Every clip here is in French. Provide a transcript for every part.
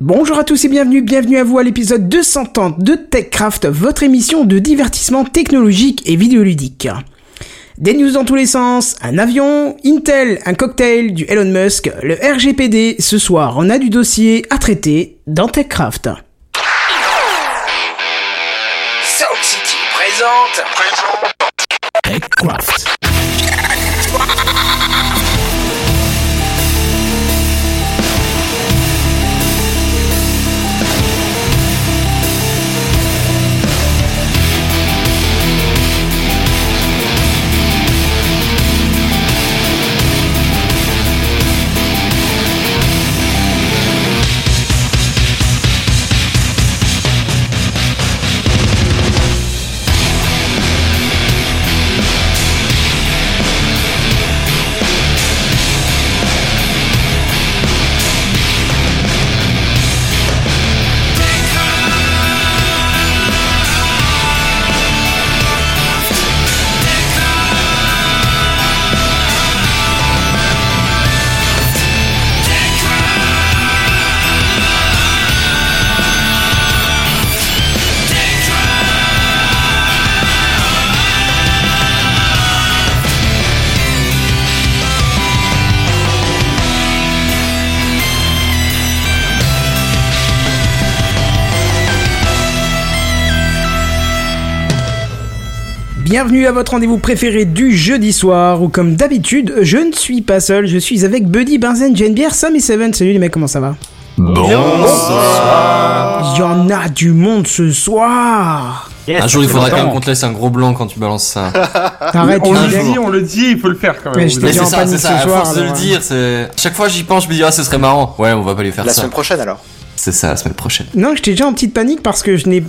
Bonjour à tous et bienvenue, bienvenue à vous à l'épisode 230 de TechCraft, votre émission de divertissement technologique et vidéoludique. Des news dans tous les sens, un avion, Intel, un cocktail, du Elon Musk, le RGPD, ce soir on a du dossier à traiter dans TechCraft. Sound City présente. TechCraft. Bienvenue à votre rendez-vous préféré du jeudi soir, où comme d'habitude, je ne suis pas seul, je suis avec Buddy, Benzen, Geneviève, Sam et Seven. Salut les mecs, comment ça va? Bonsoir. Il y en a du monde ce soir Un jour, il faudra quand même qu'on te laisse un gros blanc quand tu balances ça. Arrête, on le dit, on le dit, il faut le faire quand même. Mais c'est ça, c'est ça. ce À soir, force de le dire, c'est. Chaque fois, j'y pense, je me dis, ah, ce serait marrant. Ouais, on va pas lui faire La ça. semaine prochaine alors. C'est ça, la semaine prochaine. Non, j'étais déjà en petite panique parce que je n'ai.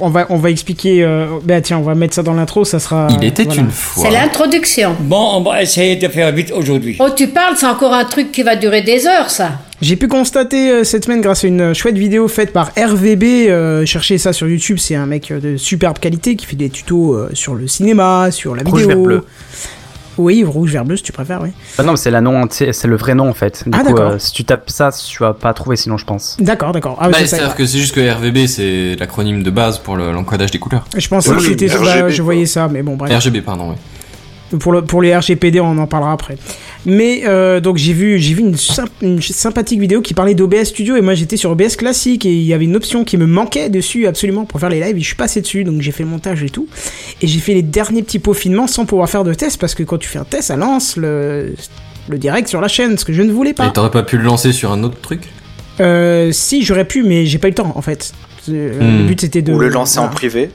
on va, on va expliquer. euh, bah tiens, on va mettre ça dans l'intro, ça sera. Il était voilà. une fois. C'est l'introduction. Bon, on va essayer de faire vite aujourd'hui. Oh, tu parles, c'est encore un truc qui va durer des heures, ça. J'ai pu constater euh, cette semaine grâce à une euh, chouette vidéo faite par RVB, euh, cherchez ça sur YouTube, c'est un mec de superbe qualité qui fait des tutos euh, sur le cinéma, sur la Rouge, vidéo. vert, bleu. Oui, rouge, vert, bleu si tu préfères, oui. Ah non, mais c'est la nom entier- c'est le vrai nom en fait. Du Ah, coup, euh, si tu tapes ça, tu vas pas trouver sinon, je pense. D'accord, d'accord. Ah, Bah, C'est-à-dire que c'est juste que RVB, c'est l'acronyme de base pour le- l'encodage des couleurs. je pensais Oui, que c'était je voyais ça, mais bon, bref. RGB, pardon, oui. Pour, le, pour les RGPD, on en parlera après. Mais euh, donc j'ai vu, j'ai vu une, symp- une sympathique vidéo qui parlait d'OBS Studio et moi j'étais sur OBS classique et il y avait une option qui me manquait dessus absolument pour faire les lives et je suis passé dessus donc j'ai fait le montage et tout et j'ai fait les derniers petits peaufinements sans pouvoir faire de test parce que quand tu fais un test ça lance le, le direct sur la chaîne ce que je ne voulais pas. Et t'aurais pas pu le lancer sur un autre truc? Euh, si j'aurais pu mais j'ai pas eu le temps en fait. Euh, Hmm. Le but c'était de Ou le lancer en privé.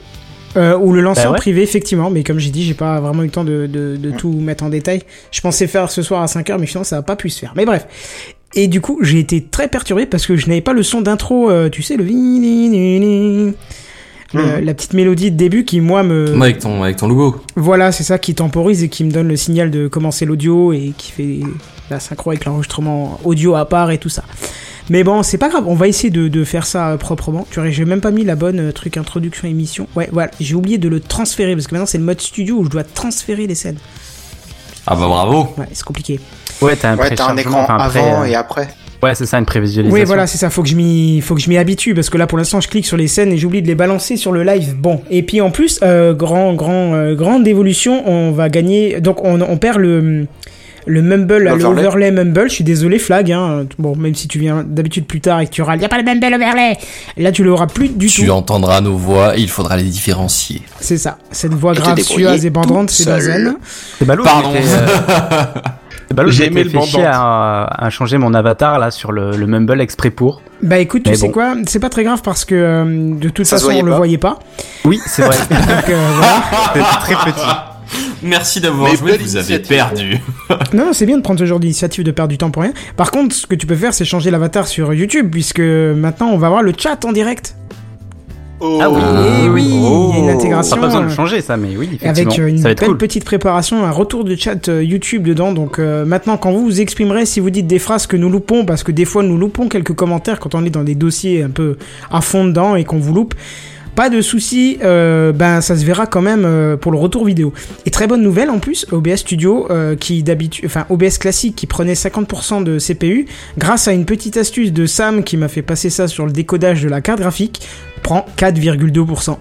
Euh, ou le lancer Bah en privé, effectivement, mais comme j'ai dit, j'ai pas vraiment eu le temps de, de, de tout mettre en détail. Je pensais faire ce soir à 5h, mais finalement, ça a pas pu se faire. Mais bref. Et du coup, j'ai été très perturbé parce que je n'avais pas le son d'intro, euh, tu sais, le... le- La petite mélodie de début qui, moi, me... Avec ton, avec ton logo. Voilà, c'est ça qui temporise et qui me donne le signal de commencer l'audio et qui fait la synchro avec l'enregistrement audio à part et tout ça. Mais bon, c'est pas grave, on va essayer de, de faire ça euh, proprement. Tu vois, j'ai même pas mis la bonne euh, truc introduction émission. Ouais, voilà, j'ai oublié de le transférer parce que maintenant c'est le mode studio où je dois transférer les scènes. Ah bah bravo. Ouais, c'est compliqué. Ouais, t'as un Ouais, t'as un préchargement, écran enfin, après, avant euh, et après. Ouais, c'est ça, une prévisualisation. Oui, voilà, c'est ça. Faut que je m'y, faut que je m'y habitue parce que là, pour l'instant, je clique sur les scènes et j'oublie de les balancer sur le live. Bon, et puis en plus, euh, grand, grand, euh, grande évolution, on va gagner. Donc, on, on perd le le mumble, le L'overlay. overlay mumble. Je suis désolé, flag. Hein. Bon, même si tu viens d'habitude plus tard et que tu râles, y a pas le mumble overlay. Là, tu l'auras plus du Tu tout. entendras nos voix et il faudra les différencier. C'est ça. Cette voix Tu suave et bandante, c'est. Benzen. C'est ballot. Pardon. euh, J'ai aimé le fait à, à changer mon avatar là sur le, le Mumble exprès pour. Bah écoute, tu Mais sais bon. quoi? C'est pas très grave parce que euh, de toute Ça façon, on le voyait pas. Oui, c'est vrai. Donc euh, voilà. C'était très petit. Merci d'avoir joué, vous avez perdu. Non, non, c'est bien de prendre ce genre d'initiative de perdre du temps pour rien. Par contre, ce que tu peux faire, c'est changer l'avatar sur YouTube, puisque maintenant, on va voir le chat en direct. Ah oui. Eh oui, il y a une Ça intégration. pas besoin de euh, changer ça, mais oui, effectivement. Avec euh, une ça va être belle cool. petite préparation, un retour de chat euh, YouTube dedans. Donc euh, maintenant, quand vous vous exprimerez, si vous dites des phrases que nous loupons, parce que des fois nous loupons quelques commentaires quand on est dans des dossiers un peu à fond dedans et qu'on vous loupe, pas de souci, euh, ben ça se verra quand même euh, pour le retour vidéo. Et très bonne nouvelle en plus, OBS Studio euh, qui d'habitude, enfin OBS classique qui prenait 50% de CPU, grâce à une petite astuce de Sam qui m'a fait passer ça sur le décodage de la carte graphique, prend 4,2%.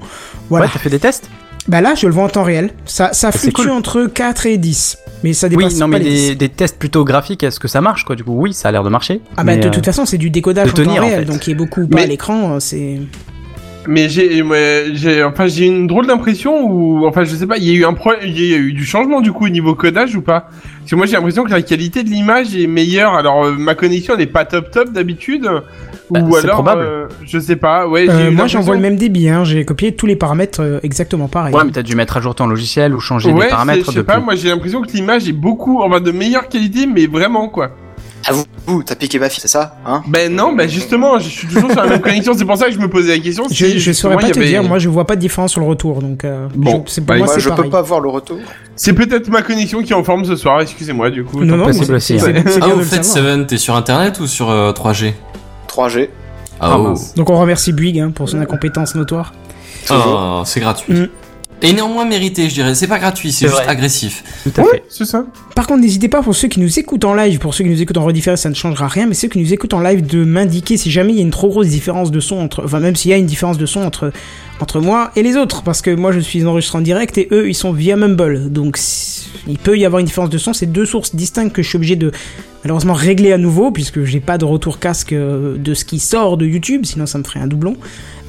Voilà. Ouais, t'as fait des tests? Bah là, je le vois en temps réel. Ça, ça c'est fluctue cool. entre 4 et 10. Mais ça dépasse Oui, non, pas mais les 10. des, des tests plutôt graphiques, est-ce que ça marche quoi? Du coup, oui, ça a l'air de marcher. Ah bah de euh, toute façon, c'est du décodage de en temps en réel, fait. donc qui est beaucoup pas Mais- à l'écran, c'est... Mais j'ai, j'ai, enfin, j'ai une drôle d'impression où, enfin, je sais pas, il y a eu un pro, il y a eu du changement du coup au niveau codage ou pas? Parce que moi j'ai l'impression que la qualité de l'image est meilleure. Alors euh, ma connexion elle est pas top top d'habitude, Bah, ou c'est alors, probable. euh, je sais pas. Ouais, j'ai Euh, eu moi j'envoie le même débit, hein. j'ai copié tous les paramètres euh, exactement pareil. Ouais, mais t'as dû mettre à jour ton logiciel ou changer Ouais, les paramètres je sais depuis. pas. Moi j'ai l'impression que l'image est beaucoup, enfin, de meilleure qualité, mais vraiment quoi. Ah vous, vous t'as piqué ma fille, c'est ça hein Ben non, ben justement, je suis toujours sur la même connexion. C'est pour ça que je me posais la question. Je, si, je justement, saurais pas te avait- dire, moi je vois pas de différence sur le retour, donc euh, Bon, je- c'est pour bah, moi Moi, c'est je pareil. peux pas voir le retour. C'est peut-être ma connexion qui est en forme ce soir. Excusez-moi du coup. Non, non, possible c'est- c'est- c'est Ah, bien au fait. Seven, t'es sur internet ou sur euh, 3G 3G. Ah, Ah, oh. mince. Donc on remercie Bouygues hein, pour son incompétence notoire. Ah, c'est gratuit. Mm. Et néanmoins mérité, je dirais. C'est pas gratuit, c'est juste vrai. agressif. Tout à Ouais, fait. c'est ça. Par contre, n'hésitez pas pour ceux qui nous écoutent en live, pour ceux qui nous écoutent en redifféré, ça ne changera rien, mais ceux qui nous écoutent en live, de m'indiquer si jamais il y a une trop grosse différence de son entre, enfin même s'il y a une différence de son entre entre moi et les autres, parce que moi je suis enregistré en direct et eux ils sont via Mumble, donc il peut y avoir une différence de son. C'est deux sources distinctes que je suis obligé de malheureusement régler à nouveau puisque j'ai pas de retour casque euh, de ce qui sort de YouTube, sinon ça me ferait un doublon.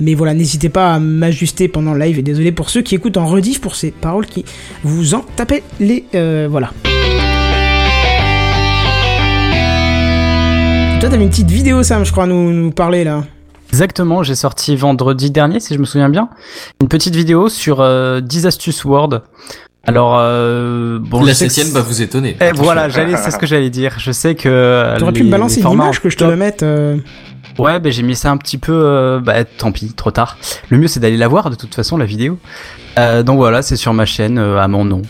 Mais voilà, n'hésitez pas à m'ajuster pendant le live et désolé pour ceux qui écoutent en rediff pour ces paroles qui vous en tapez les euh, voilà. Toi, t'avais une petite vidéo, Sam, je crois, nous, nous parler là. Exactement, j'ai sorti vendredi dernier, si je me souviens bien, une petite vidéo sur euh, 10 astuces Word. Alors, euh, bon, la septième va vous étonner. Eh, voilà, j'allais, c'est ce que j'allais dire. Je sais que. euh, T'aurais pu me balancer une image que je te le mette. euh, Ouais, ben j'ai mis ça un petit peu. euh, bah tant pis, trop tard. Le mieux c'est d'aller la voir de toute façon la vidéo. Euh, donc voilà, c'est sur ma chaîne euh, à mon nom.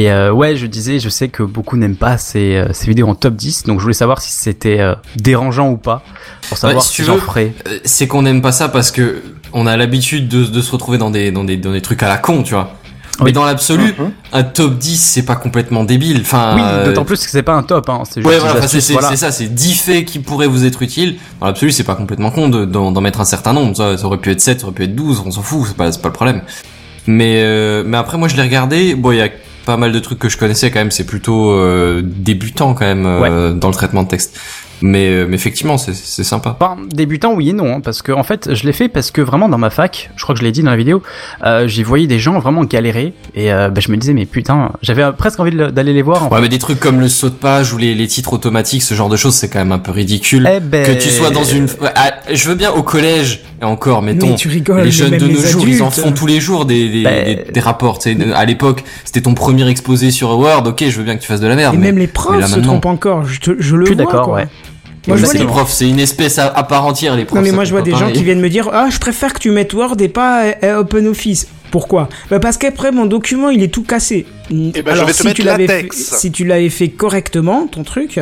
Et euh, ouais, je disais, je sais que beaucoup n'aiment pas ces, euh, ces vidéos en top 10, donc je voulais savoir si c'était euh, dérangeant ou pas, pour savoir Ouais, si si, tu j'en veux. ferais. Euh, C'est qu'on n'aime pas ça parce que on a l'habitude de, de se retrouver dans des, dans des, dans des trucs à la con, tu vois. Mais Oui. dans l'absolu, Mhm. un top 10, c'est pas complètement débile. Enfin, Oui, euh, d'autant plus que c'est pas un top, hein, c'est juste Ouais, voilà, c'est voilà. ça, c'est 10 faits qui pourraient vous être utiles. Dans l'absolu, c'est pas complètement con de- d'en mettre un certain nombre. Ça, ça aurait pu être 7, ça aurait pu être 12, on s'en fout, c'est pas, c'est pas le problème. Mais, euh, mais après, moi, je l'ai regardé. Bon, il y a pas mal de trucs que je connaissais quand même. C'est plutôt euh, débutant quand même euh, dans le traitement de texte. Mais, euh, mais effectivement, c'est sympa. Enfin, débutant, oui et non, hein, parce que en fait, je l'ai fait parce que vraiment dans ma fac, je crois que je l'ai dit dans la vidéo, euh, j'y voyais des gens vraiment galérer et bah, je me disais mais putain, j'avais presque envie d'aller les voir. En Ouais, mais des trucs comme le saut de page ou les, les titres automatiques, ce genre de choses, c'est quand même un peu ridicule. Eh ben, Que tu sois dans une... Je veux bien au collège, et encore, mettons... Mais tu rigoles, les jeunes de nos jours, ils en font tous les jours des, des, Ben- des, des rapports. tu sais. À l'époque, c'était ton premier exposé sur Word. Ok, je veux bien que tu fasses de la merde. Et mais, même les mais profs là, se trompent encore, je, te- je le Je suis vois. d'accord, quoi. ouais. Moi, je vois les profs, c'est une espèce à, à part entière, les profs. Non mais moi je vois des gens qui viennent me dire ah je préfère que tu mettes Word et pas euh, OpenOffice. Pourquoi? Bah Parce qu'après mon document il est tout cassé. Eh ben, je Alors vais te si mettre tu l'avais fait, latex. si tu l'avais fait correctement ton truc,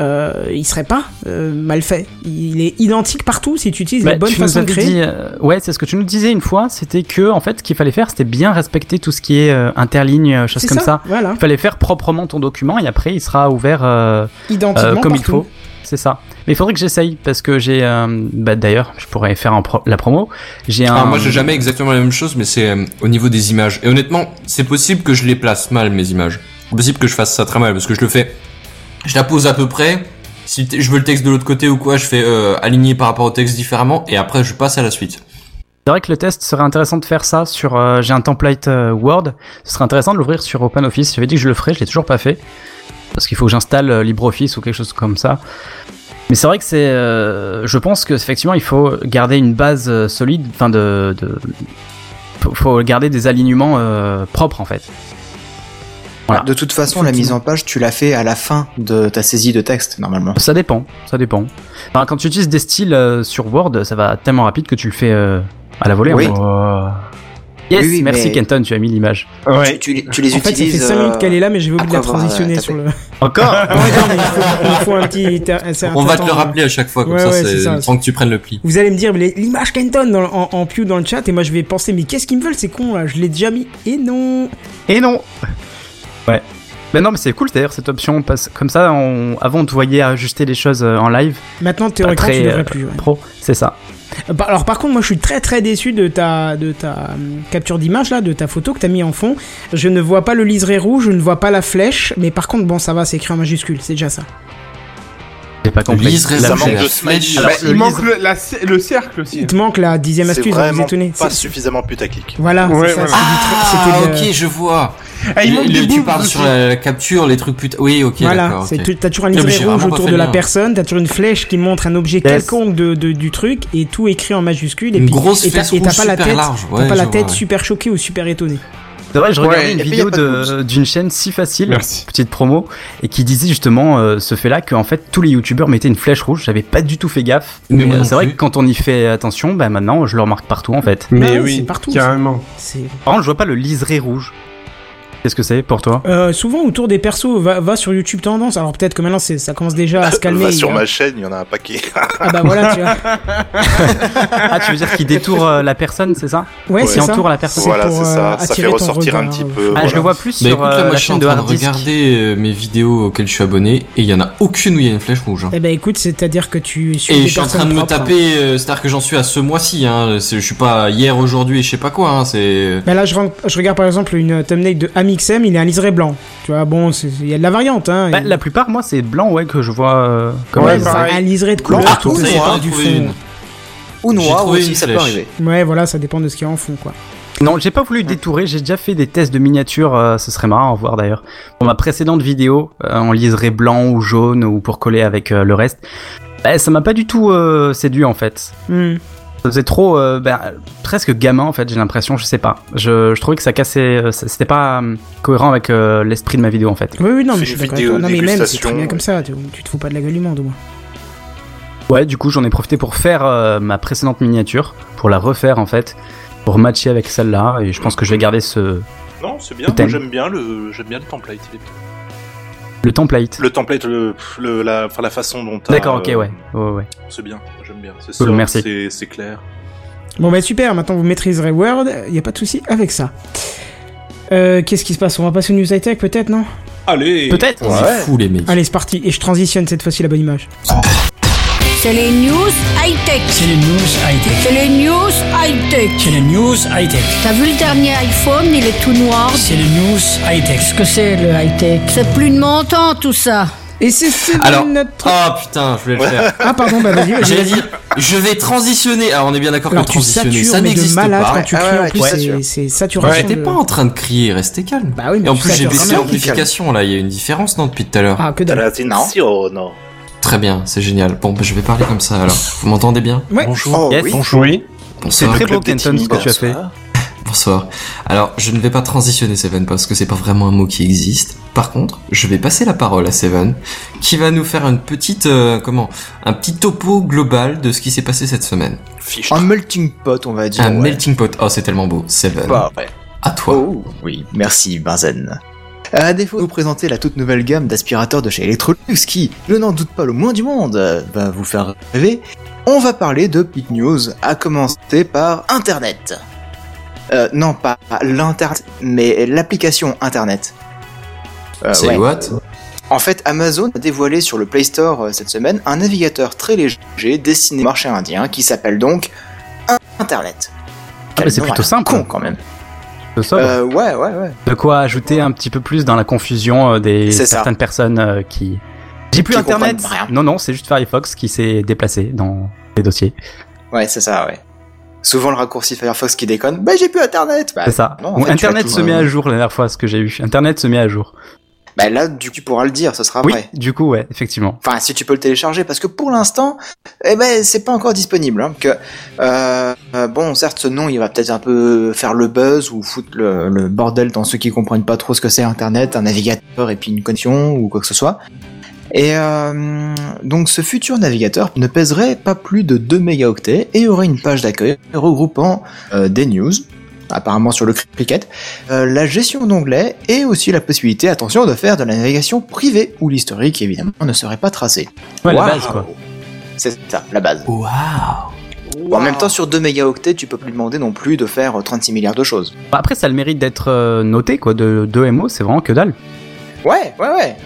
euh, il serait pas euh, mal fait. Il est identique partout si tu utilises Bah, la bonne façon de créer. dit, euh, ouais, c'est ce que tu nous disais une fois, c'était que en fait, ce qu'il fallait faire, c'était bien respecter tout ce qui est euh, interligne, choses comme ça. Voilà. Il fallait faire proprement ton document et après, il sera ouvert euh, Identiquement euh, comme il faut. C'est ça. Mais il faudrait que j'essaye parce que j'ai, euh, bah, d'ailleurs, je pourrais faire un pro- la promo. J'ai un. Alors, moi, j'ai jamais exactement la même chose, mais c'est euh, au niveau des images. Et honnêtement, c'est possible que je les place mal, mes images. C'est possible que je fasse ça très mal, parce que je le fais. Je la pose à peu près. Si je veux le texte de l'autre côté ou quoi, je fais euh, aligner par rapport au texte différemment, et après, je passe à la suite. C'est vrai que le test serait intéressant de faire ça sur. euh, j'ai un template euh, Word. Ce serait intéressant de l'ouvrir sur OpenOffice. J'avais dit que je le ferais, je l'ai toujours pas fait parce qu'il faut que j'installe LibreOffice ou quelque chose comme ça. Mais c'est vrai que c'est. je pense que effectivement, il faut garder une base solide. Enfin, de. de faut, garder des alignements propres en fait. Voilà. De toute façon, la mise en page, tu l'as fait à la fin de ta saisie de texte, normalement. Ça dépend, ça dépend. Enfin, quand tu utilises des styles euh, sur Word, ça va tellement rapide que tu le fais euh, à la volée. Oui. en fait. Yes, Oui, oui, merci mais- Kenton, tu as mis l'image. Ouais. Tu, tu les- tu les En fait, ça fait utilises. 5 minutes euh, qu'elle est là, mais j'avais oublié de la transitionner sur le. Encore Ouais, non, mais il faut, il faut un petit. c'est un On va te le hein. rappeler à chaque fois, comme Ouais, ça, c'est sans que tu prennes le pli. Vous allez me dire, mais l'image Kenton dans, en, en pew dans le chat, et moi je vais penser, mais qu'est-ce qu'ils me veulent, c'est con là, je l'ai déjà mis. Et non Et non Ouais. Ben non, mais c'est cool d'ailleurs cette option, parce comme ça, on... avant on te voyait ajuster les choses euh, en live. Maintenant, théoriquement, tu devrais euh, plus. ouais. Pro, c'est ça. Euh, par- Alors, par contre, moi je suis très très déçu de ta, de ta hum, capture d'image là, de ta photo que t'as mis en fond. Je ne vois pas le liseré rouge, je ne vois pas la flèche, mais par contre, bon, ça va, c'est écrit en majuscule, c'est déjà ça. J'ai pas compris. Lise, raison, manque de flèche. smiley. Bah, Alors, il manque le, la- le cercle aussi. Il te manque la dixième astuce, vous vous vraiment étonnez. pas suffisamment putaclic. Voilà, Ouais, c'est ça. c'était du Ah, ok, je vois. Ah, il manque Le- des tu parles sur la, capture, les trucs putain. Oui, ok, Voilà, d'accord. c'est ok. tu- t'as toujours un j'ai rouge autour de la personne, t'as toujours une flèche qui montre un objet Yes. quelconque de, de- du truc et tout écrit en majuscule. Et Une puis, grosse et t'as pas la super tête, large. t'as Ouais, pas la tête ouais. super choquée ou super étonnée. C'est vrai, je regardais une vidéo d'une chaîne si facile, Merci. petite promo, et qui disait justement euh, ce fait-là qu'en fait tous les youtubeurs mettaient une flèche rouge. J'avais pas du tout fait gaffe. Mais euh, c'est vrai que quand on y fait attention, bah maintenant je le remarque partout en fait. Mais Ouais, oui, c'est partout, carrément. C'est Par contre, je vois pas le liseré rouge. Qu'est-ce que c'est pour toi? Euh, souvent autour des persos, va, va sur YouTube Tendance. Alors peut-être que maintenant ça commence déjà à se calmer. Va sur hein. ma chaîne, il y en a un paquet. Ah bah voilà, tu vois. Ah, tu veux dire qu'il détourne euh, la personne, c'est ça? Ouais, c'est ça. entoure la personne. voilà, c'est euh, ça. Ça fait ressortir un petit peu. Ah, voilà. je le vois plus Bah sur écoute, là, moi la je suis en de regarder mes vidéos auxquelles je suis abonné et il y en a aucune où il y a une flèche rouge. hein. Eh ben écoute, c'est-à-dire que tu suis Et je suis en train de me propres. taper, c'est-à-dire que j'en suis à ce mois-ci, hein. je suis pas hier, aujourd'hui et je sais pas quoi, hein. c'est... Bah là, je, regarde par exemple une thumbnail de Amixem, il est un liseré blanc. Tu vois, bon, c'est- il y a de la variante, hein. Bah, la plupart, moi, c'est blanc, ouais, que je vois. euh, comme Ouais, un liseré de couleur, Ah, tout pas as du fond. une. Ou J'ai noir trouvé aussi, ça peut arriver. Ouais, voilà, ça dépend de ce qu'il y a en fond, quoi. Non, j'ai pas voulu détourer, j'ai déjà fait des tests de miniatures, euh, ce serait marrant à voir d'ailleurs. Pour ma précédente vidéo, euh, en liseré blanc ou jaune ou pour coller avec euh, le reste, bah, ça m'a pas du tout euh, séduit en fait. Hmm. Ça faisait trop, euh, bah, presque gamin en fait, j'ai l'impression, je sais pas. Je, je trouvais que ça cassait, euh, c'était pas euh, cohérent avec euh, l'esprit de ma vidéo en fait. Oui, oui, non, mais je suis vidéo. Non, mais même, c'est très bien comme ça. Tu, tu te fous pas de la gueule du monde, au moins. Ouais, du coup, j'en ai profité pour faire euh, ma précédente miniature, pour la refaire en fait, pour matcher avec celle-là, et je pense que je vais garder ce, Non, c'est bien. Moi, j'aime bien le, j'aime bien le template. il est bien. Le template. Le template, le, le- la, enfin, la façon dont. D'accord, ok, euh, ouais, ouais, ouais. C'est bien. J'aime bien. C'est Cool, sûr, merci. C'est, c'est clair. Bon, bah super, maintenant vous maîtriserez Word, y a pas de souci avec ça. Euh, Qu'est-ce qui se passe? On va passer aux news high-tech, peut-être, non? Allez. Peut-être. On est fous les mecs. Allez, c'est parti. Et je transitionne cette fois-ci la bonne image. C'est les news high-tech. C'est les news high-tech. C'est les news high-tech. C'est les news high-tech. T'as vu le dernier iPhone, il est tout noir. C'est les news high-tech. Qu'est-ce que c'est le high-tech C'est plus de mon temps tout ça. Et c'est Alors, notre... oh putain, je voulais le faire. Ah, pardon, bah vas-y, vas-y. J'allais dire, je vais transitionner. Alors on est bien d'accord que transitionner, ça n'existe pas. quand tu Ah cries, ouais, en plus, c'est- saturation. J'étais de- pas en train de crier, restez calme. Bah oui, mais Et en plus j'ai baissé l'amplification là, il y a une différence non depuis tout à l'heure. Ah, que dalle. Attenzione. Très bien, c'est génial. Bon, bah, je vais parler comme ça alors. Vous m'entendez bien Ouais. Bonjour. Oh Yes. oui. Bonjour. Oui. C'est Bonsoir. très beau, Kenton, ce que tu as fait. Bonsoir. Alors, je ne vais pas transitionner Seven parce que c'est pas vraiment un mot qui existe. Par contre, je vais passer la parole à Seven, qui va nous faire une petite, euh, comment, un petit topo global de ce qui s'est passé cette semaine. Fiche. Un melting pot, on va dire. un ouais. melting pot. Oh, c'est tellement beau. Seven. Bah, ouais. À toi. Oh, oui, merci Benzen. À défaut de vous présenter la toute nouvelle gamme d'aspirateurs de chez Electrolux qui, je n'en doute pas le moins du monde, euh, va vous faire rêver, on va parler de Big News, à commencer par Internet. Euh, non, pas l'Internet, mais l'application Internet. Euh, c'est ouais. what? En fait, Amazon a dévoilé sur le Play Store euh, cette semaine un navigateur très léger destiné au marché indien qui s'appelle donc Internet. Ah, mais c'est Quel nom plutôt simple. Con quand même. Euh, ouais, ouais, ouais. De quoi ajouter un petit peu plus dans la confusion euh, des ça. certaines personnes euh, qui. J'ai plus Qui internet. Non, non, c'est juste Firefox qui s'est déplacé dans les dossiers. Ouais, c'est ça, ouais. Souvent le raccourci Firefox qui déconne. Bah j'ai plus internet. Bah, C'est ça. non, en fait, internet se met à jour la dernière fois, ce que j'ai eu. Internet se met à jour. Bah là, du coup, tu pourras le dire, ce sera Oui, après. du coup, ouais, effectivement. Enfin, si tu peux le télécharger, parce que pour l'instant, eh ben, c'est pas encore disponible. Hein, que, euh, euh, bon, certes, ce nom, il va peut-être un peu faire le buzz ou foutre le, le bordel dans ceux qui comprennent pas trop ce que c'est Internet, un navigateur et puis une connexion ou quoi que ce soit. Et euh, donc, ce futur navigateur ne pèserait pas plus de 2 mégaoctets et aurait une page d'accueil regroupant euh, des news, apparemment sur le cricket, euh, la gestion d'onglets et aussi la possibilité, attention, de faire de la navigation privée où l'historique évidemment ne serait pas tracé. Ouais, la base, quoi. C'est ça, la base. Waouh en même temps, sur 2 mégaoctets, tu peux plus demander non plus de faire euh, 36 milliards de choses. Bah, Après, ça a le mérite d'être euh, noté, quoi. De 2 MO, c'est vraiment que dalle. Ouais, ouais, ouais.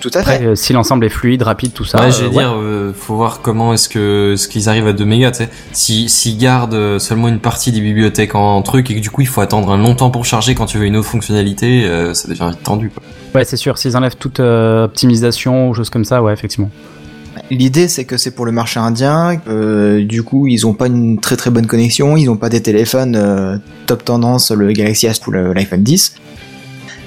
Tout à Après, fait. euh, si l'ensemble est fluide, rapide, tout ça. Ouais, euh, je vais dire, euh, faut voir comment est-ce que ce qu'ils arrivent à 2 mégas, tu sais. Si s'ils gardent euh, seulement une partie des bibliothèques en truc et que du coup il faut attendre un long temps pour charger quand tu veux une autre fonctionnalité, euh, ça devient vite tendu. Quoi. Ouais, c'est sûr. S'ils enlèvent toute euh, optimisation ou choses comme ça, ouais, effectivement. L'idée, c'est que c'est pour le marché indien. euh, du coup, ils ont pas une très très bonne connexion. Ils ont pas des téléphones euh, top tendance, le Galaxy S ou le- l'iPhone 10.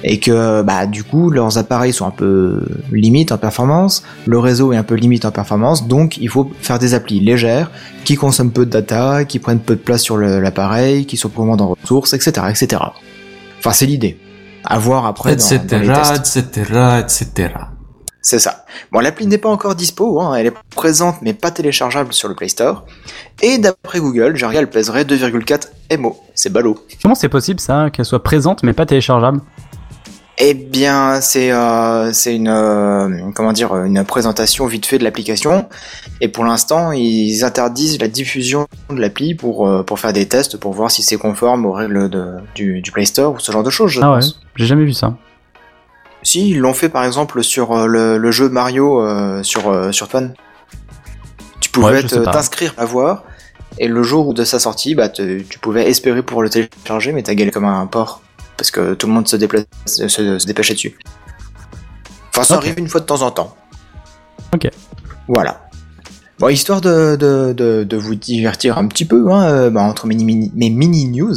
Et que, bah, du coup, leurs appareils sont un peu limite en performance. Le réseau est un peu limite en performance. Donc, il faut faire des applis légères, qui consomment peu de data, qui prennent peu de place sur l'appareil, qui sont gourmandes en ressources, etc., etc. Enfin, c'est l'idée. À voir après dans, etc. dans les tests. etc. etc. C'est ça. Bon, l'appli n'est pas encore dispo, hein, elle est présente mais pas téléchargeable sur le Play Store. Et d'après Google, regarde, elle pèserait 2,4 MO. C'est ballot. Comment c'est possible, ça, qu'elle soit présente mais pas téléchargeable? Eh bien, c'est euh, c'est une euh, comment dire une présentation vite fait de l'application. Et pour l'instant, ils interdisent la diffusion de l'appli pour euh, pour faire des tests pour voir si c'est conforme aux règles de, du, du Play Store ou ce genre de choses. Je Ah ouais, j'ai jamais vu ça. Si, ils l'ont fait par exemple sur euh, le, le jeu Mario euh, sur, euh, sur Fun. Tu pouvais Ouais, t'inscrire à voir, et le jour de sa sortie, bah, te- tu pouvais espérer pour le télécharger, mais t'as galéré comme un porc. Parce que tout le monde se, déplace, se, se dépêchait dessus. Enfin, ça arrive une fois de temps en temps. Ok. Voilà. Bon, histoire de, de, de, de vous divertir un petit peu, hein, euh, bah, entre mes mini, mes mini news,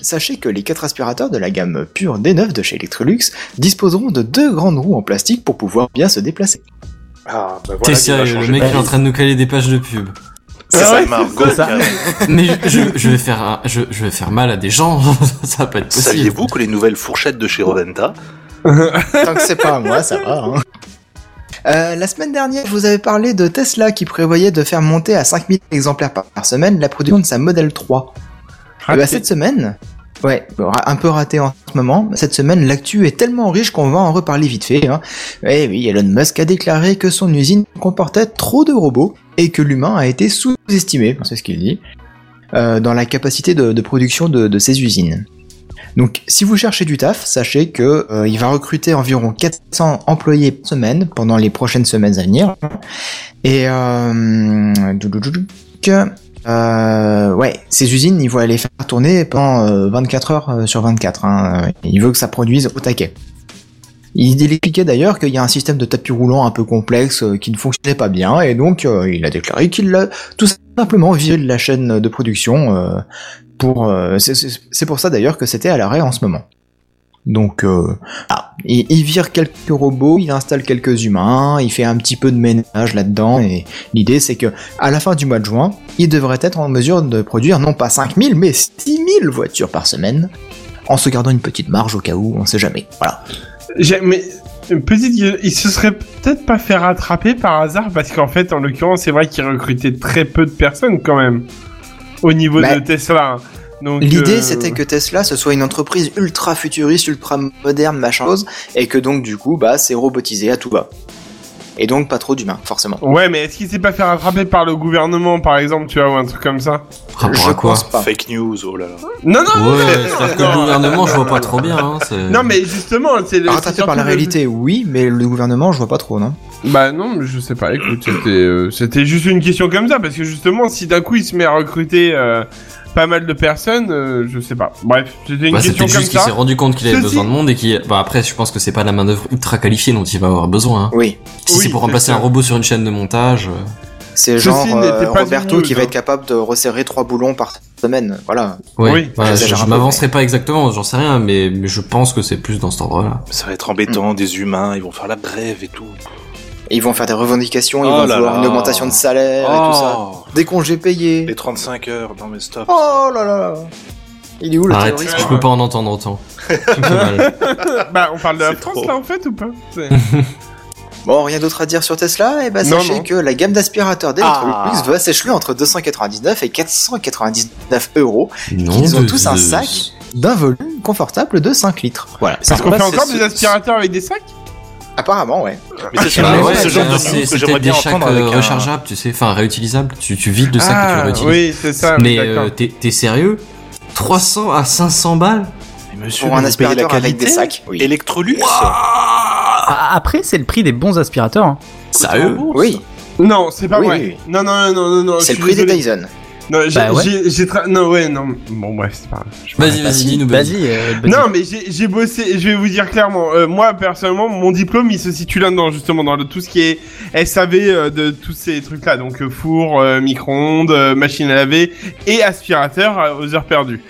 sachez que les quatre aspirateurs de la gamme pure D9 de chez Electrolux disposeront de deux grandes roues en plastique pour pouvoir bien se déplacer. Ah, bah voilà. T'es sérieux, le mec est en train de nous caler des pages de pub. C'est Ah ça, ouais, Margot. ça. Mais je, vais faire un- je, je vais faire mal à des gens, ça va pas être possible. Saviez-vous que les nouvelles fourchettes de chez Roventa Tant que c'est pas à moi, ça va. hein. Euh, la semaine dernière, je vous avais parlé de Tesla qui prévoyait de faire monter à 5000 exemplaires par, par semaine la production de sa Model 3. Et bah, cette semaine, ouais, un peu raté en ce moment, cette semaine, l'actu est tellement riche qu'on va en reparler vite fait. Hein. Et oui, Elon Musk a déclaré que son usine comportait trop de robots et que l'humain a été sous-estimé, c'est ce qu'il dit, euh, dans la capacité de, de production de, de ses usines. Donc, si vous cherchez du taf, sachez que euh, il va recruter environ 400 employés par semaine pendant les prochaines semaines à venir. Et euh, euh, ouais, ces usines, ils vont aller faire tourner pendant euh, 24 heures euh, sur 24. Hein. Il veut que ça produise au taquet. Il expliquait d'ailleurs qu'il y a un système de tapis roulant un peu complexe euh, qui ne fonctionnait pas bien, et donc euh, il a déclaré qu'il l'a tout simplement viré de la chaîne de production. pour, c'est pour ça d'ailleurs que c'était à l'arrêt en ce moment. Donc, euh, ah, il, il vire quelques robots, il installe quelques humains, il fait un petit peu de ménage là-dedans, et l'idée c'est que à la fin du mois de juin, il devrait être en mesure de produire non pas 5000 mais 6000 voitures par semaine, en se gardant une petite marge au cas où, on sait jamais. Voilà. Mais une petite, il se serait peut-être pas fait rattraper par hasard parce qu'en fait, en l'occurrence, c'est vrai qu'il recrutait très peu de personnes quand même au niveau Bah, de Tesla. Donc L'idée euh, c'était que Tesla ce soit une entreprise ultra futuriste, ultra moderne, machin chose, et que donc du coup bah c'est robotisé à tout va. Et donc pas trop d'humains, forcément. Ouais, mais est-ce qu'il s'est pas fait rattraper par le gouvernement, par exemple, tu vois, ou un truc comme ça? Rapport Je à quoi pense pas. Fake news, oh là là. Non, non, non, Ouais, c'est-à-dire que le gouvernement, je vois pas trop bien. Hein, c'est- Non, mais justement, c'est le. c'est Rattrapé par la le- réalité, oui, mais le gouvernement je vois pas trop, non? Bah non, mais je sais pas. Écoute, c'était euh, c'était juste une question comme ça parce que justement, si d'un coup il se met à recruter euh, pas mal de personnes, euh, je sais pas. Bref, c'était une Bah, question c'était comme juste qu'il s'est rendu compte qu'il avait Ceci- besoin de monde et qui. Bah après, je pense que c'est pas la main d'œuvre ultra qualifiée dont il va avoir besoin. Hein. Oui. Si Oui, c'est pour remplacer ça. un robot sur une chaîne de montage. euh, C'est genre euh, pas Roberto qui va hein. être capable de resserrer trois boulons par semaine, voilà. Oui, je, m'avancerai pas exactement, j'en sais rien, mais, mais je pense que c'est plus dans cet ordre-là. Ça va être embêtant, des humains, ils vont faire la grève et tout. Et ils vont faire des revendications, ils Oh vont là vouloir là. une augmentation de salaire et tout ça. Oh, Des congés payés. Les 35 heures, non mais stop. Oh là là là. Il est où le Arrête, terrorisme je peux pas en entendre autant. Bah, on parle de la France trop. là en fait ou pas Bon, rien d'autre à dire sur Tesla Et ben Non, sachez non. que la gamme d'aspirateurs d'Electrolux Ah. va s'écheler entre 299 et 499 euros. Non, Ils ont tous un sac d'un volume confortable de 5 litres. Voilà. Parce qu'on Bah, fait encore des aspirateurs avec des sacs Apparemment, ouais. Mais c'est Ah ce- ouais, ce genre de c'est- news que c'est j'aimerais peut-être bien des sacs entendre euh, avec un... rechargeables, tu sais, enfin réutilisables. Tu, tu vides le sac et tu le Ah, réutilises. oui, c'est ça. Mais euh, t'es sérieux? 300 à 500 balles? Mais Monsieur, Pour un payez la aspirateur avec des sacs, oui. Electrolux? Ah, Après, c'est le prix des bons aspirateurs. hein. Sérieux? Oui, Non, c'est pas Oui, vrai. oui. Non, non, non, non, non. c'est le prix des. Dyson. Non, j'ai, Bah ouais. j'ai, j'ai tra- non, ouais, non. Bon, bref, c'est pas Vas-y, vas-y, dis-nous. vas-y. Euh. Non, mais j'ai, j'ai bossé, je vais vous dire clairement, euh, moi, personnellement, mon diplôme, il se situe là-dedans, justement, dans le- tout ce qui est SAV euh, de tous ces trucs-là. Donc, euh, four, euh, micro-ondes, euh, machine à laver et aspirateur euh, aux heures perdues.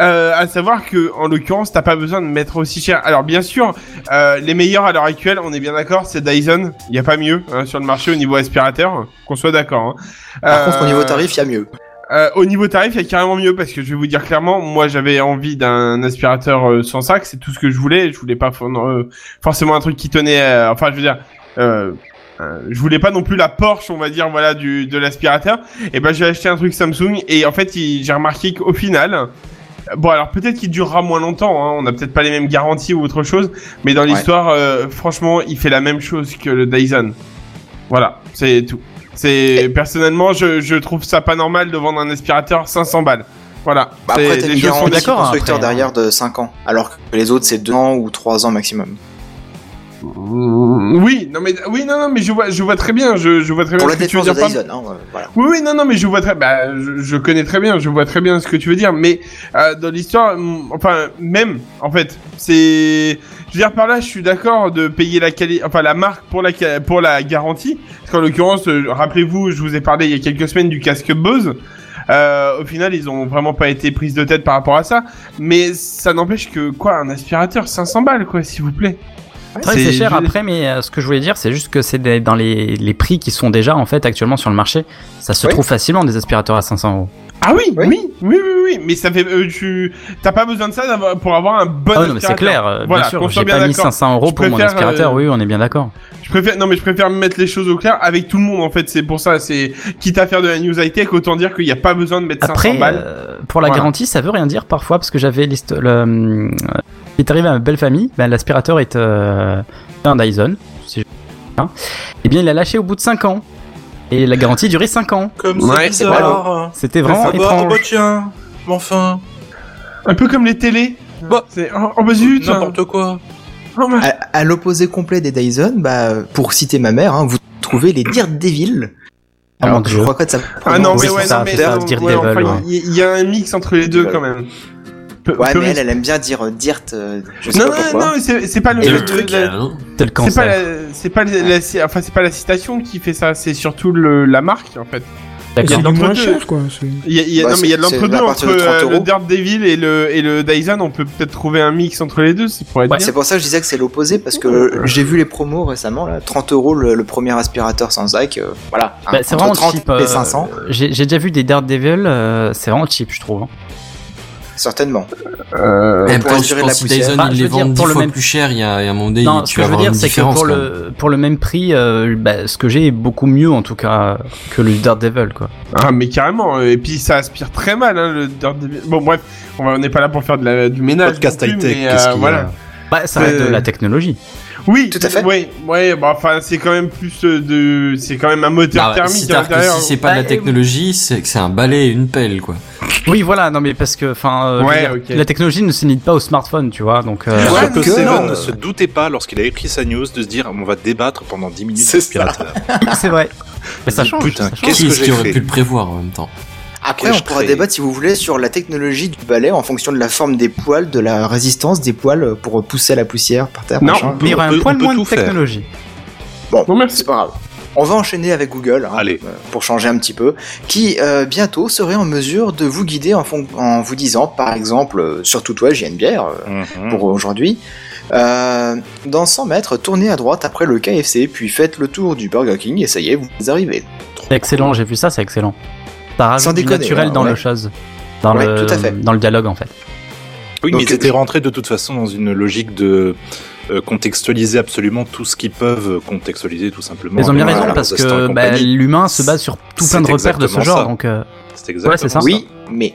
Euh, à savoir que, en l'occurrence, t'as pas besoin de mettre aussi cher. Alors, bien sûr, euh, les meilleurs à l'heure actuelle, on est bien d'accord, c'est Dyson. Il y a pas mieux hein, sur le marché au niveau aspirateur, qu'on soit d'accord. hein. Par contre, au niveau tarif, il y a mieux. Euh, au niveau tarif, il y a carrément mieux parce que je vais vous dire clairement, moi j'avais envie d'un aspirateur euh, sans sac, c'est tout ce que je voulais. Je voulais pas euh, forcément un truc qui tenait. euh, enfin, je veux dire, je voulais pas non plus la Porsche, on va dire, voilà, du de l'aspirateur. Et ben j'ai acheté un truc Samsung et en fait, j'ai remarqué qu'au final. Bon alors peut-être qu'il durera moins longtemps, hein, on n'a peut-être pas les mêmes garanties ou autre chose, mais dans l'histoire, euh, franchement, il fait la même chose que le Dyson. Voilà, c'est tout. C'est personnellement, je, je trouve ça pas normal de vendre un aspirateur 500 balles. Voilà. Bah, après, t'as les une garantie d'accord, constructeur après, hein. derrière de 5 ans. Alors que les autres, c'est 2 ans ou 3 ans maximum. Mm, Oui, non mais oui, non non mais je vois, je vois très bien, je, je vois très bien. Pour la ce que tu veux dire. Dyson, hein, euh, voilà. Oui, oui, non, non, mais je vois très, bah, je, je connais très bien, je vois très bien ce que tu veux dire, mais euh, dans l'histoire, enfin, même, en fait, c'est, je veux dire par là, je suis d'accord de payer la qualité, enfin la marque pour la ca- pour la garantie, parce qu'en l'occurrence, euh, rappelez-vous, je vous ai parlé il y a quelques semaines du casque Bose. Euh, au final, ils ont vraiment pas été prises de tête par rapport à ça, mais ça n'empêche que quoi, un aspirateur 500 balles, quoi, s'il vous plaît. Que c'est cher après, mais euh, ce que je voulais dire, c'est juste que c'est dans les, les prix qui sont déjà en fait actuellement sur le marché. Ça se Oui. trouve facilement des aspirateurs à 500 euros. Ah oui, Oui. oui, oui, oui, oui, mais ça fait, euh, tu, t'as pas besoin de ça pour avoir un bon Ah oui, non, mais c'est clair, euh, Voilà, bien sûr. J'ai pas mis d'accord. 500 euros pour mon aspirateur, euh, oui, on est bien d'accord. Je préfère, non mais je préfère mettre les choses au clair avec tout le monde en fait. C'est pour ça, c'est quitte à faire de la news high tech, autant dire qu'il n'y a pas besoin de mettre 500 Après, balles. euh, pour la Voilà. garantie, ça veut rien dire parfois parce que j'avais l'hist- le, il est arrivé à ma belle famille, ben, l'aspirateur est euh, un Dyson, si je- hein. et bien il a lâché au bout de 5 ans et la garantie durait 5 ans. Comme Ouais, c'est bizarre. C'était vraiment Ah étrange. bah tiens, mais enfin, Un peu comme les télés. Bah, c'est oh, oh bah zut. n'importe quoi. À, à l'opposé complet des Dyson, bah, pour citer ma mère, hein, vous trouvez les Daredevil. Oh Alors que je crois que ça. Ah non, Oui, mais ouais, ça, non, mais ouais, ouais. il y, a un mix entre les deux quand même. Ouais, mais elle, elle aime bien dire euh, Dirt. euh, je sais Non, pas non, pourquoi. non, c'est c'est pas le, Et le- le truc, la- Tel C'est pas, cancer. la, c'est pas la, la- enfin c'est pas la citation qui fait ça, c'est surtout le, la marque en fait. Il y a de quoi. c'est- Il y a, il y a- Bah, non mais il y a de l'entre-deux à entre de 30 euh, le. Daredevil et le et le Dyson, on peut peut-être trouver un mix entre les deux, c'est pour être Ouais, bien. C'est pour ça que je disais que c'est l'opposé parce que j'ai vu les promos récemment là, 30 euros le, le premier aspirateur sans sac, euh, voilà. hein, Bah, c'est vraiment 30 cheap. euh, 500, J'ai déjà vu des Daredevil, euh, c'est vraiment cheap, je trouve. hein. Certainement. Euh, En même pour temps, aspirer je la pense que poussière. Dyson, ils je les pour 10 le fois même- plus cher, il y a, il y a un moment donné, Non, tu ce que vas je veux avoir dire, une c'est que pour le, pour le même prix, euh, bah, ce que j'ai est beaucoup mieux en tout cas que le Daredevil, quoi. Ah mais carrément, euh, et puis ça aspire très mal hein, le Daredevil. Bon bref, on n'est pas là pour faire de la, du ménage. Podcast high-tech, euh, voilà. Bah, ça reste Euh, de la technologie. Oui, Tout à fait. Oui, ouais, bah enfin c'est quand même plus euh, de, c'est quand même un moteur Bah, thermique si, à que l'intérieur. si c'est pas de la Bah, technologie, c'est que c'est un balai et une pelle, quoi. Oui, voilà, non mais parce que, enfin, euh, Ouais, la technologie ne se limite pas au smartphone, tu vois, donc. euh, Je Ouais, que que Seven non. ne se doutait pas lorsqu'il a écrit sa news de se dire on va débattre pendant 10 minutes C'est c'est vrai. Mais ça change. Putain. Qu'est-ce Qui que est-ce qui j'ai aurait fait pu le prévoir en même temps? Après, on pourra débattre si vous voulez sur la technologie du balai en fonction de la forme des poils, de la résistance des poils pour pousser la poussière par terre. Non. machin. Mais il y aura un peut- poil moins de tout faire. technologie. Bon merci. C'est pas grave. On va enchaîner avec Google, hein, Allez. euh, pour changer un petit peu, qui euh, bientôt serait en mesure de vous guider en, fon- en vous disant, par exemple, euh, surtout toi, j'ai une bière euh, Mhm. pour aujourd'hui, euh, dans 100 mètres, tournez à droite après le KFC, puis faites le tour du Burger King et ça y est, vous arrivez. C'est excellent, j'ai vu ça, c'est excellent. Du déconner, naturel dans ouais. le chose. Dans, Ouais, le, tout à fait. dans le dialogue, en fait. Oui, Donc, mais ils étaient rentrés de toute façon dans une logique de euh, contextualiser absolument tout ce qu'ils peuvent contextualiser tout simplement. Ils ont bien raison parce que bah, l'humain se base sur tout plein de repères de ce genre. ça. Donc, euh, C'est exactement c'est ça. Oui, mais.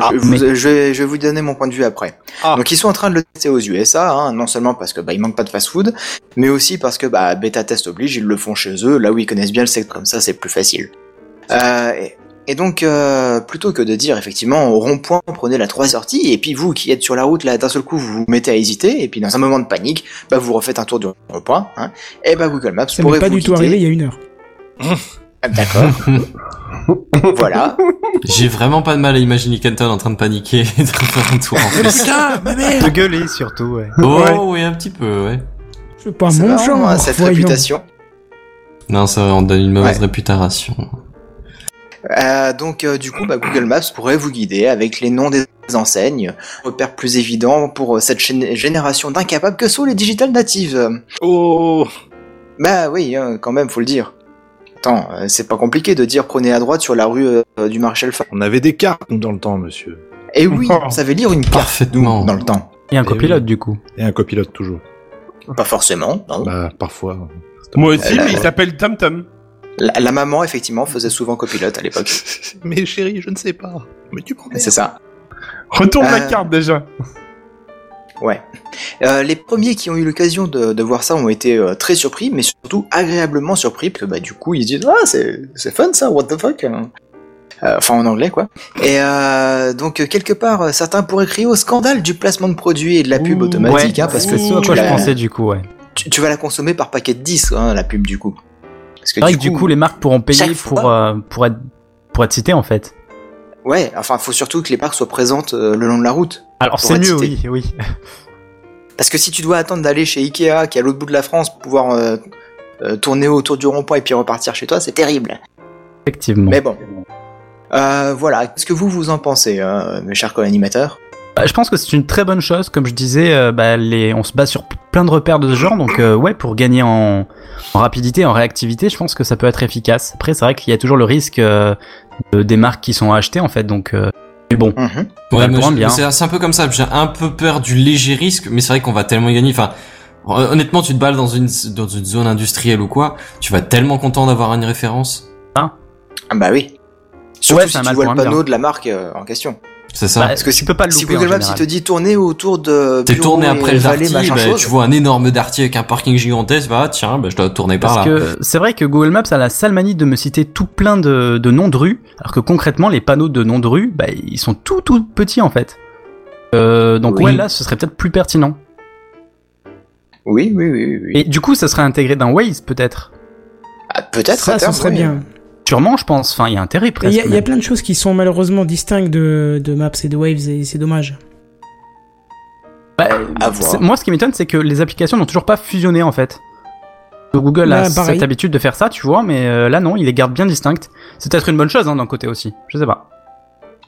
Ah, je, vous- mais- je vais, je vais vous donner mon point de vue après. Ah. Donc ils sont en train de le tester aux USA, hein, non seulement parce que bah, il manque pas de fast-food, mais aussi parce que bah, bêta test oblige, ils le font chez eux, là où ils connaissent bien le secteur comme ça, c'est plus facile. Euh, et, et donc euh, plutôt que de dire effectivement au rond-point prenez la 3 sorties et puis vous qui êtes sur la route là d'un seul coup vous vous mettez à hésiter et puis dans un moment de panique bah vous refaites un tour du rond-point hein, et bah Google Maps Ça pourrait pas vous du tout guider. arrivé il y a une heure. Ah, D'accord. voilà. J'ai vraiment pas de mal à imaginer Kenton en train de paniquer et de faire un tour en plus. de gueuler surtout. Ouais. Oh Ouais. oui, un petit peu, ouais. C'est pas mon genre. hein, cette voyons. réputation. Non, ça on donne une mauvaise Ouais. réputation. Euh, donc euh, du coup, bah, Google Maps pourrait vous guider avec les noms des enseignes, repères plus évidents pour euh, cette gén- génération d'incapables que sont les digital natives. Oh Bah oui, hein, quand même, faut le dire. Attends, euh, c'est pas compliqué de dire prenez à droite sur la rue euh, du Marshall Farm. On avait des cartes nous dans le temps, monsieur. Et oui, Oh. on savait lire une carte Parfaitement. nous, dans le temps. Et un Eh copilote oui. du coup. Et un copilote toujours. Pas forcément, non. Bah parfois. Moi aussi, Euh, mais il s'appelle Tom Tom. La, la maman, effectivement, faisait souvent copilote à l'époque. mais chérie, je ne sais pas. Mais tu m'emmerdes. C'est ça. Retourne la Euh, carte déjà. Ouais. Euh, les premiers qui ont eu l'occasion de, de voir ça ont été euh, très surpris, mais surtout agréablement surpris, parce que bah, du coup ils se disent ah c'est c'est fun ça, what the fuck. Euh, Enfin en anglais quoi. Et euh, donc quelque part certains pourraient crier au scandale du placement de produits et de la pub Ouh, automatique, ouais, hein, parce c'est que ce à tu, quoi je pensais du coup. Ouais. tu, tu vas la consommer par paquet de 10 hein, la pub du coup. Parce que C'est vrai que du coup les marques pourront payer pour fois- euh, pour être pour être citées en fait. ouais, enfin faut surtout que les marques soient présentes euh, le long de la route. Alors c'est mieux, oui, oui. Parce que si tu dois attendre d'aller chez Ikea, qui est à l'autre bout de la France, pour pouvoir euh, tourner autour du rond-point et puis repartir chez toi, c'est terrible. Effectivement. Mais bon. Euh, voilà, qu'est-ce que vous vous en pensez, mes chers co-animateurs? Bah, je pense que c'est une très bonne chose. Comme je disais, euh, bah, les, on se base sur plein de repères de ce genre. Donc, euh, ouais, pour gagner en, en rapidité, en réactivité, je pense que ça peut être efficace. Après, c'est vrai qu'il y a toujours le risque euh, de- des marques qui sont achetées, en fait. Donc, euh, mais bon, Mhm. Ouais, mais je- c'est un peu comme ça. J'ai un peu peur du léger risque, mais c'est vrai qu'on va tellement y gagner. Enfin, hon- honnêtement, tu te balles dans une dans une zone industrielle ou quoi, tu vas tellement content d'avoir une référence. Ah bah oui. Surtout Ouais, si tu vois le un panneau bien. de la marque euh, en question. C'est ça. Bah, Parce que tu si, peux pas le si louper en Google Maps il te dit tourner autour de T'es tourné après le Darty, machin bah, chose. tu vois un énorme Darty avec un parking gigantesque, bah tiens, bah, je dois tourner par Parce là. que c'est vrai que Google Maps a la sale manie de me citer tout plein de, de noms de rues, alors que concrètement, les panneaux de noms de rues, bah, ils sont tout tout petits en fait. Euh, donc Oui. ouais, là, ce serait peut-être plus pertinent. Oui, oui, oui, oui. Et du coup, ça serait intégré dans Waze peut-être? Ah, Peut-être. Ça, ça serait oui. bien. Sûrement, je pense. Enfin, il y a intérêt presque. il y a plein de choses qui sont malheureusement distinctes de, de Maps et de Waves et c'est dommage. Bah, moi, ce qui m'étonne, c'est que les applications n'ont toujours pas fusionné en fait. Google Bah, a pareil. cette habitude de faire ça, tu vois, mais euh, là non, il les garde bien distinctes. C'est peut-être une bonne chose hein, d'un côté aussi. Je sais pas.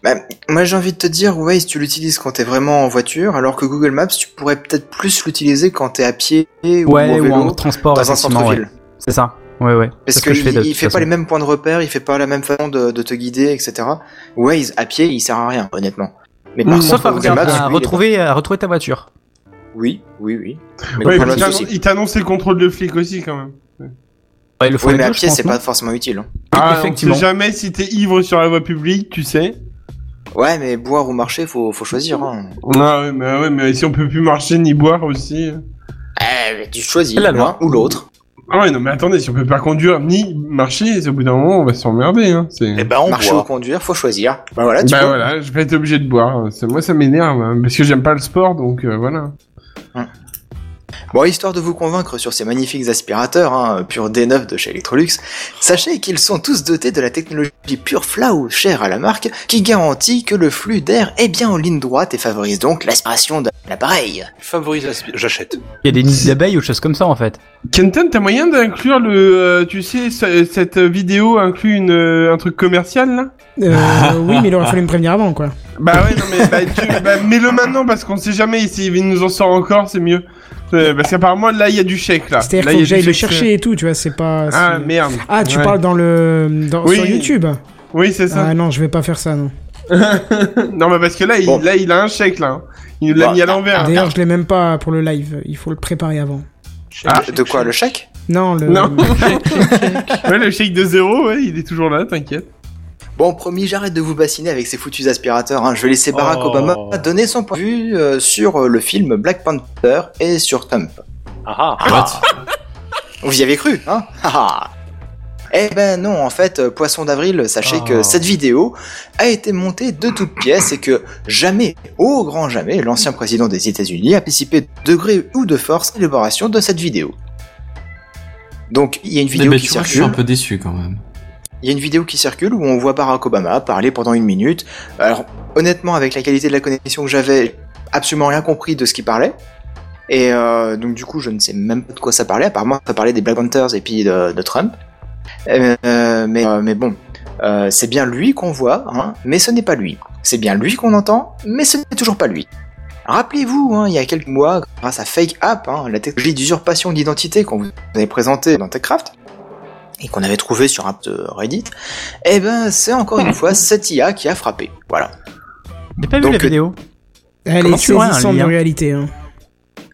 Bah, moi j'ai envie de te dire, Waze tu l'utilises quand t'es vraiment en voiture, alors que Google Maps tu pourrais peut-être plus l'utiliser quand t'es à pied ou Ouais, en ou vélo en transport, dans un centre-ville. ouais. C'est ça. Ouais, ouais. Parce que qu'il de il fait pas les mêmes points de repère, il fait pas la même façon de, de te guider, etc. Waze à pied, il sert à rien, honnêtement. Mais par Mmh, Sauf contre, à, Maps, à lui, retrouver, à retrouver ta voiture. Oui, oui, oui. Mais Ouais, le mais il t'annonce les contrôles de flic aussi quand même. Ouais, le Oui, mais à pied, c'est pas forcément utile. hein. Ah, effectivement. on sait jamais si t'es ivre sur la voie publique, tu sais. Ouais, mais boire ou marcher, faut, faut choisir. Hein. Ah ouais, mais ouais, mais si on peut plus marcher ni boire aussi. Eh, mais tu choisis La l'un loi. ou l'autre. Ah ouais, non mais attendez, si on peut pas conduire ni marcher, au bout d'un moment, on va s'emmerder. Hein. C'est... Eh ben, on Marcher ou conduire, faut choisir. Bah voilà, tu bah vois. voilà, je vais être obligé de boire. C'est- Moi, ça m'énerve hein, parce que j'aime pas le sport, donc euh, voilà. Bon, histoire de vous convaincre sur ces magnifiques aspirateurs, hein, pur D9 de chez Electrolux, sachez qu'ils sont tous dotés de la technologie Pure Flow, chère à la marque, qui garantit que le flux d'air est bien en ligne droite et favorise donc l'aspiration de l'appareil. Favorise l'aspi- J'achète. Il y a des nids d'abeilles ou choses comme ça en fait. Kenton, t'as moyen d'inclure le, euh, tu sais, ce- cette vidéo inclut une, euh, un truc commercial là? Euh, oui, mais il aurait fallu me prévenir avant, quoi. Bah ouais, non mais bah, tu, bah, mets-le maintenant parce qu'on sait jamais s'il nous en sort encore, c'est mieux. Euh, parce qu'apparemment là, il y a du chèque là. C'est-à-dire Là, qu'il il faut que j'aille le chèque, chercher et tout, tu vois, c'est pas... Ah merde. Ah, tu Ouais. parles dans le... Dans, Oui. sur YouTube Oui, c'est ça. Ah non, je vais pas faire ça, non. non mais parce que là, il, là, il a un chèque là. Il nous l'a Bah, mis à l'envers. D'ailleurs, je l'ai même pas pour le live. Il faut le préparer avant. Ah, De quoi, le chèque? Non, le. Non. ouais, le shake de zéro, ouais, il est toujours là, t'inquiète. Bon, promis, j'arrête de vous bassiner avec ces foutus aspirateurs. hein. Je vais laisser Barack Oh. Obama donner son point de vue euh, sur euh, le film Black Panther et sur Trump. Ah ah. What? Vous y avez cru, hein? Haha. Eh ben non, en fait, euh, Poisson d'avril, sachez Oh. que cette vidéo a été montée de toutes pièces et que jamais, au grand jamais, l'ancien président des États-Unis a participé de degré ou de force à l'élaboration de cette vidéo. Donc, il y a une vidéo qui tu vois, je suis un circule. peu déçu quand même. Il y a une vidéo qui circule où on voit Barack Obama parler pendant une minute. Alors, honnêtement, avec la qualité de la connexion que j'avais, absolument rien compris de ce qu'il parlait. Et euh, donc, du coup, je ne sais même pas de quoi ça parlait. Apparemment, ça parlait des Black Panthers et puis de, Trump. Euh, mais, euh, mais bon, c'est bien lui qu'on voit, hein, mais ce n'est pas lui. C'est bien lui qu'on entend, mais ce n'est toujours pas lui. Rappelez-vous, hein, il y a quelques mois, grâce à Fake App, hein, la technologie d'usurpation d'identité qu'on vous avait présentée dans TechCraft, et qu'on avait trouvé sur un de Reddit, eh ben c'est encore une fois cette IA qui a frappé. Voilà. J'ai pas vu Donc, la euh, vidéo. Elle Comment est saisissante lien réalité. Hein.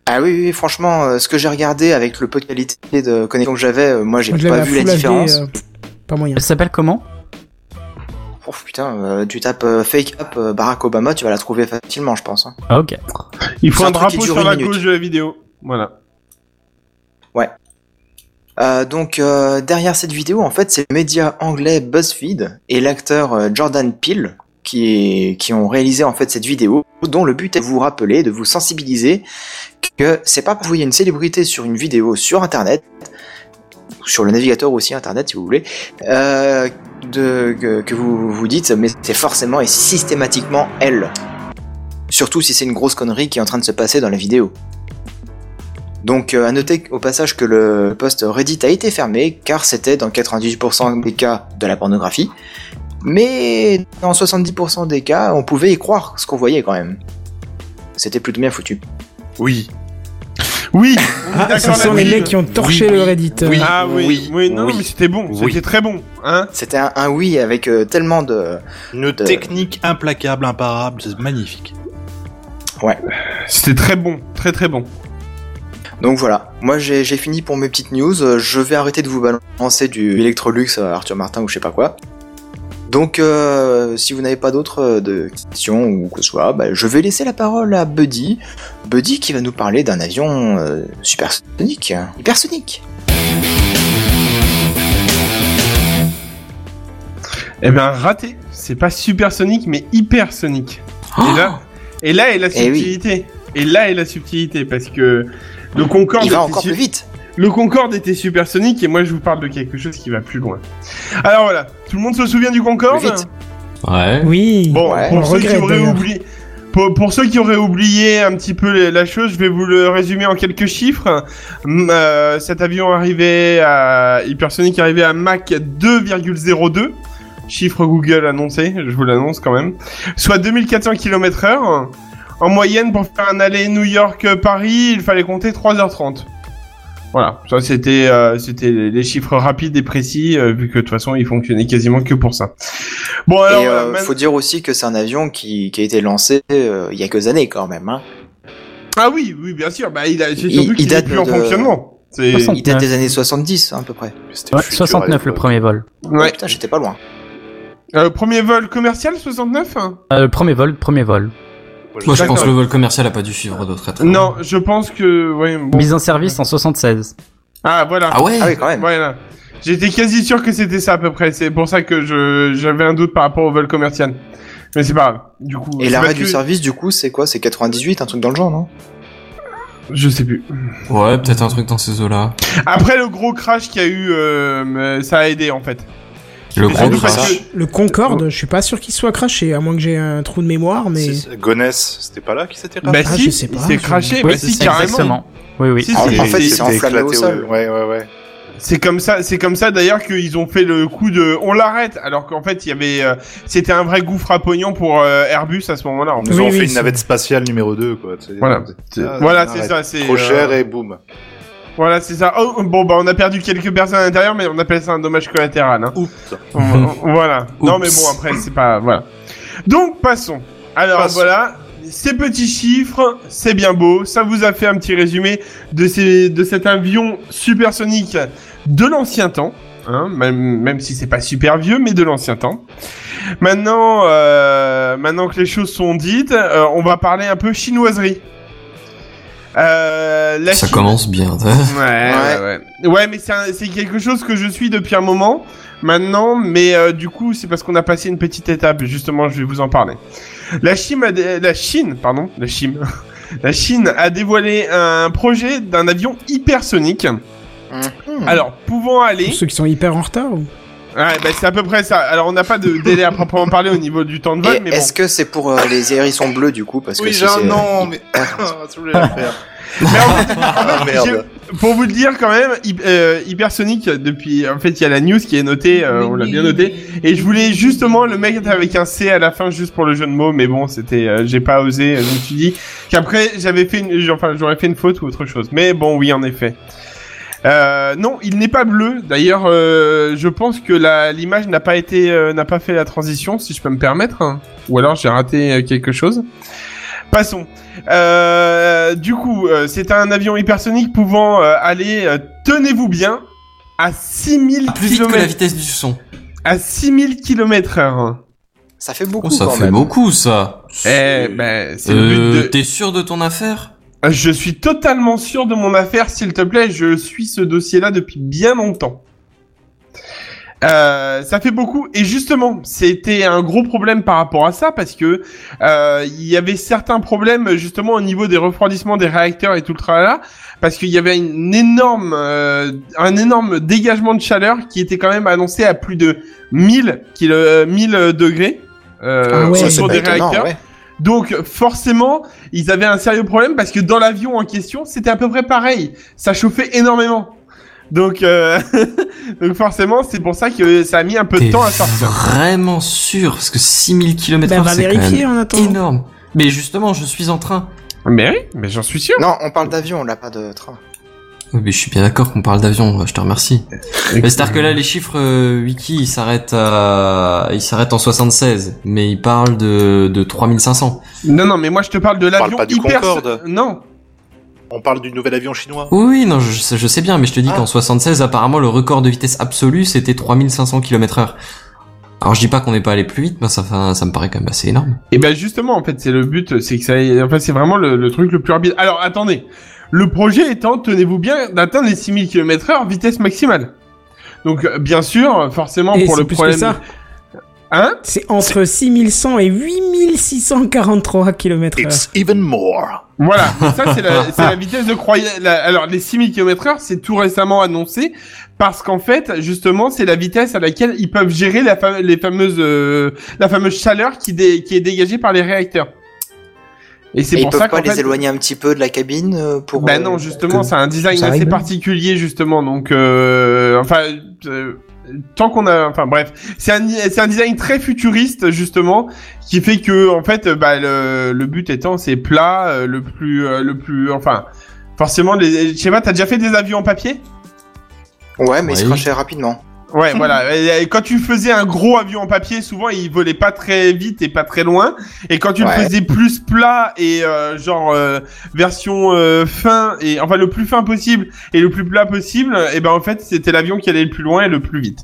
Ah oui, oui, franchement, euh, ce que j'ai regardé avec le peu de qualité de connexion que j'avais, euh, moi j'ai pas vu la différence. euh, pas moyen. Elle s'appelle comment? Oh putain, euh, tu tapes euh, Fake App euh, Barack Obama, tu vas la trouver facilement, je pense. hein. Ah ok. Il faut un un drapeau sur la gauche de la vidéo. Voilà. Euh, donc euh, derrière cette vidéo, en fait, c'est le média anglais BuzzFeed et l'acteur euh, Jordan Peele qui, est- qui ont réalisé en fait cette vidéo, dont le but est de vous rappeler, de vous sensibiliser que c'est pas pour vous voyez une célébrité sur une vidéo sur Internet, sur le navigateur aussi Internet si vous voulez, euh, de, que, que vous vous dites mais c'est forcément et systématiquement elle. Surtout si c'est une grosse connerie qui est en train de se passer dans la vidéo. Donc euh, à noter au passage que le post Reddit a été fermé car c'était dans 98% des cas de la pornographie, mais dans 70% des cas on pouvait y croire ce qu'on voyait quand même. C'était plutôt bien foutu. Oui. Oui. Ah, d'accord, ce sont les mecs qui ont torché Oui, le Reddit. euh. oui. Ah oui, oui, Oui, non, oui. mais c'était bon, Oui. c'était très bon, hein. C'était un, un oui avec euh, tellement de... Une technique implacable, imparable, c'est magnifique. C'était très bon, très très bon. Donc voilà, moi j'ai fini pour mes petites news, Euh, je vais arrêter de vous balancer du Electrolux à Arthur Martin ou je sais pas quoi. Donc euh, si vous n'avez pas d'autres euh, questions ou que ce soit, bah, je vais laisser la parole à Buddy. Buddy qui va nous parler d'un avion euh, supersonique, hypersonique. Eh ben raté. C'est pas supersonique, mais hypersonique. Et là, et là est la Eh oui. subtilité. Et là est la subtilité parce que le Concorde. Il va était encore su- plus vite. Le Concorde était supersonique et moi je vous parle de quelque chose qui va plus loin. Alors voilà, tout le monde se souvient du Concorde vite. Ouais. Oui. Bon, Ouais. Pour, ceux qui auraient oublié, pour, pour ceux qui auraient oublié un petit peu la chose, je vais vous le résumer en quelques chiffres. Euh, cet avion arrivait à hypersonique arrivait à Mach 2,02, chiffre Google annoncé, je vous l'annonce quand même, soit 2400 km heure. En moyenne, pour faire un aller New York-Paris, il fallait compter 3h30. Voilà, ça c'était euh, c'était les chiffres rapides et précis, euh, vu que de toute façon il fonctionnait quasiment que pour ça. Bon alors, Et euh, maintenant- faut dire aussi que c'est un avion qui, qui a été lancé euh, il y a quelques années quand même. Hein. Ah oui, oui, bien sûr. Bah, il a, Il- il date plus en fonctionnement. C'est, 60. Il date des années 70 à peu près. C'était Ouais, futur à 69 le premier vol. ouais. Putain, j'étais pas loin. Euh, premier vol commercial, 69? hein Euh, le premier vol, premier vol. Moi, je pense que le vol commercial a pas dû suivre de très. Non, je pense que, ouais, bon. Mise en service en 76. Ah, voilà. Ah ouais Ah oui, quand même. Voilà. J'étais quasi sûr que c'était ça à peu près. C'est pour ça que je, j'avais un doute par rapport au vol commercial. Mais c'est pas grave. Du coup. Et l'arrêt du que- service, du coup, c'est quoi? C'est 98, un truc dans le genre, non? Je sais plus. Ouais, peut-être un truc dans ces eaux-là. Après le gros crash qu'il y a eu, euh, mais ça a aidé en fait. Le que- Le Concorde, je suis pas sûr qu'il soit craché, à moins que j'ai un trou de mémoire, mais. C'est- Gonesse, c'était pas là qui s'était Bah Ah, si, je sais pas, il s'est je- craché. Oui, bah si, c'est carrément. exactement. Oui, oui. Si, En- si, en fait, s'est enflammé au sol. Ouais, ouais, ouais. C'est comme ça, c'est comme ça d'ailleurs qu'ils ont fait le coup de on l'arrête alors qu'en fait il y avait euh, c'était un vrai gouffre à pognon pour euh, Airbus à ce moment-là. en Ils fait. Oui, ont fait oui, une c'est- navette spatiale numéro 2, quoi. Voilà. Ah, Voilà, c'est ça, c'est Trop cher euh, et boum. Voilà, c'est ça. Oh, bon bah on a perdu quelques personnes à l'intérieur mais on appelle ça un dommage collatéral hein. Oups. voilà. Non mais bon après c'est pas voilà. Donc passons. Alors Passons. voilà, ces petits chiffres, c'est bien beau. Ça vous a fait un petit résumé de, ces, de cet avion supersonique de l'ancien temps. Hein, même, même si c'est pas super vieux, mais de l'ancien temps. Maintenant, euh, maintenant que les choses sont dites, euh, on va parler un peu chinoiserie. Euh, la Ça Chine- commence bien. Ouais, ouais, ouais. Ouais, mais c'est quelque chose que je suis depuis un moment maintenant, mais euh, du coup, c'est parce qu'on a passé une petite étape. Justement, je vais vous en parler. La Chine, a dé- la Chine, pardon, la Chine, la Chine a dévoilé un projet d'un avion hypersonique. Mhm. Alors, pouvant aller. Pour ceux qui sont hyper en retard ou... Ouais, bah, c'est à peu près ça. Alors, on n'a pas de délai à proprement parler au niveau du temps de vol, Et mais bon. est-ce que c'est pour euh, les hérissons bleus du coup parce que Oui, si j'ai un c'est- nom, mais. Je voulais le faire. Mais en fait, Ah, merde. j'ai- pour vous le dire quand même, hy- euh, hypersonique depuis. En fait, il y a la news qui est notée, euh, on l'a bien noté. Et je voulais justement le mettre avec un C à la fin juste pour le jeu de mots, mais bon, c'était, euh, j'ai pas osé. Je me suis dit qu'après j'avais fait, une, enfin, j'aurais fait une faute ou autre chose. Mais bon, oui, en effet. Euh, non, il n'est pas bleu. D'ailleurs, euh, je pense que la l'image n'a pas été, euh, n'a pas fait la transition, si je peux me permettre. hein. Ou alors j'ai raté euh, quelque chose. Passons. Euh, du coup, euh, c'est un avion hypersonique pouvant euh, aller, euh, tenez-vous bien, à 6000 Plus vite que la km. vitesse du son. À 6000 km heure. Ça fait beaucoup Oh, ça quand fait même. beaucoup, ça. Eh ben, c'est le but de... T'es sûr de ton affaire? Je suis totalement sûr de mon affaire, s'il te plaît. Je suis ce dossier-là depuis bien longtemps. Euh, ça fait beaucoup et justement c'était un gros problème par rapport à ça parce que euh, il y avait certains problèmes justement au niveau des refroidissements des réacteurs et tout le tralala parce qu'il y avait une énorme euh, un énorme dégagement de chaleur qui était quand même annoncé à plus de 1000 kilo, euh, 1000 degrés euh, Ah ouais. Autour des réacteurs. ouais. Donc forcément, ils avaient un sérieux problème parce que dans l'avion en question, c'était à peu près pareil. Ça chauffait énormément. Donc, euh, donc forcément, c'est pour ça que ça a mis un peu de temps à sortir. vraiment sûr? Parce que 6000 km Bah, heure, va c'est quand vérifier même en attendant. énorme. Mais justement, je suis en train. Mais oui, mais j'en suis sûr. Non, on parle d'avion, là, pas de train. Oui, mais je suis bien d'accord qu'on parle d'avion, je te remercie. Mais c'est-à-dire que là, les chiffres euh, wiki, ils s'arrêtent à... ils s'arrêtent en 76, mais ils parlent de, de 3500. Non, non, mais moi je te parle de parle l'avion pas du hyper. Concorde. Non. On parle du nouvel avion chinois. Oui, oui, non, je, sais- je sais bien, mais je te dis Ah. qu'en 76, apparemment, le record de vitesse absolue, c'était 3500 km heure. Alors, je dis pas qu'on n'est pas allé plus vite, mais ça, ça me paraît quand même assez énorme. Et ben justement, en fait, c'est le but, c'est que ça, en fait, c'est vraiment le, le truc le plus rapide. Alors, attendez. Le projet étant, tenez-vous bien, d'atteindre les 6000 km heure vitesse maximale. Donc, euh, bien sûr, forcément, Et pour le plus problème. que ça. Hein? C'est entre 6100 et 8643 km heure. It's even more. Voilà, Donc ça c'est la, vitesse de croisière. la- Alors les 6000 km heure, c'est tout récemment annoncé parce qu'en fait, justement, c'est la vitesse à laquelle ils peuvent gérer la fame- les fameuses, euh, la fameuse chaleur qui, dé- qui est dégagée par les réacteurs. Et c'est Et ils pour peuvent ça pas les fait, éloigner un petit peu de la cabine euh, pour. bah euh, non, justement, que- c'est un design assez particulier justement. Donc, euh, enfin, euh, tant qu'on a, enfin bref, c'est un, c'est un design très futuriste justement, qui fait que en fait, bah le, le but étant c'est plat, euh, le plus, euh, le plus, enfin, forcément, les, je sais pas, t'as déjà fait des avions en papier? Ouais, mais ils se Oui. crachaient rapidement. Ouais, voilà. Et, quand tu faisais un gros avion en papier, souvent il volait pas très vite et pas très loin. Et quand tu Ouais. le faisais plus plat et euh, genre euh, version euh, fin et enfin le plus fin possible et le plus plat possible, et ben en fait c'était l'avion qui allait le plus loin et le plus vite.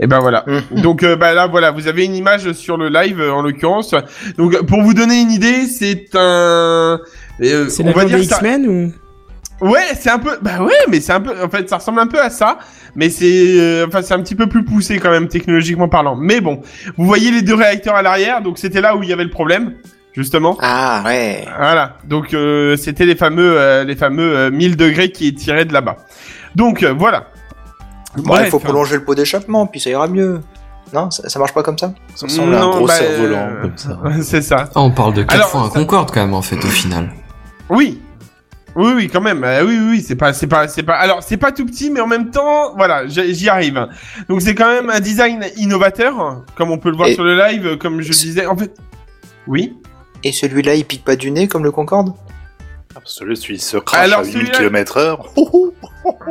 Et ben voilà. Mhm. Donc euh, bah là voilà, vous avez une image sur le live euh, en l'occurrence. Donc pour vous donner une idée, c'est un euh, C'est on va l'avion dire des ça- X-Men ou? Ouais, c'est un peu, bah ouais, mais c'est un peu, en fait, ça ressemble un peu à ça, mais c'est, euh, enfin, c'est un petit peu plus poussé quand même technologiquement parlant. Mais bon, vous voyez les deux réacteurs à l'arrière, donc c'était là où il y avait le problème, justement. Ah ouais. Voilà, donc euh, c'était les fameux, euh, les fameux euh, 1000 degrés qui tiraient de là-bas. Donc euh, voilà. Bon, il Bref. faut prolonger le pot d'échappement, puis ça ira mieux. Non, ça, ça marche pas comme ça? Ça ressemble à un Non, gros bah, cerf-volant, euh, comme ça. c'est ça. Ah, on parle de 4 Alors, fois un ça- Concorde quand même, en fait, au final. Oui. Oui, oui, quand même. Euh, oui, oui, oui, c'est pas, c'est pas, c'est pas. Alors, c'est pas tout petit, mais en même temps, voilà, j'y arrive. Donc, c'est quand même un design innovateur, comme on peut le voir Et- sur le live, comme je disais. En fait, oui. Et celui-là, il pique pas du nez comme le Concorde? Ah, parce que celui, il se crache Alors, à 8000 celui-là- km heure.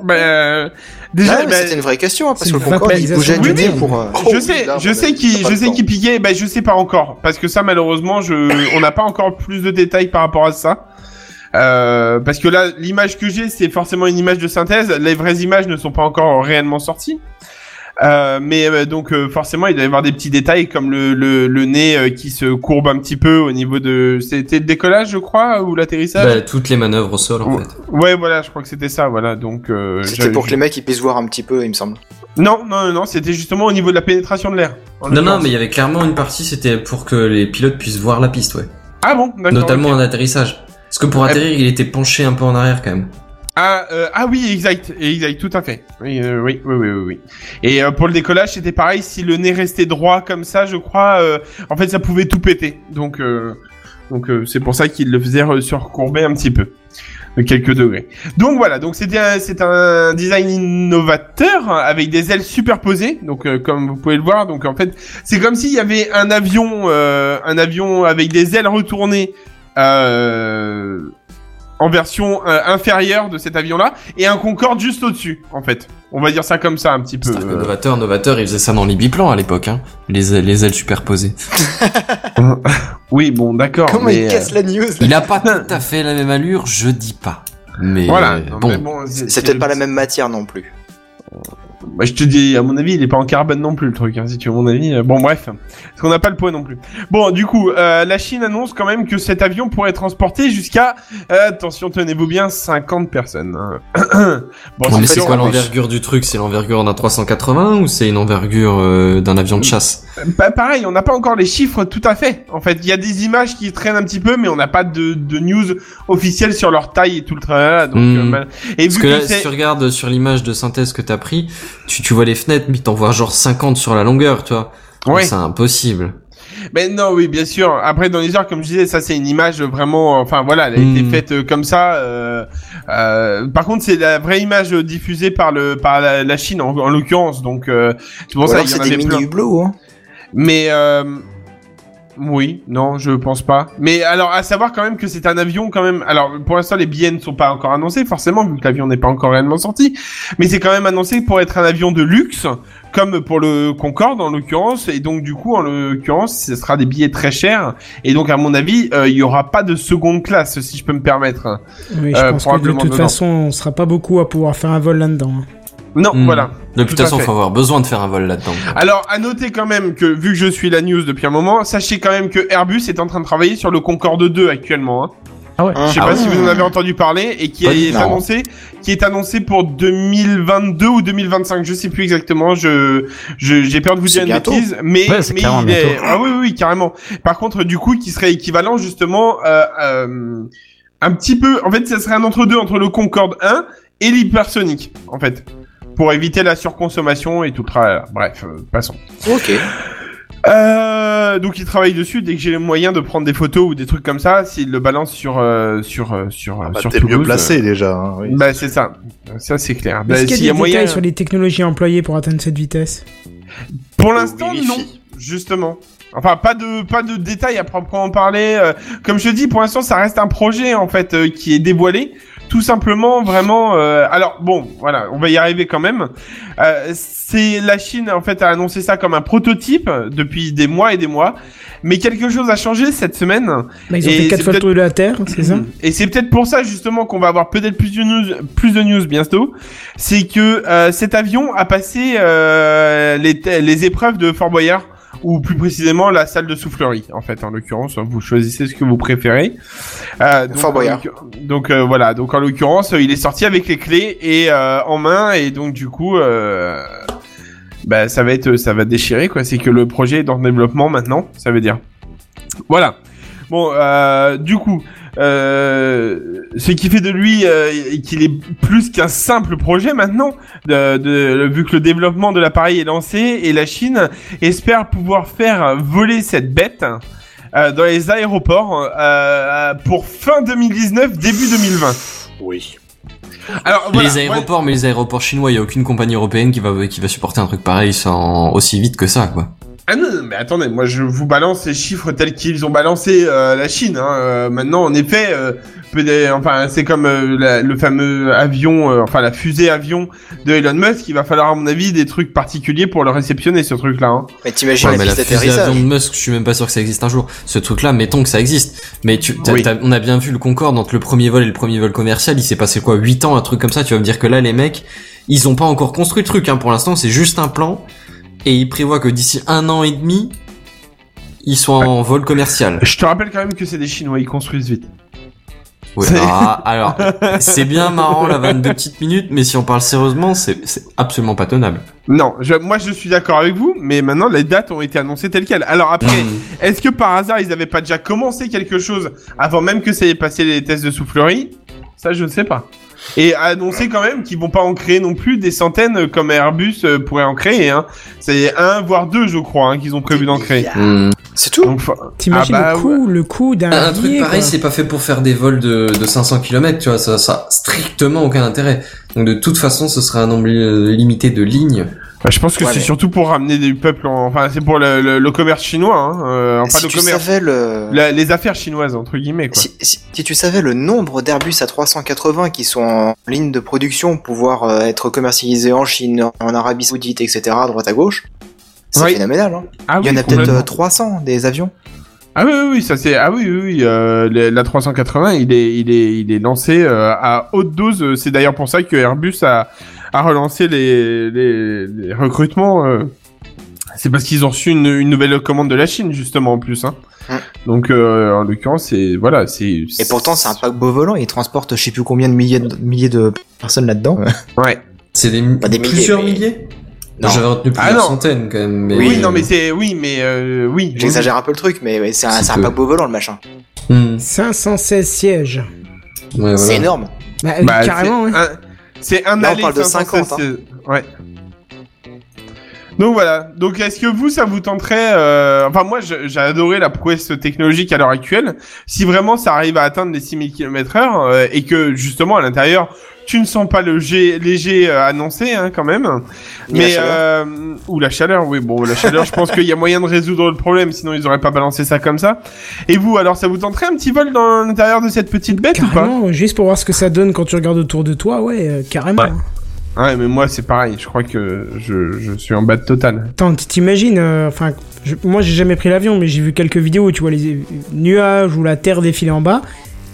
Bah, euh, déjà, Ah, mais bah, c'était une vraie question, hein, parce que le Concorde, il bougeait Oui, du nez pour... euh, je Oh, sais, oui, là, je sais qui, je le sais qui piquait. Bah, je sais pas encore, parce que ça, malheureusement, je, on n'a pas encore plus de détails par rapport à ça. Euh, parce que là, l'image que j'ai, c'est forcément une image de synthèse. Les vraies images ne sont pas encore réellement sorties. Euh, mais euh, donc euh, forcément, il doit y avoir des petits détails comme le, le, le nez euh, qui se courbe un petit peu au niveau de. C'était le décollage, je crois, ou l'atterrissage? Bah, toutes les manœuvres au sol, en Ouais. fait. Ouais, voilà, je crois que c'était ça, voilà. Donc, euh, C'était pour que les mecs ils puissent voir un petit peu, il me semble. Non, non, non, non, c'était justement au niveau de la pénétration de l'air. Non, non, mais il y avait clairement une partie, c'était pour que les pilotes puissent voir la piste, ouais. Ah bon. Notamment en atterrissage. Parce que pour Eh atterrir, il était penché un peu en arrière, quand même. Ah, euh, ah oui, exact, exact, tout à fait. Oui, euh, oui, oui, oui, oui, oui. Et euh, pour le décollage, c'était pareil. Si le nez restait droit comme ça, je crois, euh, en fait, ça pouvait tout péter. Donc, euh, donc euh, c'est pour ça qu'il le faisait surcourber un petit peu, de quelques degrés. Donc voilà, donc c'était un, c'est un design innovateur avec des ailes superposées. Donc euh, comme vous pouvez le voir, donc en fait, c'est comme s'il y avait un avion, euh, un avion avec des ailes retournées. Euh, en version euh, inférieure de cet avion-là et un Concorde juste au-dessus, en fait. On va dire ça comme ça un petit peu. C'est-à-dire que Euh, Novateur, Novateur, il faisait ça dans les biplans à l'époque, hein. Les, ailes- les ailes superposées. Oui, bon, d'accord. Comment mais, il casse la news là Il a pas tout à fait la même allure, je dis pas. Mais Voilà. euh, non, bon. mais bon, C'est peut-être pas la même matière non plus. Bah, je te dis, à mon avis, il est pas en carbone non plus le truc, hein, si tu veux mon avis. Euh, Bon, bref, parce qu'on n'a pas le poids non plus. Bon, du coup, euh, la Chine annonce quand même que cet avion pourrait transporter jusqu'à, euh, attention, tenez-vous bien, 50 personnes. hein. bon, mais c'est quoi l'envergure du truc? C'est l'envergure d'un 380 ou c'est une envergure euh, d'un avion de chasse? Bah, pareil, on n'a pas encore les chiffres tout à fait. En fait, il y a des images qui traînent un petit peu, mais on n'a pas de, de news officielle sur leur taille et tout le tralala. Donc, euh, mal- et Parce vu que que, là, si tu regardes sur l'image de synthèse que t'as pris, tu, tu vois les fenêtres, mais t'en vois genre 50 sur la longueur, tu vois. Ouais. C'est impossible. Mais non, oui, bien sûr. Après, dans les heures, comme je disais, ça c'est une image vraiment. Enfin, voilà, elle a été Hmm. faite euh, comme ça. euh, euh, par contre, c'est la vraie image diffusée par le par la, la Chine en, en l'occurrence. Donc, euh, c'est pour Ou ça alors il y en des avait plein. hublots, hein. Mais euh, oui, non, je pense pas. Mais alors, à savoir quand même que c'est un avion quand même. Alors, pour l'instant, les billets ne sont pas encore annoncés, forcément, vu que l'avion n'est pas encore réellement sorti. Mais c'est quand même annoncé pour être un avion de luxe, comme pour le Concorde en l'occurrence. Et donc, du coup, en l'occurrence, ce sera des billets très chers. Et donc, à mon avis, euh, il y aura pas de seconde classe, si je peux me permettre. Oui, je Euh, pense que de toute dedans. façon, on sera pas beaucoup à pouvoir faire un vol là-dedans. Non, Hmm. voilà. De toute façon, fait. faut avoir besoin de faire un vol là-dedans. Alors, à noter quand même que, vu que je suis la news depuis un moment, sachez quand même que Airbus est en train de travailler sur le Concorde 2 actuellement. Hein. Ah ouais. Je sais Ah pas ouais. si vous en avez entendu parler et qui est annoncé, qui est annoncé pour 2022 ou 2025, je sais plus exactement. Je, je j'ai peur de vous dire une bêtise, mais Ouais, c'est mais il est, ah oui, oui oui carrément. Par contre, du coup, qui serait équivalent justement, euh, euh, un petit peu. En fait, ça serait un entre deux entre le Concorde 1 et l'hypersonique, en fait, pour éviter la surconsommation et tout le tralala. Bref, euh, passons. Ok. Euh, donc il travaille dessus. Dès que j'ai les moyens de prendre des photos ou des trucs comme ça, s'il le balance sur euh, sur euh, sur Ah bah, sur T'es mieux placé déjà. hein, oui. Bah c'est ça, ça c'est clair. Bah, Est-ce qu'il s'il y a des moyen- détails sur les technologies employées pour atteindre cette vitesse? Pour Le l'instant Wi-Fi. non, justement. Enfin pas de pas de détails à proprement parler. euh, comme je dis, pour l'instant ça reste un projet en fait euh, qui est dévoilé. Tout simplement, vraiment. euh, alors bon, voilà, on va y arriver quand même. Euh, c'est la Chine en fait a annoncé ça comme un prototype depuis des mois et des mois, mais quelque chose a changé cette semaine. Bah, Ils ont Et fait quatre fois le tour de la Terre, c'est ça Et c'est peut-être pour ça justement qu'on va avoir peut-être plus de news, plus de news bientôt. C'est que euh, cet avion a passé euh, les, les épreuves de Fort Boyard ou plus précisément la salle de soufflerie en fait en l'occurrence. Vous choisissez ce que vous préférez. Euh, donc, Fort en Boyard. l'occur- donc euh, voilà. Donc en l'occurrence il est sorti avec les clés et euh, en main. Et donc du coup euh, bah ça va être ça va déchirer quoi. C'est que le projet est dans le développement maintenant ça veut dire. Voilà. Bon euh, du coup euh, ce qui fait de lui euh, qu'il est plus qu'un simple projet maintenant, de, de- vu que le développement de l'appareil est lancé et la Chine espère pouvoir faire voler cette bête euh, dans les aéroports euh, pour fin 2019, début 2020. Oui. Alors voilà, les aéroports, mais les aéroports chinois, il y a aucune compagnie européenne qui va qui va supporter un truc pareil sans aussi vite que ça, quoi. Ah non, non, mais attendez, moi je vous balance les chiffres tels qu'ils ont balancé euh, la Chine. Hein. Euh, maintenant, en effet, euh, enfin c'est comme euh, la- le fameux avion, euh, enfin la fusée avion de Elon Musk. Il va falloir à mon avis des trucs particuliers pour le réceptionner ce truc-là. Hein. Mais t'imagines Ouais, la mais la piste fusée avion de Musk, je suis même pas sûr que ça existe un jour. Ce truc-là, mettons que ça existe. Mais tu, t'as- Oui. t'as- on a bien vu le Concorde entre le premier vol et le premier vol commercial. Il s'est passé quoi, 8 ans, un truc comme ça? Tu vas me dire que là, les mecs, ils ont pas encore construit le truc. Hein. Pour l'instant, c'est juste un plan. Et ils prévoient que d'ici un an et demi, ils soient en vol commercial. Je te rappelle quand même que c'est des Chinois, ils construisent vite. Ouais, C'est- ah, alors, c'est bien marrant la 22 petites minutes, mais si on parle sérieusement, c'est absolument pas tenable. Non, je, moi je suis d'accord avec vous, mais maintenant les dates ont été annoncées telles quelles. Alors après, est-ce que par hasard ils avaient pas déjà commencé quelque chose avant même que ça ait passé les tests de soufflerie? Ça je ne sais pas. Et annoncer quand même qu'ils vont pas en créer non plus des centaines euh, comme Airbus euh, pourrait en créer. Hein. C'est un voire deux je crois hein, qu'ils ont prévu d'en créer. Hmm. C'est tout. Donc, fa- T'imagines Ah bah, le coût, le coût d'un Un truc billet, pareil, quoi. c'est pas fait pour faire des vols de, de 500 km, tu vois, ça, ça a strictement aucun intérêt. Donc de toute façon, ce sera un nombre limité de lignes. Bah, je pense que Ouais, c'est mais- surtout pour ramener du peuple. En... Enfin, c'est pour le, le- le commerce chinois. Hein. euh, enfin, si le tu commerce, savais le... la- les affaires chinoises entre guillemets quoi. Si, si- si tu savais le nombre d'Airbus A380 qui sont en ligne de production pour pouvoir euh, être commercialisés en Chine, en Arabie Saoudite, etc., droite à gauche, c'est Oui. phénoménal. Hein. Ah Il y oui, en a peut-être complètement. euh, 300 des avions. Ah oui, oui, oui, ça c'est ah oui, oui, oui euh, la 380, il est, il est, il est lancé euh, à haute dose. C'est d'ailleurs pour ça que Airbus a, a relancé les, les, les recrutements. euh. C'est parce qu'ils ont reçu une, une nouvelle commande de la Chine justement en plus. Hein. Hum. Donc euh, en l'occurrence, c'est voilà, c'est. Et pourtant, c'est un paquebot volant. Il transporte je sais plus combien de milliers de, milliers de personnes là-dedans. Ouais. C'est des, Pas des milliers, plusieurs mais- milliers? Non. J'avais retenu Ah plusieurs non. centaines quand même. Mais... Oui, non, mais c'est oui, mais euh, oui. J'exagère un peu le truc, mais c'est un, un peu. paquebot volant le machin. Hmm. 516 sièges. Ouais, C'est énorme. Bah, Bah, carrément, c'est ouais. un- C'est un Là, on parle de 516, 50, hein. c'est- Ouais. Donc voilà. Donc est-ce que vous, ça vous tenterait euh, Enfin moi, j'ai adoré la prouesse technologique à l'heure actuelle. Si vraiment ça arrive à atteindre les 6000 km heure euh, et que justement à l'intérieur, tu ne sens pas le jet léger euh, annoncé hein, quand même. Ni Mais euh, ou la chaleur, oui. Bon, la chaleur, je pense qu'il y a moyen de résoudre le problème, sinon ils auraient pas balancé ça comme ça. Et vous, alors, ça vous tenterait un petit vol dans l'intérieur de cette petite bête ou pas? Juste pour voir ce que ça donne quand tu regardes autour de toi, ouais, euh, carrément. Ouais. Ouais, mais moi c'est pareil. Je crois que je, je suis en bas de total. Attends, tu t'imagines, euh, enfin, je- moi j'ai jamais pris l'avion, mais j'ai vu quelques vidéos où tu vois les euh, nuages ou la terre défiler en bas.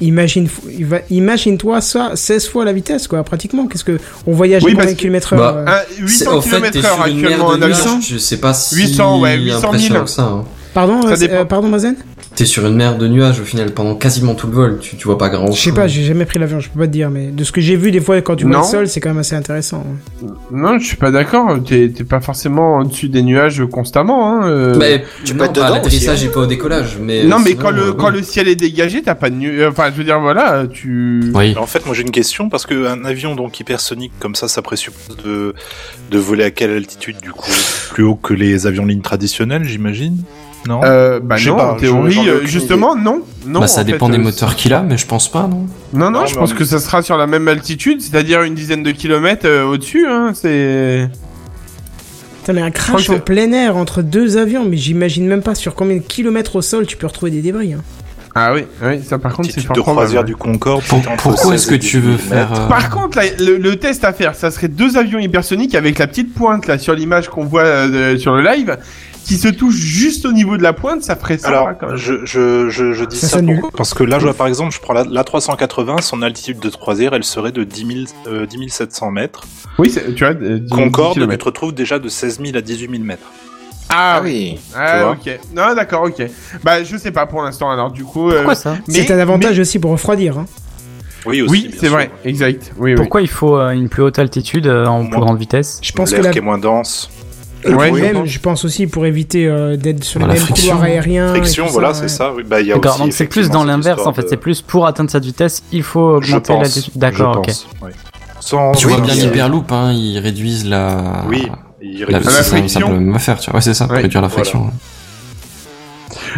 Imagine, imagine-toi ça 16 fois la vitesse, quoi, pratiquement. Qu'est-ce que on voyage Oui, à parce combien de que- kilomètres heure Bah, euh, Un- C'est- 800 Au fait, t'es km heure sur une mer actuellement en avion. Je sais pas si 800, ouais, 800 000. impressionnant que ça. hein. Pardon, euh, euh, pardon, Mazen T'es sur une mer de nuages au final pendant quasiment tout le vol. Tu, tu vois pas grand. Je sais pas, j'ai jamais pris l'avion, je peux pas te dire, mais de ce que j'ai vu des fois quand tu vois Non. le sol, c'est quand même assez intéressant. Non, je suis pas d'accord. T'es pas forcément au-dessus des nuages constamment. Hein, euh. Mais Tu non, peux être dedans l'atterrissage aussi, et pas au décollage. Mais non, euh, mais sinon, quand le quand le ciel est dégagé, t'as pas de nu. euh, Enfin, je veux dire, voilà, tu. Oui. En fait, moi j'ai une question parce que un avion donc hypersonique comme ça, ça présuppose de de voler à quelle altitude du coup? Plus haut que les avions de ligne traditionnels, j'imagine? Non. Euh, bah non, pas, en théorie, euh, justement, non. non bah, ça en fait, dépend des euh, moteurs qu'il a, mais je pense pas, non. Non, non, Non, je pense on- que ça sera sur la même altitude, c'est-à-dire une dizaine de kilomètres euh, au-dessus. Hein, c'est. Putain, mais un crash en plein air entre deux avions, mais j'imagine même pas sur combien de kilomètres au sol tu peux retrouver des débris. Hein. Ah oui, oui, ça par contre c'est probable. croisière du Concorde. Pour- pourquoi 16 est-ce que tu veux 18 faire euh, Par contre, là, le, le test à faire, ça serait deux avions hypersoniques avec la petite pointe là sur l'image qu'on voit euh, sur le live, qui se touchent juste au niveau de la pointe, ça ferait ça. Alors, quand même. je, je, je, je dis Ça ça, pourquoi parce que là, je vois par exemple, je prends la, la 380, son altitude de croisière, elle serait de 10, 000, euh, 10 700 mètres. Oui, tu vois. euh, 10 Concorde, tu te retrouves déjà de 16 000 à 18 000 mètres. Ah Ah oui. Ah ok. Non, d'accord, ok. Bah, je sais pas pour l'instant. Alors, du coup. euh, Pourquoi ça mais- C'est un avantage mais- aussi pour refroidir. Hein. Oui, aussi. Oui, c'est sûr. vrai. Exact. Oui, Pourquoi il faut euh, une plus haute altitude euh, en plus grande vitesse Je pense que L'air la... qui est moins dense. Ouais, même, pense. je pense aussi pour éviter euh, d'être sur Voilà, les mêmes friction. couloirs aériens. Friction, voilà, ouais. c'est ça. Oui, Bah, D'accord, donc c'est plus dans l'inverse en fait, de- c'est plus pour atteindre cette vitesse, il faut Je augmenter pense. l'altitude. D'accord, ok. pense, ouais. Sans Tu vois bien l'hyperloop, hein, ils réduisent la. Oui, il La, réduit- la c'est ça, friction. ça peut même faire, tu vois. Ouais, c'est ça, réduire la voilà.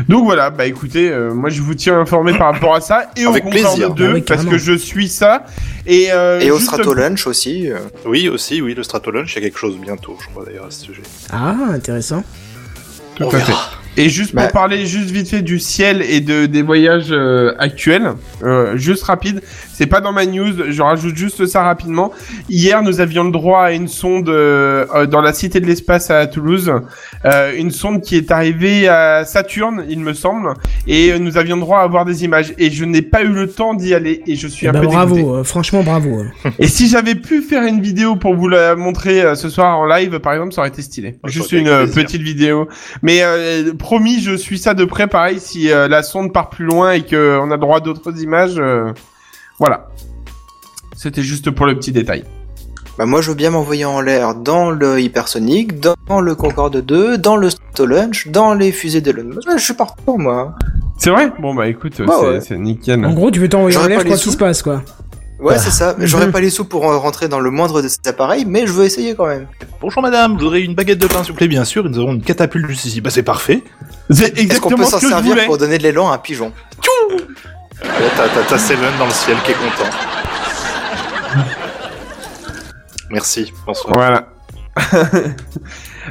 Donc voilà, bah écoutez, euh, moi je vous tiens informé par rapport à ça et Avec au plaisir. 2 Ah oui, parce que je suis ça et euh, Et au juste- Stratolunch aussi. euh, Oui, aussi, oui, le Stratolunch, il y a quelque chose bientôt, je crois d'ailleurs à ce sujet. Ah, intéressant. Tout On à fait. Et juste pour Bah. parler juste vite fait du ciel et de des voyages euh, actuels, euh, juste rapide, c'est pas dans ma news, je rajoute juste ça rapidement. Hier, nous avions le droit à une sonde euh, euh, dans la cité de l'espace à Toulouse, euh, une sonde qui est arrivée à Saturne, il me semble, et euh, nous avions le droit à avoir des images. Et je n'ai pas eu le temps d'y aller, et je suis Eh un ben, peu bravo, dégoûté. euh, franchement bravo. Et si j'avais pu faire une vidéo pour vous la montrer euh, ce soir en live, par exemple, ça aurait été stylé. Ouais, Juste une plaisir. petite vidéo. Mais euh, promis, je suis ça de près. Pareil, si euh, la sonde part plus loin et que on a droit à d'autres images, euh, voilà. C'était juste pour le petit détail. Bah moi je veux bien m'envoyer en l'air dans le hypersonique, dans le Concorde 2, dans le Launch, dans les fusées d'Elon Musk. Je suis partout moi. C'est vrai? Bon bah écoute, Ouais, c'est ouais. nickel. En gros, tu veux t'envoyer en l'air qu'il sous. se passe quoi. Ouais c'est ça. J'aurais pas les sous pour euh, rentrer dans le moindre de ces appareils, mais je veux essayer quand même. Bonjour madame, je voudrais une baguette de pain s'il vous plaît, bien sûr, et nous avons une catapulte juste ici. Bah c'est parfait. C'est Est-ce qu'on exactement peut ce s'en que je servir voulais. pour donner de l'élan à un pigeon Là, t'as, t'as, t'as Seven dans le ciel qui est content. Merci, bonsoir. Voilà.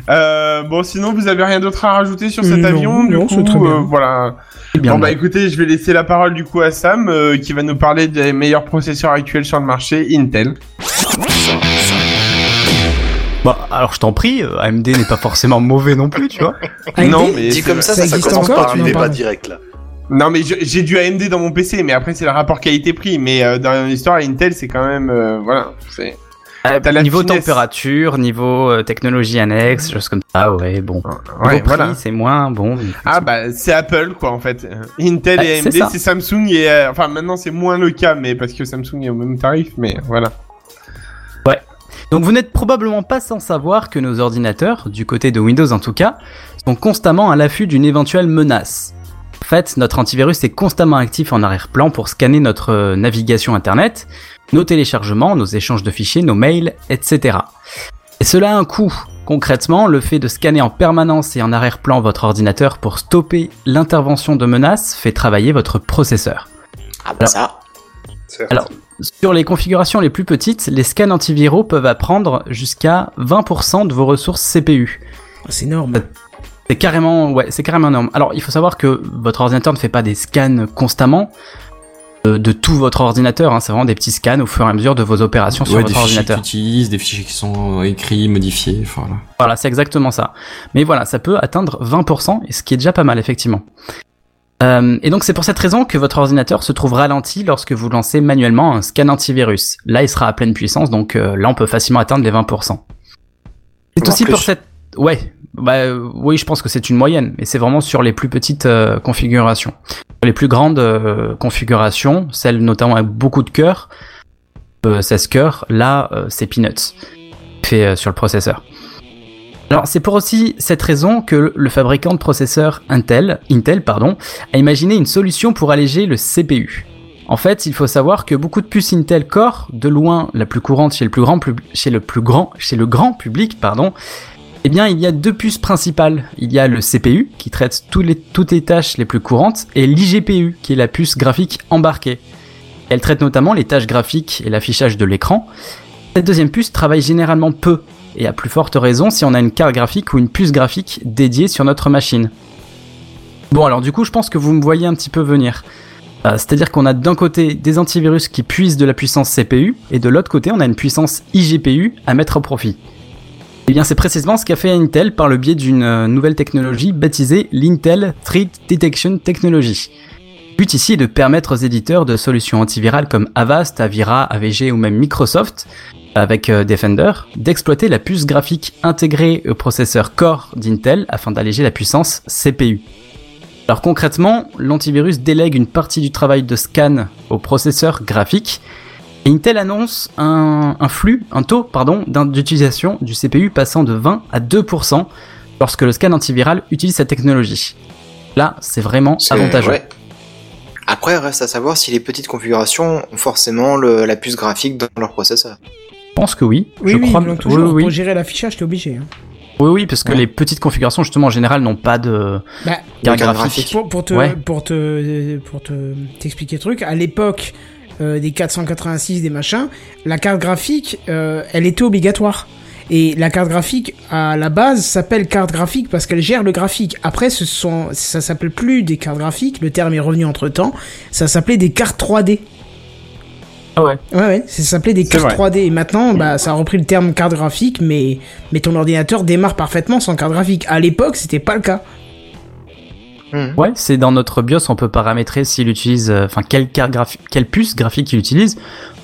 Euh, bon, sinon, vous avez rien d'autre à rajouter sur cet Non, avion Du non, coup, c'est très bien. euh, voilà. C'est bien. Bon bah écoutez, je vais laisser la parole du coup à Sam euh, qui va nous parler des meilleurs processeurs actuels sur le marché Intel. Bah, alors je t'en prie, euh, AMD n'est pas forcément mauvais non plus, tu vois. AMD, non mais Dit c'est- comme ça, ça ça, ça existe commence encore, par tu un pas direct là. non mais j'ai du AMD dans mon PC, mais après c'est le rapport qualité-prix. Mais euh, dans l'histoire Intel, c'est quand même euh, voilà, c'est La niveau finesse. température, niveau euh, technologie annexe, choses comme ça, ouais, bon. ouais voilà. c'est moins bon. Ah bah c'est Apple quoi en fait. Intel Ah, et AMD c'est Samsung et euh, enfin maintenant c'est moins le cas mais parce que Samsung est au même tarif mais voilà. Donc vous n'êtes probablement pas sans savoir que nos ordinateurs, du côté de Windows en tout cas, sont constamment à l'affût d'une éventuelle menace. En fait, notre antivirus est constamment actif en arrière-plan pour scanner notre euh, navigation internet, nos téléchargements, nos échanges de fichiers, nos mails, etc. Et cela a un coût. Concrètement, le fait de scanner en permanence et en arrière-plan votre ordinateur pour stopper l'intervention de menaces fait travailler votre processeur. Ah bah ça. Alors, sur les configurations les plus petites, les scans antiviraux peuvent apprendre jusqu'à 20% de vos ressources CPU. Ah, C'est énorme. C'est carrément, ouais, c'est carrément énorme. Alors, il faut savoir que votre ordinateur ne fait pas des scans constamment euh, de tout votre ordinateur. Hein. C'est vraiment des petits scans au fur et à mesure de vos opérations sur Ouais, des votre fichiers ordinateur. qu'ils utilisent, des fichiers qui sont euh, écrits, modifiés, enfin voilà. Voilà, c'est exactement ça. Mais voilà, ça peut atteindre 20%, et ce qui est déjà pas mal, effectivement. Euh, et donc c'est pour cette raison que votre ordinateur se trouve ralenti lorsque vous lancez manuellement un scan antivirus. Là, il sera à pleine puissance, donc euh, là, on peut facilement atteindre les 20%. C'est aussi plus. pour cette... Ouais, bah oui, je pense que c'est une moyenne, mais c'est vraiment sur les plus petites euh, configurations. Les plus grandes euh, configurations, celles notamment avec beaucoup de cœurs, euh, 16 cœurs, là, euh, c'est peanuts, fait euh, sur le processeur. Alors c'est pour aussi cette raison que le fabricant de processeurs Intel, Intel pardon, a imaginé une solution pour alléger le CPU. En fait, il faut savoir que beaucoup de puces Intel Core, de loin la plus courante chez le plus grand, le plus grand, chez le grand public, pardon, eh bien, il y a deux puces principales. Il y a le CPU, qui traite toutes les tâches les plus courantes, et l'IGPU, qui est la puce graphique embarquée. Elle traite notamment les tâches graphiques et l'affichage de l'écran. Cette deuxième puce travaille généralement peu, et à plus forte raison si on a une carte graphique ou une puce graphique dédiée sur notre machine. Bon, alors du coup, je pense que vous me voyez un petit peu venir. Euh, C'est-à-dire qu'on a d'un côté des antivirus qui puisent de la puissance CPU, et de l'autre côté, on a une puissance IGPU à mettre au profit. Eh bien, c'est précisément ce qu'a fait Intel par le biais d'une euh, nouvelle technologie baptisée l'Intel Threat Detection Technology. Le but ici est de permettre aux éditeurs de solutions antivirales comme Avast, Avira, AVG ou même Microsoft, avec euh, Defender, d'exploiter la puce graphique intégrée au processeur Core d'Intel afin d'alléger la puissance CPU. Alors concrètement, l'antivirus délègue une partie du travail de scan au processeur graphique Intel annonce un, un flux, un taux, pardon, d'utilisation du CPU passant de 20 à 2% lorsque le scan antiviral utilise cette technologie. Là, c'est vraiment avantageux. ouais. Après, reste à savoir si les petites configurations ont forcément le- la puce graphique dans leur processeur. Je pense que oui. Oui, je oui, crois toujours. oui, oui, Pour gérer l'affichage, t'es obligé. hein. Oui, oui, parce que Ouais. les petites configurations, justement, en général, n'ont pas de Bah, carte graphique. pour, pour te, Ouais. pour te, pour te, t'expliquer le truc, à l'époque euh, des 486, des machins, la carte graphique, euh, elle était obligatoire. Et la carte graphique, à la base, s'appelle carte graphique parce qu'elle gère le graphique. Après, ce sont, ça s'appelle plus des cartes graphiques. Le terme est revenu entre temps. Ça s'appelait des cartes 3D. Ah ouais. Ouais, ouais, ça s'appelait des cartes vrai. 3D. Et maintenant, bah, ça a repris le terme carte graphique, mais, mais ton ordinateur démarre parfaitement sans carte graphique. À l'époque, c'était pas le cas. Ouais, c'est dans notre BIOS, on peut paramétrer s'il utilise, euh, enfin, quelle carte graphique, quelle puce graphique il utilise,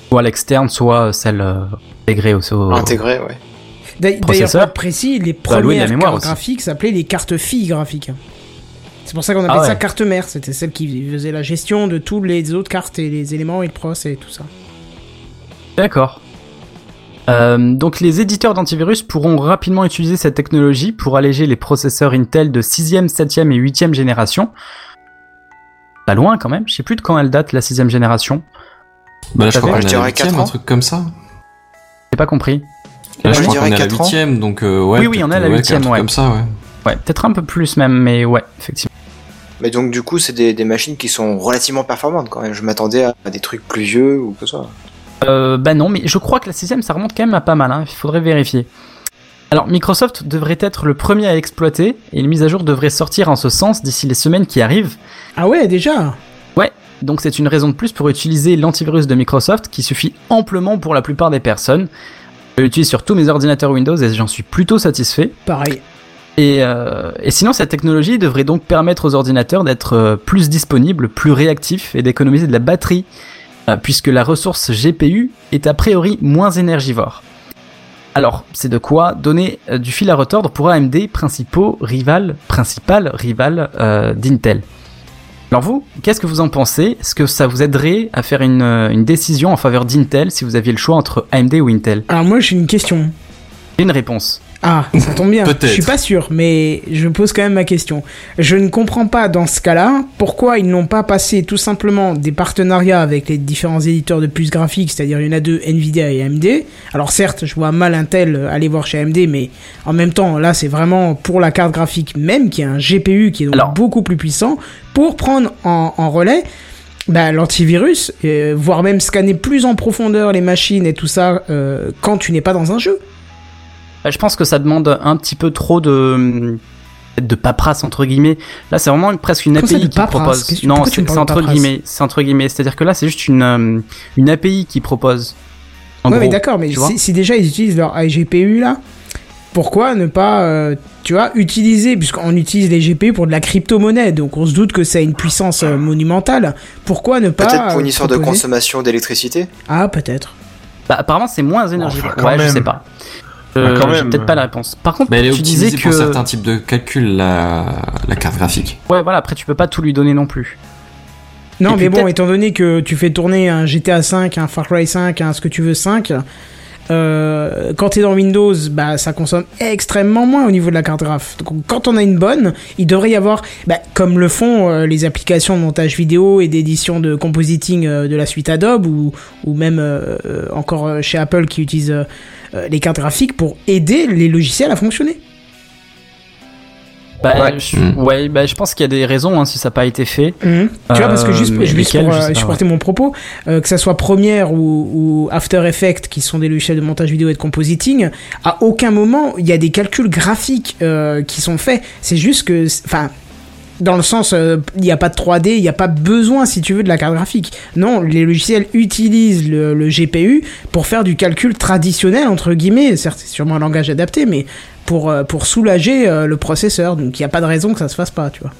soit l'externe, soit celle euh, intégrée au, au- Intégré, ouais. D'a- D'ailleurs, Processeur. pour être précis, les Bah, premières mémoire cartes graphiques s'appelaient les cartes filles graphiques. C'est pour ça qu'on appelait Ah ouais. ça carte mère. C'était celle qui faisait la gestion de tous les autres cartes et les éléments et le pros et tout ça. D'accord. Euh, donc les éditeurs d'antivirus pourront rapidement utiliser cette technologie pour alléger les processeurs Intel de 6e, 7e et 8e génération. Pas loin quand même, je sais plus de quand elle date la 6e génération. Bah là, je crois qu'on Je est huitième, un ans. truc comme ça. J'ai pas compris. Là, je je crois qu'on dirais est à la quatre ans. huitième, donc euh, ouais. Oui, oui, on est à la peut-être, huitième, un truc ouais. Comme ça, ouais. Ouais, peut-être un peu plus même, mais ouais, effectivement. Mais donc du coup, c'est des, des machines qui sont relativement performantes quand même. Je m'attendais à, à des trucs plus vieux ou que ce soit. Euh, bah non, mais je crois que la 6 ça remonte quand même à pas mal, hein. il faudrait vérifier. Alors Microsoft devrait être le premier à exploiter, et une mise à jour devrait sortir en ce sens d'ici les semaines qui arrivent. Ah ouais, déjà? Donc c'est une raison de plus pour utiliser l'antivirus de Microsoft qui suffit amplement pour la plupart des personnes. Je l'utilise sur tous mes ordinateurs Windows et j'en suis plutôt satisfait. Pareil. Et, euh, et sinon cette technologie devrait donc permettre aux ordinateurs d'être euh, plus disponibles, plus réactifs et d'économiser de la batterie, puisque la ressource GPU est a priori moins énergivore. Alors, c'est de quoi donner euh, du fil à retordre pour AMD, principaux rival, principal rival euh, d'Intel. Alors vous, qu'est-ce que vous en pensez? Est-ce que ça vous aiderait à faire une, euh, une décision en faveur d'Intel si vous aviez le choix entre AMD ou Intel? Alors moi, j'ai une question. J'ai une réponse. Ah, ça tombe bien. Peut-être. Je suis pas sûr, mais je pose quand même ma question. Je ne comprends pas dans ce cas-là pourquoi ils n'ont pas passé tout simplement des partenariats avec les différents éditeurs de puces graphiques, c'est-à-dire il y en a deux, Nvidia et AMD. Alors certes, je vois mal Intel aller voir chez AMD, mais en même temps, là, c'est vraiment pour la carte graphique même, qui est un GPU qui est donc Alors. beaucoup plus puissant, pour prendre en, en relais bah, l'antivirus, euh, voire même scanner plus en profondeur les machines et tout ça euh, quand tu n'es pas dans un jeu. Bah, Je pense que ça demande un petit peu trop de de paperasse entre guillemets. Là, c'est vraiment presque une API qui paperasse propose. Que- Non, c'est entre guillemets. C'est entre guillemets. C'est-à-dire que là, c'est juste une euh, une API qui propose. En ouais, mais gros, d'accord, mais tu vois si, si déjà ils utilisent leur iGPU là, pourquoi ne pas, euh, tu vois, utiliser, puisqu'on utilise les GPU pour de la crypto-monnaie, donc on se doute que ça a une puissance euh, monumentale, pourquoi ne pas. Peut-être pour une histoire de consommation d'électricité? Ah, peut-être. Bah, apparemment, c'est moins énergivore. Enfin, ouais, je même. sais pas. Euh, même. peut-être pas la réponse. Par contre, Mais elle est tu disais que pour certains types de calculs, la, la carte graphique. ouais, voilà. Après, tu peux pas tout lui donner non plus. Non, Et mais bon, étant donné que tu fais tourner un GTA 5, un Far Cry 5, un ce que tu veux 5, euh, quand t'es dans Windows, bah ça consomme extrêmement moins au niveau de la carte graph. Donc quand on a une bonne, il devrait y avoir, bah, comme le font euh, les applications de montage vidéo et d'édition de compositing euh, de la suite Adobe ou, ou même encore chez Apple qui utilise les cartes graphiques pour aider les logiciels à fonctionner. Bah, Ouais. je, Mm. ouais, bah, je pense qu'il y a des raisons hein, si ça n'a pas été fait. Mhm. Tu vois, parce que Euh, juste, pour je supporter mon propos, euh, que ça soit Premiere ou, ou After Effects, qui sont des logiciels de montage vidéo et de compositing, à aucun moment il y a des calculs graphiques euh, qui sont faits. C'est juste que, enfin, dans le sens, euh, il n'y a pas de 3D, il n'y a pas besoin, si tu veux, de la carte graphique. Non, les logiciels utilisent le, le GPU pour faire du calcul traditionnel, entre guillemets. Certes, c'est sûrement un langage adapté, mais pour, euh, pour soulager euh, le processeur. Donc, il n'y a pas de raison que ça se fasse pas, tu vois.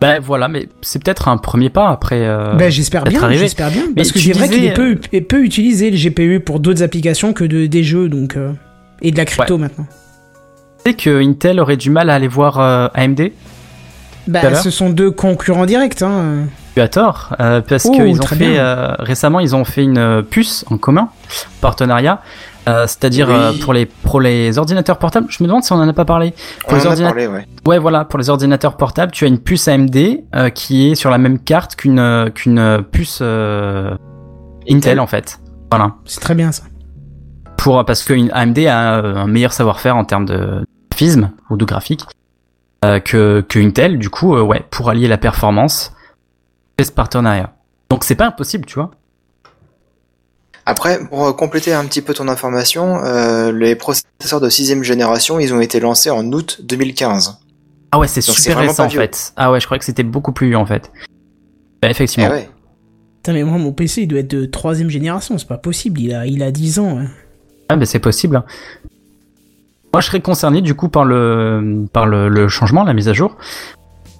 Bah voilà, mais c'est peut-être un premier pas après. euh, Ben, j'espère bien, j'espère bien. Parce que c'est vrai qu'il est peu, est peu utilisé le GPU pour d'autres applications que de, des jeux, donc euh, et de la crypto maintenant. Tu sais que Intel aurait du mal à aller voir euh, AMD Bah, l'heure. ce sont deux concurrents directs. Hein. Tu as tort, euh, parce Oh, qu'ils ont fait euh, récemment, ils ont fait une euh, puce en commun, partenariat, euh, c'est-à-dire Oui. euh, pour les pour les ordinateurs portables. Je me demande si on en a pas parlé. Pour On les en a ordinateurs, parlé, ouais. ouais, voilà, pour les ordinateurs portables, tu as une puce AMD euh, qui est sur la même carte qu'une euh, qu'une euh, puce euh, Intel en fait. Voilà. C'est très bien ça. Pour parce que AMD a un meilleur savoir-faire en termes de graphisme ou de graphique euh, que que Intel. Du coup, euh, ouais, pour allier la performance, ce partenariat. Donc c'est pas impossible, tu vois. Après, pour euh, compléter un petit peu ton information, euh, les processeurs de sixième génération, ils ont été lancés en août 2015. Ah ouais, c'est super récent en fait. Ah ouais, je croyais que c'était beaucoup plus vieux en fait. Bah, Eh effectivement. ouais. Putain, mais moi, mon PC, il doit être de troisième génération, c'est pas possible, il a, il a 10 ans. hein. Ah bah c'est possible. hein. Moi je serais concerné du coup par le par le, le changement, la mise à jour.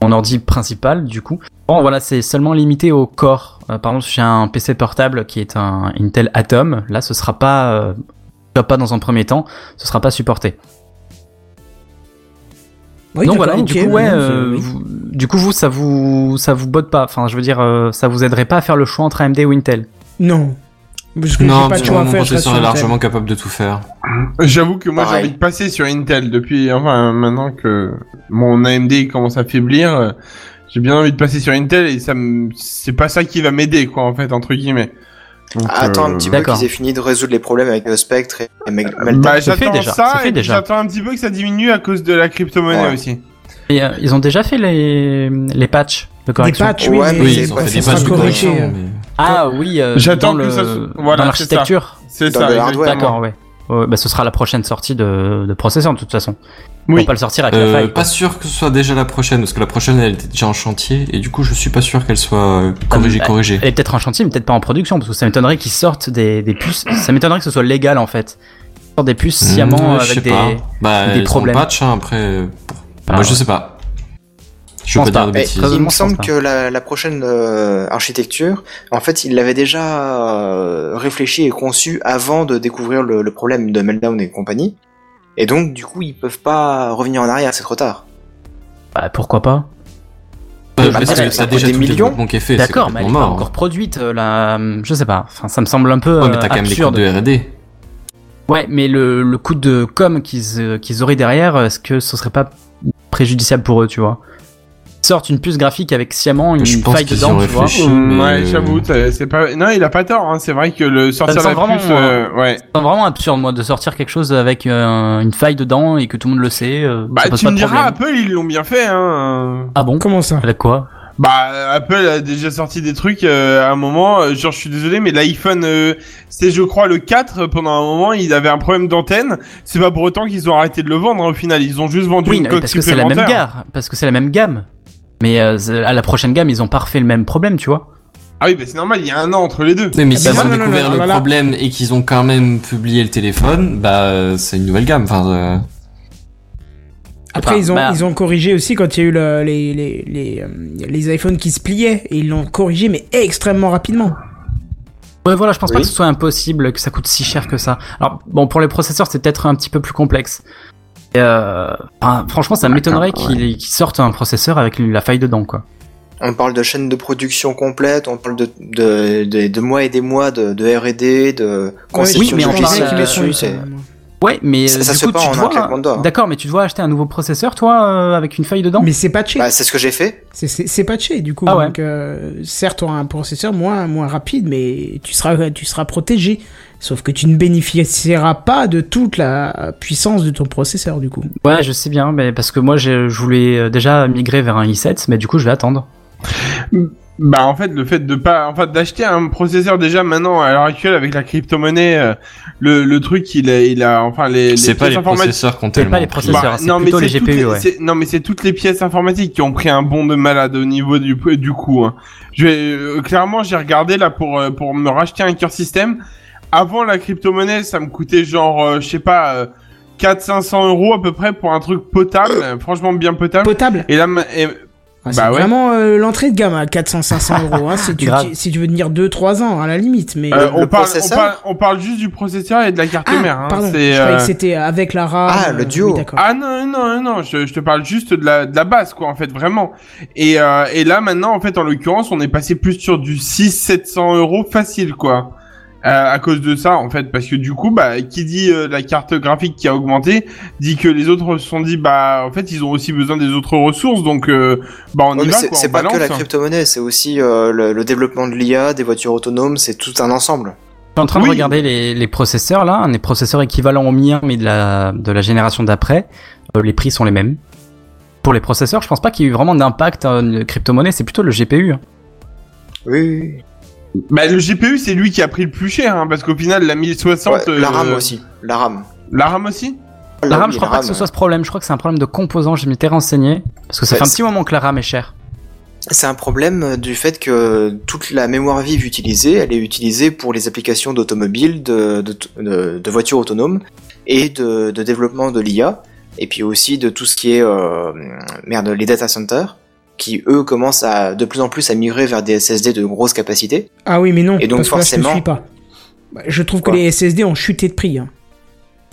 Mon ordi principal du coup. Bon voilà, c'est seulement limité au corps. Euh, par exemple, j'ai un PC portable qui est un Intel Atom. Là, ce sera pas euh, pas dans un premier temps, ce sera pas supporté. Oui, Donc voilà, et du coup ouais, euh, vous- du coup vous ça vous ça vous botte pas. Enfin, je veux dire euh, ça vous aiderait pas à faire le choix entre AMD ou Intel. Non. Parce que Non, pas parce que mon processeur est Intel. largement capable de tout faire. J'avoue que moi j'ai envie de passer sur Intel depuis, enfin maintenant que mon AMD commence à faiblir, euh, j'ai bien envie de passer sur Intel et ça c'est pas ça qui va m'aider quoi en fait entre guillemets. Donc, Attends un euh, petit peu qu'ils aient fini de résoudre les problèmes avec le Spectre et Meg- Meltdown. Bah fait j'attends ça fait et j'attends un petit peu que ça diminue à cause de la crypto-monnaie Ouais. aussi. Et euh, ils ont déjà fait les les patchs de Des correction. patchs, oui, Ouais, mais Oui, c'est ils ont pas- fait ça des patchs de correction, euh. mais... Ah oui, euh, J'attends que le- ça voilà, l'architecture. C'est ça. D'accord, ouais. Ouais, bah, ce sera la prochaine sortie de, de processeur de toute façon. Oui. pas le sortir avec la Euh, faille. pas sûr que ce soit déjà la prochaine, parce que la prochaine elle était déjà en chantier, et du coup je suis pas sûr qu'elle soit corrigée, Ah, corrigée. Elle est peut-être en chantier, mais peut-être pas en production, parce que ça m'étonnerait qu'ils sortent des, des puces. Ça m'étonnerait que ce soit légal en fait. Ils sortent des puces sciemment Mmh, avec des. pas. Bah, des problèmes. patch, hein, après. pour- Ah, Moi ouais. je sais pas. Je pense veux pas dire pas. de Eh, il me semble que la, la prochaine euh, architecture, en fait, il l'avait déjà euh, réfléchi et conçu avant de découvrir le, le problème de Meltdown et compagnie. Et donc, du coup, ils peuvent pas revenir en arrière, c'est trop tard. Bah, pourquoi pas? Euh, bah, parce que ça a déjà des millions. D'accord, mais elle est pas encore produite, euh, la. Je sais pas. Enfin, ça me semble un peu Ouais, mais t'as quand même des coûts absurde. de R&D. Ouais, mais le, le coup de com qu'ils qu'ils auraient derrière, est-ce que ce serait pas préjudiciable pour eux, tu vois? Sortent une puce graphique avec sciemment une Je pense faille dedans, tu vois. mais- Ouais, j'avoue, c'est c'est pas. Non, il a pas tort. Hein. C'est vrai que le sortir la puce, vraiment, euh, ouais. C'est vraiment absurde, moi, de sortir quelque chose avec euh, une faille dedans et que tout le monde le sait. euh, Bah, ça tu pas me de diras. Apple, ils l'ont bien fait, hein. Ah bon Comment ça Avec quoi Bah, Apple a déjà sorti des trucs euh, à un moment. euh, genre, je suis désolé, mais l'iPhone, euh, c'est je crois le 4. euh, Pendant un moment, il avait un problème d'antenne. C'est pas pour autant qu'ils ont arrêté de le vendre. hein, au final, ils ont juste vendu Oui, une non, coque parce que c'est la même gare, parce que c'est la même gamme. Mais euh, à la prochaine gamme, ils ont pas refait le même problème, tu vois. Ah oui, bah c'est normal. Il y a un an entre les deux. Oui, mais Ah s'ils bah ont non, découvert non, le non, problème et qu'ils ont quand même publié le téléphone, bah euh, c'est une nouvelle gamme. Enfin, euh, Après, pas, ils ont, bah- ils ont corrigé aussi quand il y a eu le- les, les, les, les iPhones qui se pliaient. Et ils l'ont corrigé, mais extrêmement rapidement. Ouais, voilà, je pense pas que ce soit impossible, que ça coûte si cher que ça. Alors, bon, pour les processeurs, c'est peut-être un petit peu plus complexe. Et, euh, franchement, ça m'étonnerait qu'ils qu'ils sortent un processeur avec la faille dedans, quoi. On parle de chaîne de production complète, on parle de, de, de, de mois et des mois de, de R&D, de conception mais on euh, dessus, c'est... Ouais, mais Ça- euh, ça du se coup, tu en un dois... claquement de doigts, hein. D'accord, mais tu dois acheter un nouveau processeur, toi, euh, avec une faille dedans? Mais c'est patché. Bah, c'est ce que j'ai fait. C'est- patché, du coup. Ah ouais. Donc, euh, certes, tu auras un processeur moins, moins rapide, mais tu seras, tu seras protégé. Sauf que tu ne bénéficieras pas de toute la puissance de ton processeur, du coup. Ouais, je sais bien, mais parce que moi, je voulais déjà migrer vers un i7, mais du coup, je vais attendre. Bah en fait le fait de pas en fait d'acheter un processeur déjà maintenant à l'heure actuelle avec la crypto-monnaie euh, le, le truc il a il a enfin les, les c'est pas les processeurs qui ont C'est tellement pas les processeurs, c'est plutôt les GPU, ouais. c'est- non mais c'est toutes les pièces informatiques qui ont pris un bond de malade au niveau du du coût. Hein. Je vais euh, clairement j'ai regardé là pour euh, pour me racheter un cœur système. Avant la crypto-monnaie, ça me coûtait genre euh, je sais pas euh, 4 500 euros à peu près pour un truc potable, euh, franchement bien potable. Potable. Et là et- Ah, c'est Bah ouais. vraiment euh, l'entrée de gamme à 400-500 euros. Hein, si, tu, si tu veux tenir 2-3 ans, à la limite. Mais... euh, on le parle on parle on parle juste du processeur et de la carte ah, mère. Hein. pardon. C'est, Je croyais euh, que c'était avec la RAM. Ah, le euh, duo. oui, d'accord. Ah non non non je, je te parle juste de la de la base quoi en fait vraiment et euh, et là maintenant en fait en l'occurrence on est passé plus sur du 6 700 euros facile quoi Euh, à cause de ça en fait parce que du coup bah qui dit euh, la carte graphique qui a augmenté dit que les autres se sont dit bah en fait ils ont aussi besoin des autres ressources donc euh, bah on Ouais, y va c'est pas balance que la crypto-monnaie, c'est aussi euh, le, le développement de l'IA, des voitures autonomes, c'est tout un ensemble. Je suis en train Oui. de regarder les, les processeurs là, des processeurs équivalents au mien mais de la, de la génération d'après. Euh, les prix sont les mêmes. Pour les processeurs, je pense pas qu'il y ait eu vraiment d'impact en crypto-monnaie, c'est plutôt le GPU. hein. Oui. Bah, le GPU, c'est lui qui a pris le plus cher, hein, parce qu'au final, la 1060. Ouais, la euh, RAM aussi. La RAM. La RAM aussi La RAM, oui, je crois pas que ce soit ce problème. Je crois que c'est un problème de composants. Je m'étais renseigné. Parce que ça fait un petit moment que la RAM est chère. C'est un problème euh, du fait que toute la mémoire vive utilisée, elle est utilisée pour les applications d'automobile, de, de, de, de voitures autonomes et de, de développement de l'IA, et puis aussi de tout ce qui est euh, merde, les data centers, qui eux commencent à de plus en plus à migrer vers des SSD de grosse capacité. Ah oui, mais non, Et donc, parce que là, je forcément- suis pas. Bah, Je trouve que les SSD ont chuté de prix. hein.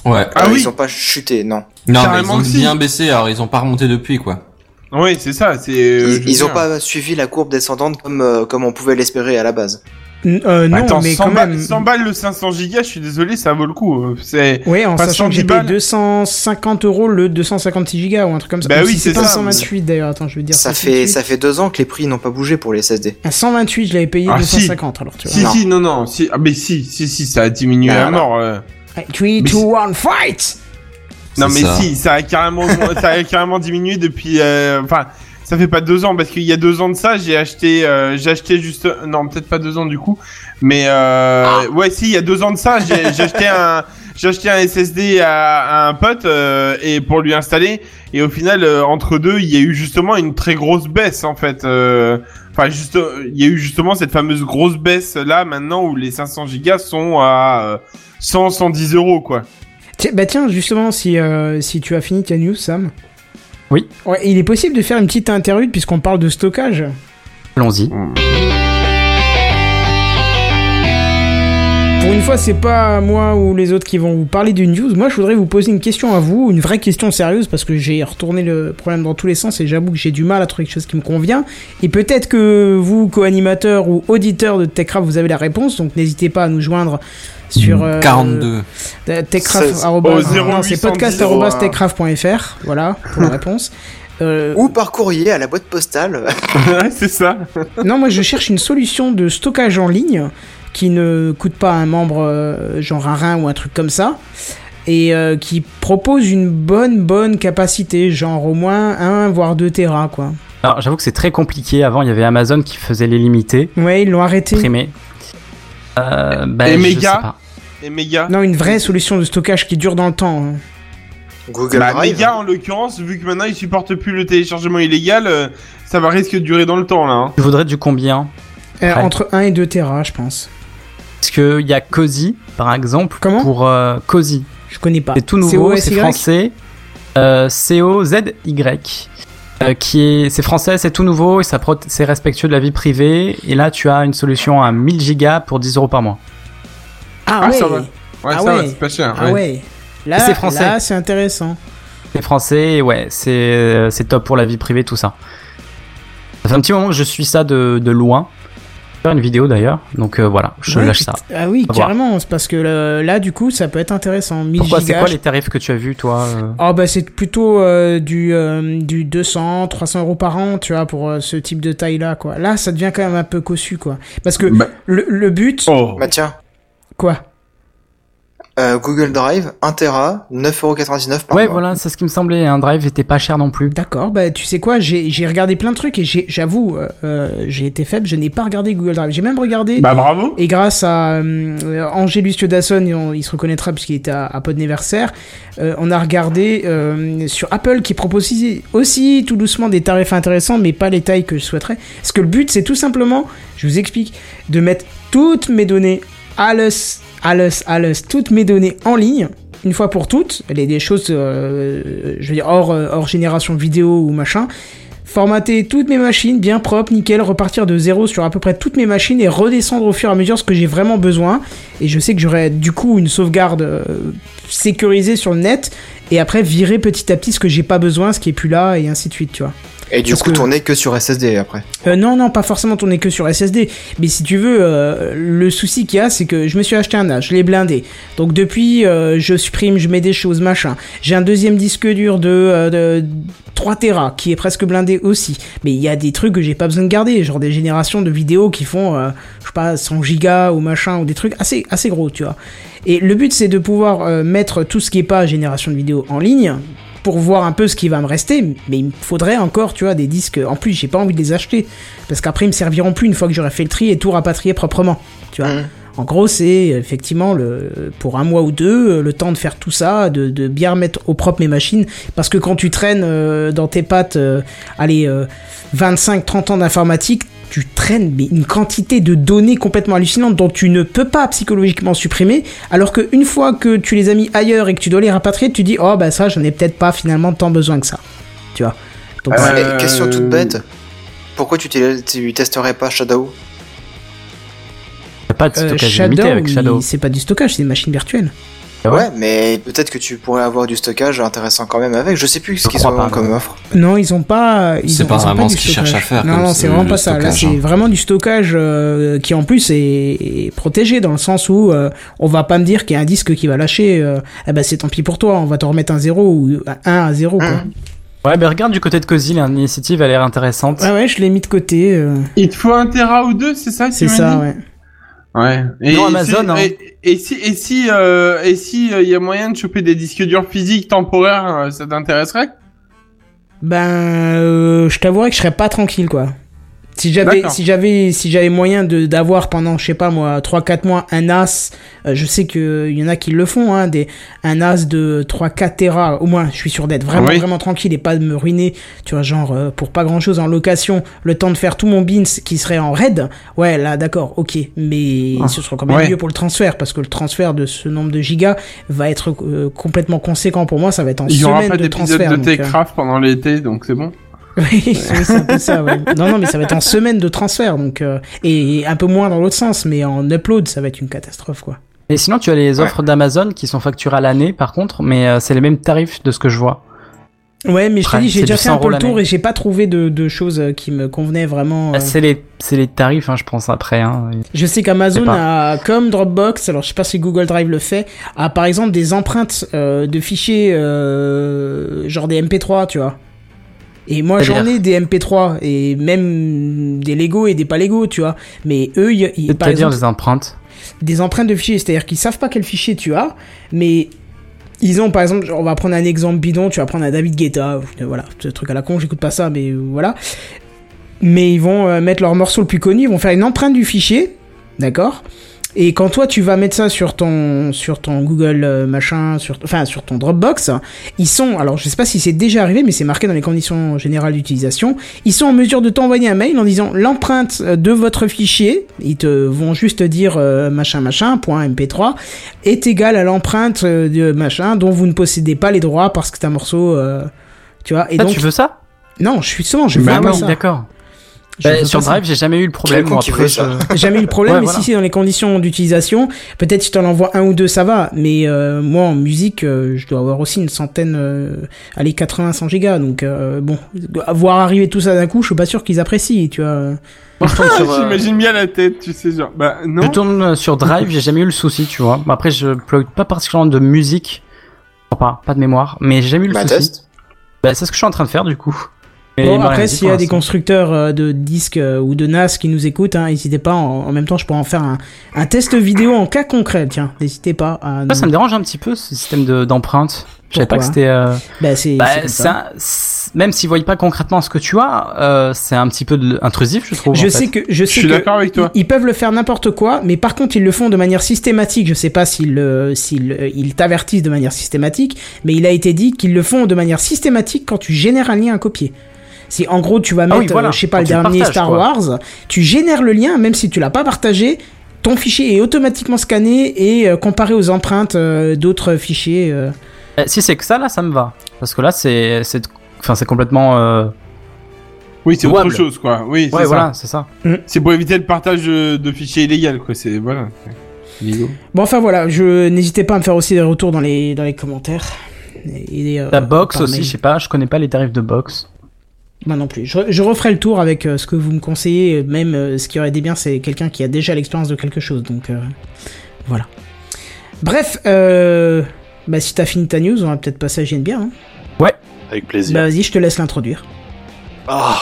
Ouais. Ah Euh, oui. Ils ont pas chuté, non. Non, mais ils ont si. bien baissé, alors ils ont pas remonté depuis, quoi. Oui, c'est ça. C'est. euh, Ils, ils ont pas suivi la courbe descendante comme euh, comme on pouvait l'espérer à la base. Euh, non, Attends, mais 100 quand balles, même. 100 balles le 500 gigas, je suis désolé, ça vaut le coup. euh, C'est. Ouais, en Pas sachant que 110 j'ai payé balles. 250 euros le 256 Go ou un truc comme ça. Bah Ou oui, si c'est pas ça. 128 d'ailleurs. Attends, je veux dire. Ça 128. fait ça fait deux ans que les prix n'ont pas bougé pour les SSD. À 128, je l'avais payé Ah, si. 250 alors tu vois. Si, Non. si, non, non. Si, ah, mais si, si, si, ça a diminué Ah, à mort. euh. 3, 2, Mais 1, fight Non, mais ça. si, ça a carrément, ça a carrément diminué depuis. euh, Enfin, ça fait pas deux ans parce qu'il y a deux ans de ça, j'ai acheté, euh, j'ai acheté juste, non, peut-être pas deux ans du coup, mais euh, ouais, si, il y a deux ans de ça, j'ai acheté un, j'ai acheté un SSD à, un pote euh, et pour lui installer, et au final, euh, entre deux, il y a eu justement une très grosse baisse en fait. Enfin, juste, il y a eu justement cette fameuse grosse baisse là maintenant où les 500 gigas sont à euh, 100, 110 euros quoi. Tiens, Bah tiens, justement, si, si tu as fini ta news, Sam. Oui. Ouais, il est possible de faire une petite interlude puisqu'on parle de stockage. Allons-y. Pour une fois, c'est pas moi ou les autres qui vont vous parler d'une news. Moi, je voudrais vous poser une question à vous, une vraie question sérieuse, parce que j'ai retourné le problème dans tous les sens et j'avoue que j'ai du mal à trouver quelque chose qui me convient. Et peut-être que vous, co-animateurs ou auditeurs de Techcraft, vous avez la réponse, donc n'hésitez pas à nous joindre sur euh, 42. euh, techcraft. Seize. arrobas- Au non, c'est 0810, podcast.techcraft.fr. Voilà pour la réponse. Euh, Ou par courrier à la boîte postale. Ouais, c'est ça. Non, moi je cherche une solution de stockage en ligne qui ne coûte pas un membre euh, genre un rein ou un truc comme ça et euh, qui propose une bonne bonne capacité, genre au moins 1 voire 2 Tera quoi. Alors, j'avoue que c'est très compliqué. Avant, il y avait Amazon qui faisait les limités, Ouais, ils l'ont arrêté. primés. Euh, bah, Et je méga sais pas. Et méga. Non, une vraie solution de stockage qui dure dans le temps. hein. Google Bah, Drive. méga en l'occurrence, vu que maintenant ils supportent plus le téléchargement illégal, euh, ça va risque de durer dans le temps là. hein. Tu voudrais du combien Euh, entre 1 et 2 Tera, je pense. Parce qu'il y a Cozy, par exemple. Comment Pour euh, Cozy? Je connais pas. C'est tout nouveau, c'est français. Euh, C-O-Z-Y. Euh, qui est, c'est français, c'est tout nouveau et ça c'est respectueux de la vie privée. Et là, tu as une solution à 1000 gigas pour 10 euros par mois. Ah, Ah, ouais. ça va. Ouais, Ah ça ouais. va, c'est pas cher. Ah ouais. ouais. Là, C'est français. là, c'est intéressant. C'est français, ouais, c'est, euh, c'est top pour la vie privée, tout ça. Ça fait un petit moment que je suis ça de, de loin. Je vais faire une vidéo d'ailleurs, donc euh, voilà, je Ouais, lâche ça. Ah oui, carrément, parce que euh, là, du coup, ça peut être intéressant. 1000 Pourquoi c'est quoi les tarifs que tu as vus, toi Oh bah c'est plutôt euh, du, euh, du 200, 300 euros par an, tu vois, pour euh, ce type de taille-là, quoi. Là, ça devient quand même un peu cossu, quoi. Parce que Bah. le, le but... Oh. Bah tiens, Quoi? Euh, Google Drive, 1 Tera, 9,99€ par Ouais, mois. voilà, c'est ce qui me semblait. Un drive était pas cher non plus. D'accord, bah tu sais quoi, j'ai regardé plein de trucs et j'ai- j'avoue, euh, euh, j'ai été faible, je n'ai pas regardé Google Drive. J'ai même regardé... Bah bravo. Et grâce à euh, Angélus Dasson, on- il se reconnaîtra puisqu'il était à, à Podneversaire, euh, on a regardé euh, sur Apple qui propose aussi, aussi tout doucement des tarifs intéressants, mais pas les tailles que je souhaiterais. Parce que le but, c'est tout simplement, je vous explique, de mettre toutes mes données à l'os, à toutes mes données en ligne. Une fois pour toutes, les, des choses, euh, je veux dire, hors, euh, hors génération vidéo ou machin, formater toutes mes machines bien propres, nickel, repartir de zéro sur à peu près toutes mes machines et redescendre au fur et à mesure ce que j'ai vraiment besoin. Et je sais que j'aurai du coup une sauvegarde euh, sécurisée sur le net et après virer petit à petit ce que j'ai pas besoin, ce qui est plus là et ainsi de suite, tu vois. Et du Parce coup, que- tourner que sur SSD après. Euh, non, non, pas forcément tourner que sur SSD. Mais si tu veux, euh, le souci qu'il y a, c'est que je me suis acheté un NAS, je l'ai blindé. Donc depuis, euh, je supprime, je mets des choses, machin. J'ai un deuxième disque dur de, euh, de 3 Tera qui est presque blindé aussi. Mais il y a des trucs que j'ai pas besoin de garder, genre des générations de vidéos qui font, euh, je sais pas, 100 gigas ou machin, ou des trucs assez, assez gros, tu vois. Et le but, c'est de pouvoir euh, mettre tout ce qui est pas génération de vidéos en ligne pour voir un peu ce qui va me rester, mais il me faudrait encore, tu vois, des disques. En plus, j'ai pas envie de les acheter parce qu'après ils me serviront plus une fois que j'aurai fait le tri et tout rapatrié proprement, tu vois. Mhm. En gros, c'est effectivement le pour un mois ou deux le temps de faire tout ça, de, de bien remettre au propre mes machines, parce que quand tu traînes euh, dans tes pattes, euh, allez, 25-30 ans d'informatique, tu traînes mais une quantité de données complètement hallucinantes dont tu ne peux pas psychologiquement supprimer, alors qu'une fois que tu les as mis ailleurs et que tu dois les rapatrier, tu dis oh bah ça j'en ai peut-être pas finalement tant besoin que ça, tu vois? Donc, Euh, c'est- Et question toute bête. Pourquoi tu, tu testerais pas Shadow? Pas de euh, stockage limité avec mais Shadow. c'est pas du stockage, c'est une machine virtuelle. Ah ouais Ouais, mais peut-être que tu pourrais avoir du stockage intéressant quand même avec. Je sais plus ce qu'ils ont pas, comme offre. Non, ils ont pas. ils C'est ont- pas ils vraiment du ce qu'ils stockage. cherchent à faire Non, non, ce- c'est vraiment pas ça. Là, c'est hein. vraiment du stockage euh, qui en plus est, est protégé dans le sens où euh, on va pas me dire qu'il y a un disque qui va lâcher. euh, eh ben c'est tant pis pour toi. On va te remettre un 0 ou un 1 à 0 quoi. Hum. Ouais, mais regarde du côté de Cozy, l'initiative a l'air intéressante. Ouais, ouais, je l'ai mis de côté. euh, Il te faut un Tera ou deux, c'est ça c'est ça, dit? Ouais. Non, Amazon, si- hein. Et, et si et si euh, et si il y a moyen de choper des disques durs physiques temporaires, euh, ça t'intéresserait? Ben, euh, je t'avouerais que je serais pas tranquille, quoi. Si j'avais, si j'avais, si j'avais moyen de d'avoir pendant, je sais pas moi, 3-4 mois un NAS, euh, je sais que il y en a qui le font, hein, des un NAS de 3-4 Tera, au moins, je suis sûr d'être vraiment Oui. vraiment tranquille et pas de me ruiner, tu vois, genre euh, pour pas grand chose en location, le temps de faire tout mon bins qui serait en RAID. Ouais, là, d'accord, ok, mais Ah. ce sera quand même Ouais. mieux pour le transfert parce que le transfert de ce nombre de gigas va être euh, complètement conséquent pour moi, ça va être en Il y aura semaine pas de transfert. de donc, euh, Techcraft pendant l'été, donc c'est bon? Oui, oui, c'est un peu ça, ouais. Non, non, mais ça va être en semaine de transfert, donc, euh, et un peu moins dans l'autre sens, mais en upload, ça va être une catastrophe, quoi. Et sinon, tu as les offres d'Amazon qui sont facturées à l'année, par contre, mais euh, c'est les mêmes tarifs de ce que je vois. Ouais, mais je te dis, j'ai déjà fait un 100 peu le tour et j'ai pas trouvé de, de choses euh, qui me convenaient vraiment. euh. Ah, C'est les, c'est les tarifs, hein, je pense après. Hein. Je sais qu'Amazon a, comme Dropbox, alors je sais pas si Google Drive le fait, a par exemple des empreintes euh, de fichiers, euh, genre des MP3, tu vois. Et moi j'en ai des MP3 et même des Lego et des pas Lego, tu vois. Mais eux, ils, ils- par exemple, des empreintes. des empreintes de fichiers, c'est-à-dire qu'ils savent pas quel fichier tu as, mais ils ont par exemple, genre, on va prendre un exemple bidon, tu vas prendre un David Guetta, voilà, ce truc à la con, j'écoute pas ça, mais voilà. Mais ils vont euh, mettre leur morceau le plus connu, ils vont faire une empreinte du fichier, d'accord? Et quand toi tu vas mettre ça sur ton sur ton Google euh, machin, sur enfin sur ton Dropbox, ils sont alors je sais pas si c'est déjà arrivé mais c'est marqué dans les conditions générales d'utilisation, ils sont en mesure de t'envoyer un mail en disant l'empreinte euh, de votre fichier, ils te vont juste dire euh, machin machin point mp3 est égale à l'empreinte de machin dont vous ne possédez pas les droits parce que c'est un morceau euh, tu vois et Ah, donc tu veux ça? Non, je suis souvent je Bah veux pas oui, ça. d'accord. Bah, sur. Drive, j'ai jamais eu le problème. Moi, après, je- J'ai jamais eu le problème, Ouais, mais voilà. si c'est dans les conditions d'utilisation, peut-être si tu en envoies un ou deux, ça va. Mais euh, moi, en musique, euh, je dois avoir aussi une centaine, euh, allez, 80, 100 gigas. Donc, euh, bon, voir arriver tout ça d'un coup, je suis pas sûr qu'ils apprécient, tu vois. Moi, je tourne sur, euh, J'imagine bien la tête, tu sais, genre, bah non. je tourne sur Drive, j'ai jamais eu le souci, tu vois. Après, je plug pas particulièrement de musique. Enfin, Pas, pas de mémoire, mais j'ai jamais eu le Bah, souci. Bah, c'est ce que je suis en train de faire, du coup. Mais Bon, après, s'il y a des constructeurs euh, de disques euh, ou de NAS qui nous écoutent, hein, n'hésitez pas. En, en même temps, je pourrais en faire un, un test vidéo en cas concret. Tiens, n'hésitez pas à. Ça me dérange un petit peu, ce système de- d'empreinte. Je savais pas que c'était. euh, Bah, c'est. Bah, ça. un- même s'ils voient pas concrètement ce que tu as, euh, c'est un petit peu de- intrusif, je trouve. Je en sais fait. que je sais suis que d'accord avec toi. Ils, ils peuvent le faire n'importe quoi, mais par contre ils le font de manière systématique. Je sais pas s'ils s'ils euh, ils t'avertissent de manière systématique, mais il a été dit qu'ils le font de manière systématique quand tu génères un lien à copier. Si en gros tu vas Ah mettre, oui, voilà, euh, je sais pas, quand le dernier partages, Star quoi. Wars, tu génères le lien même si tu l'as pas partagé. Ton fichier est automatiquement scanné et euh, comparé aux empreintes euh, d'autres fichiers. euh. Eh, Si c'est que ça, là, ça me va. Parce que là, c'est, c'est, enfin, c'est complètement. euh, Oui, c'est autre chose, quoi. Oui, c'est Ouais, ça. voilà, c'est ça. C'est pour éviter le partage de, fichiers illégaux, quoi. C'est voilà. Illégal. Bon enfin voilà, je n'hésitez pas à me faire aussi des retours dans les dans les commentaires. Et, et, euh, La box aussi, je sais pas, je connais pas les tarifs de box. Moi non plus. Je, je referai le tour avec euh, ce que vous me conseillez. Même euh, ce qui aurait été bien, c'est quelqu'un qui a déjà l'expérience de quelque chose. Donc euh, voilà. Bref, euh, bah, si t'as fini ta news, on va peut-être passer à JNB. Hein. Avec plaisir. Bah vas-y, je te laisse l'introduire. Ah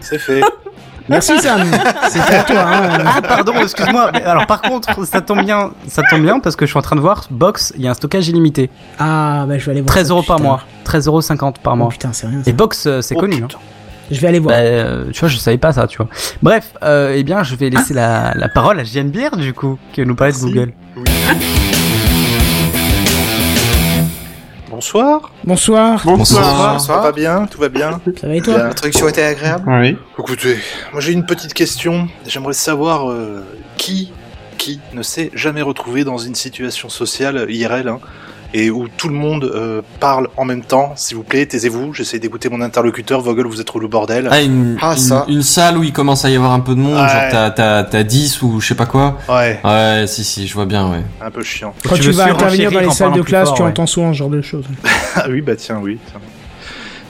C'est fait. Merci Sam. C'était à toi. hein. Ah pardon, excuse-moi. Alors par contre, ça tombe bien, ça tombe bien parce que je suis en train de voir Box, il y a un stockage illimité. Ah bah je vais aller voir. 13 ça, euros par mois, 13,50 euros par Oh, mois. putain, c'est rien. ça. Et Box, euh, c'est Oh, connu. hein. Je vais aller voir. Bah, euh, tu vois, je savais pas ça, tu vois. Bref, euh, eh bien, je vais laisser la, la parole à JN Bière, du coup, qui va nous parler de. Google. Bonsoir. Bonsoir. Bonsoir. Ça va bien Tout va bien Ça va et toi. L'introduction était agréable. Oui. Écoutez, moi j'ai une petite question. J'aimerais savoir euh, qui, qui ne s'est jamais retrouvé dans une situation sociale IRL hein, et où tout le monde euh, parle en même temps. S'il vous plaît, taisez-vous. J'essaie d'écouter mon interlocuteur. Vogel, vous êtes trop le bordel. Ah, une, Ah, une, ça. une salle où il commence à y avoir un peu de monde, Ouais. genre t'as, t'as, t'as 10 ou je sais pas quoi. Ouais, Ouais, si, si, je vois bien, ouais. un peu chiant. Quand Tu vas intervenir dans les salles de classe, fort, tu ouais. entends souvent ce genre de choses. Ah oui, bah tiens, oui. tiens.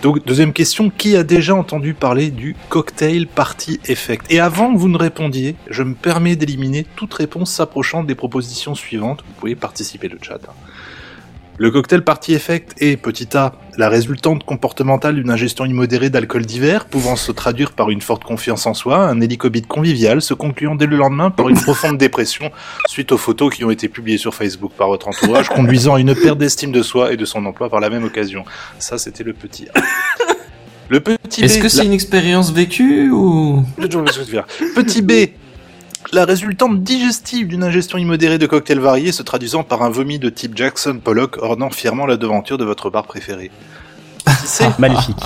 Donc, deuxième question, qui a déjà entendu parler du cocktail party effect? Et avant que vous ne répondiez, je me permets d'éliminer toute réponse s'approchant des propositions suivantes. Vous pouvez participer le chat. Le cocktail party effect est, petit a, la résultante comportementale d'une ingestion immodérée d'alcool divers, pouvant se traduire par une forte confiance en soi, un hélicobite convivial, se concluant dès le lendemain par une profonde dépression, suite aux photos qui ont été publiées sur Facebook par votre entourage, conduisant à une perte d'estime de soi et de son emploi par la même occasion. Ça, c'était le petit A. Le petit Est-ce que c'est la- une expérience vécue ou... Petit B. La résultante digestive d'une ingestion immodérée de cocktails variés se traduisant par un vomi de type Jackson Pollock ornant fièrement la devanture de votre bar préféré. Petit C. Magnifique.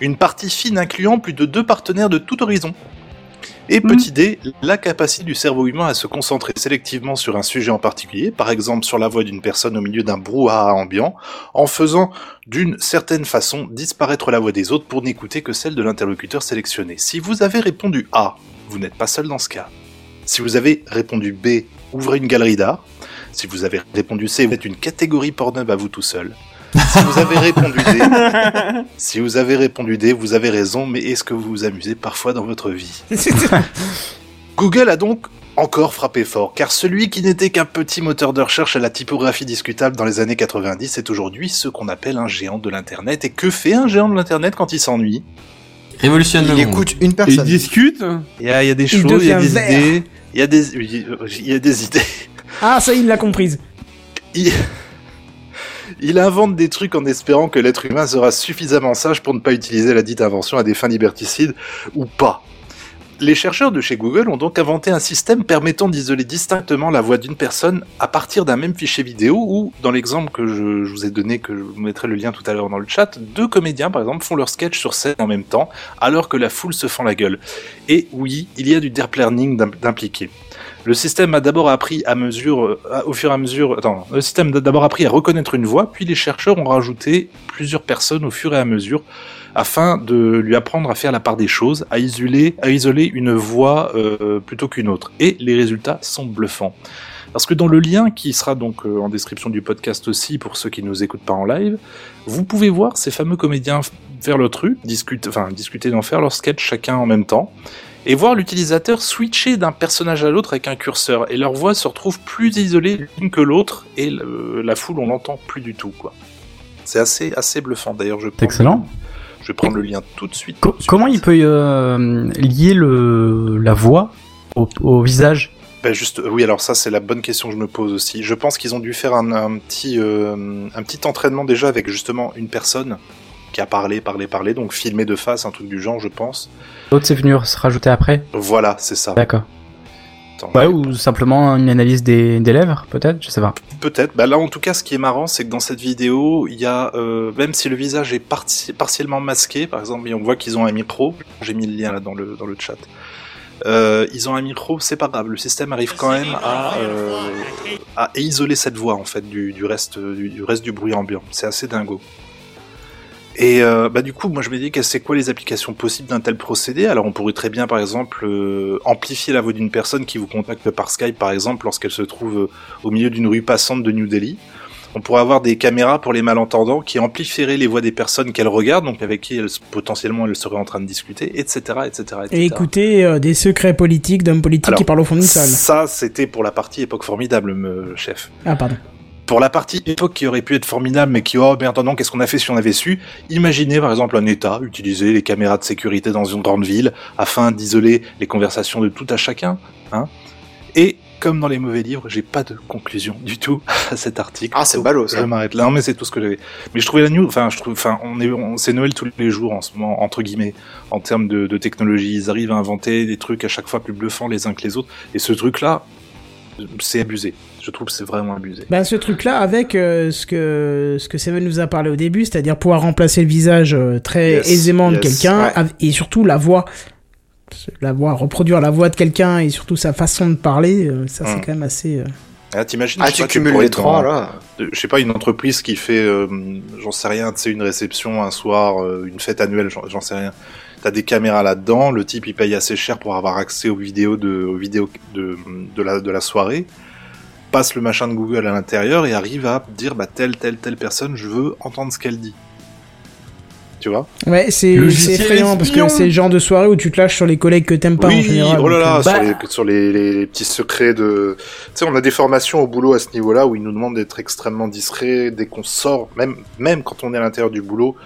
Une partie fine incluant plus de deux partenaires de tout horizon. Et petit D, la capacité du cerveau humain à se concentrer sélectivement sur un sujet en particulier, par exemple sur la voix d'une personne au milieu d'un brouhaha ambiant, en faisant d'une certaine façon disparaître la voix des autres pour n'écouter que celle de l'interlocuteur sélectionné. Si vous avez répondu A, vous n'êtes pas seul dans ce cas. Si vous avez répondu B, ouvrez une galerie d'art. Si vous avez répondu C, vous êtes une catégorie Pornhub à vous tout seul. Si vous avez répondu D, si vous avez répondu D, vous avez raison, mais est-ce que vous vous amusez parfois dans votre vie? Google a donc encore frappé fort, car celui qui n'était qu'un petit moteur de recherche à la typographie discutable dans les années 90 est aujourd'hui ce qu'on appelle un géant de l'Internet. Et que fait un géant de l'Internet quand il s'ennuie? Révolutionne le Il monde. écoute une personne. discutent. il y, a, il y a des Il choses, il y a des vert. idées, il y a des, oui, il y a des idées. Ah, ça, il l'a comprise. Il... il invente des trucs en espérant que l'être humain sera suffisamment sage pour ne pas utiliser la dite invention à des fins liberticides, ou pas. Les chercheurs de chez Google ont donc inventé un système permettant d'isoler distinctement la voix d'une personne à partir d'un même fichier vidéo où, dans l'exemple que je, vous ai donné, que je vous mettrai le lien tout à l'heure dans le chat, deux comédiens par exemple font leur sketch sur scène en même temps alors que la foule se fend la gueule. Et oui, il y a du deep learning d'im- d'impliqué. Le système a d'abord appris à mesure, euh, au à mesure, système a d'abord appris à reconnaître une voix, puis les chercheurs ont rajouté plusieurs personnes au fur et à mesure afin de lui apprendre à faire la part des choses, à isoler, à isoler une voix euh, plutôt qu'une autre. Et les résultats sont bluffants. Parce que dans le lien qui sera donc euh, en description du podcast aussi pour ceux qui ne nous écoutent pas en live, vous pouvez voir ces fameux comédiens faire le truc, discuter, enfin discuter d'en faire leur sketch chacun en même temps, et voir l'utilisateur switcher d'un personnage à l'autre avec un curseur, et leur voix se retrouve plus isolée l'une que l'autre, et la foule on l'entend plus du tout quoi. C'est assez assez bluffant d'ailleurs. Je prends- excellent. Je vais prendre le lien tout de suite. Co- comment il peut euh, lier le, la voix au, au visage? Ben juste, euh, oui, alors ça c'est la bonne question que je me pose aussi. Je pense qu'ils ont dû faire un, un petit, euh, un petit entraînement déjà avec justement une personne qui a parlé, parlé, parlé, donc filmé de face, un truc du genre, je pense. L'autre, c'est venu se rajouter après? Voilà, c'est ça. D'accord. Ouais, ou simplement une analyse des, des lèvres, peut-être Je sais pas. Peut-être. Bah là, en tout cas, ce qui est marrant, c'est que dans cette vidéo, il y a, euh, même si le visage est parti- partiellement masqué, par exemple, et on voit qu'ils ont un micro. J'ai mis le lien là dans le dans le chat. Euh, ils ont un micro, c'est pas grave. Le système arrive quand même à, euh, à isoler cette voix en fait du, du reste du, du reste du bruit ambiant. C'est assez dingo. Et euh, bah du coup, moi je me dis que c'est quoi les applications possibles d'un tel procédé? Alors on pourrait très bien, par exemple, euh, amplifier la voix d'une personne qui vous contacte par Skype, par exemple, lorsqu'elle se trouve euh, au milieu d'une rue passante de New Delhi. On pourrait avoir des caméras pour les malentendants qui amplifieraient les voix des personnes qu'elle regarde, donc avec qui elle, potentiellement elle serait en train de discuter, etc., etc., etc. Et écouter euh, des secrets politiques d'hommes politiques Alors, qui parlent au fond d'une salle. Ça, c'était pour la partie époque formidable, me, chef. Ah, pardon. Pour la partie époque qui aurait pu être formidable, mais qui, oh, mais attendant, qu'est-ce qu'on a fait si on avait su Imaginez, par exemple, un État utiliser les caméras de sécurité dans une grande ville afin d'isoler les conversations de tout à chacun, hein Et, comme dans les mauvais livres, j'ai pas de conclusion du tout à cet article. Ah, c'est ballot, ça. Je m'arrête là. Non, mais c'est tout ce que j'avais. Mais je trouvais la news, enfin, je trouve, enfin, on est, on, c'est Noël tous les jours en ce moment, entre guillemets, en termes de, de technologie. Ils arrivent à inventer des trucs à chaque fois plus bluffants les uns que les autres. Et ce truc-là, c'est abusé. Je trouve que c'est vraiment abusé. Bah, ce truc-là, avec euh, ce que ce que Seven nous a parlé au début, c'est-à-dire pouvoir remplacer le visage euh, très Yes, aisément de quelqu'un, ouais. et surtout la voix, la voix, reproduire la voix de quelqu'un et surtout sa façon de parler, euh, ça c'est Mm. quand même assez. euh, Ah, t'imagines Ah, tu cumules les trois, là. je sais pas, une entreprise qui fait, euh, j'en sais rien, tu sais, une réception un soir, euh, une fête annuelle, j'en j'en sais rien. T'as des caméras là-dedans, le type il paye assez cher pour avoir accès aux vidéos de, aux vidéos de, de la, de la soirée, passe le machin de Google à l'intérieur et arrive à dire, bah, telle, telle, telle personne, je veux entendre ce qu'elle dit. Tu vois? Ouais, c'est effrayant parce que c'est le genre de soirée où tu te lâches sur les collègues que t'aimes pas en général. oh là là, donc, euh, sur, bah- les, sur les, les- les petits secrets de... Tu sais, on a des formations au boulot à ce niveau-là où ils nous demandent d'être extrêmement discrets dès qu'on sort, même, même quand on est à l'intérieur du boulot,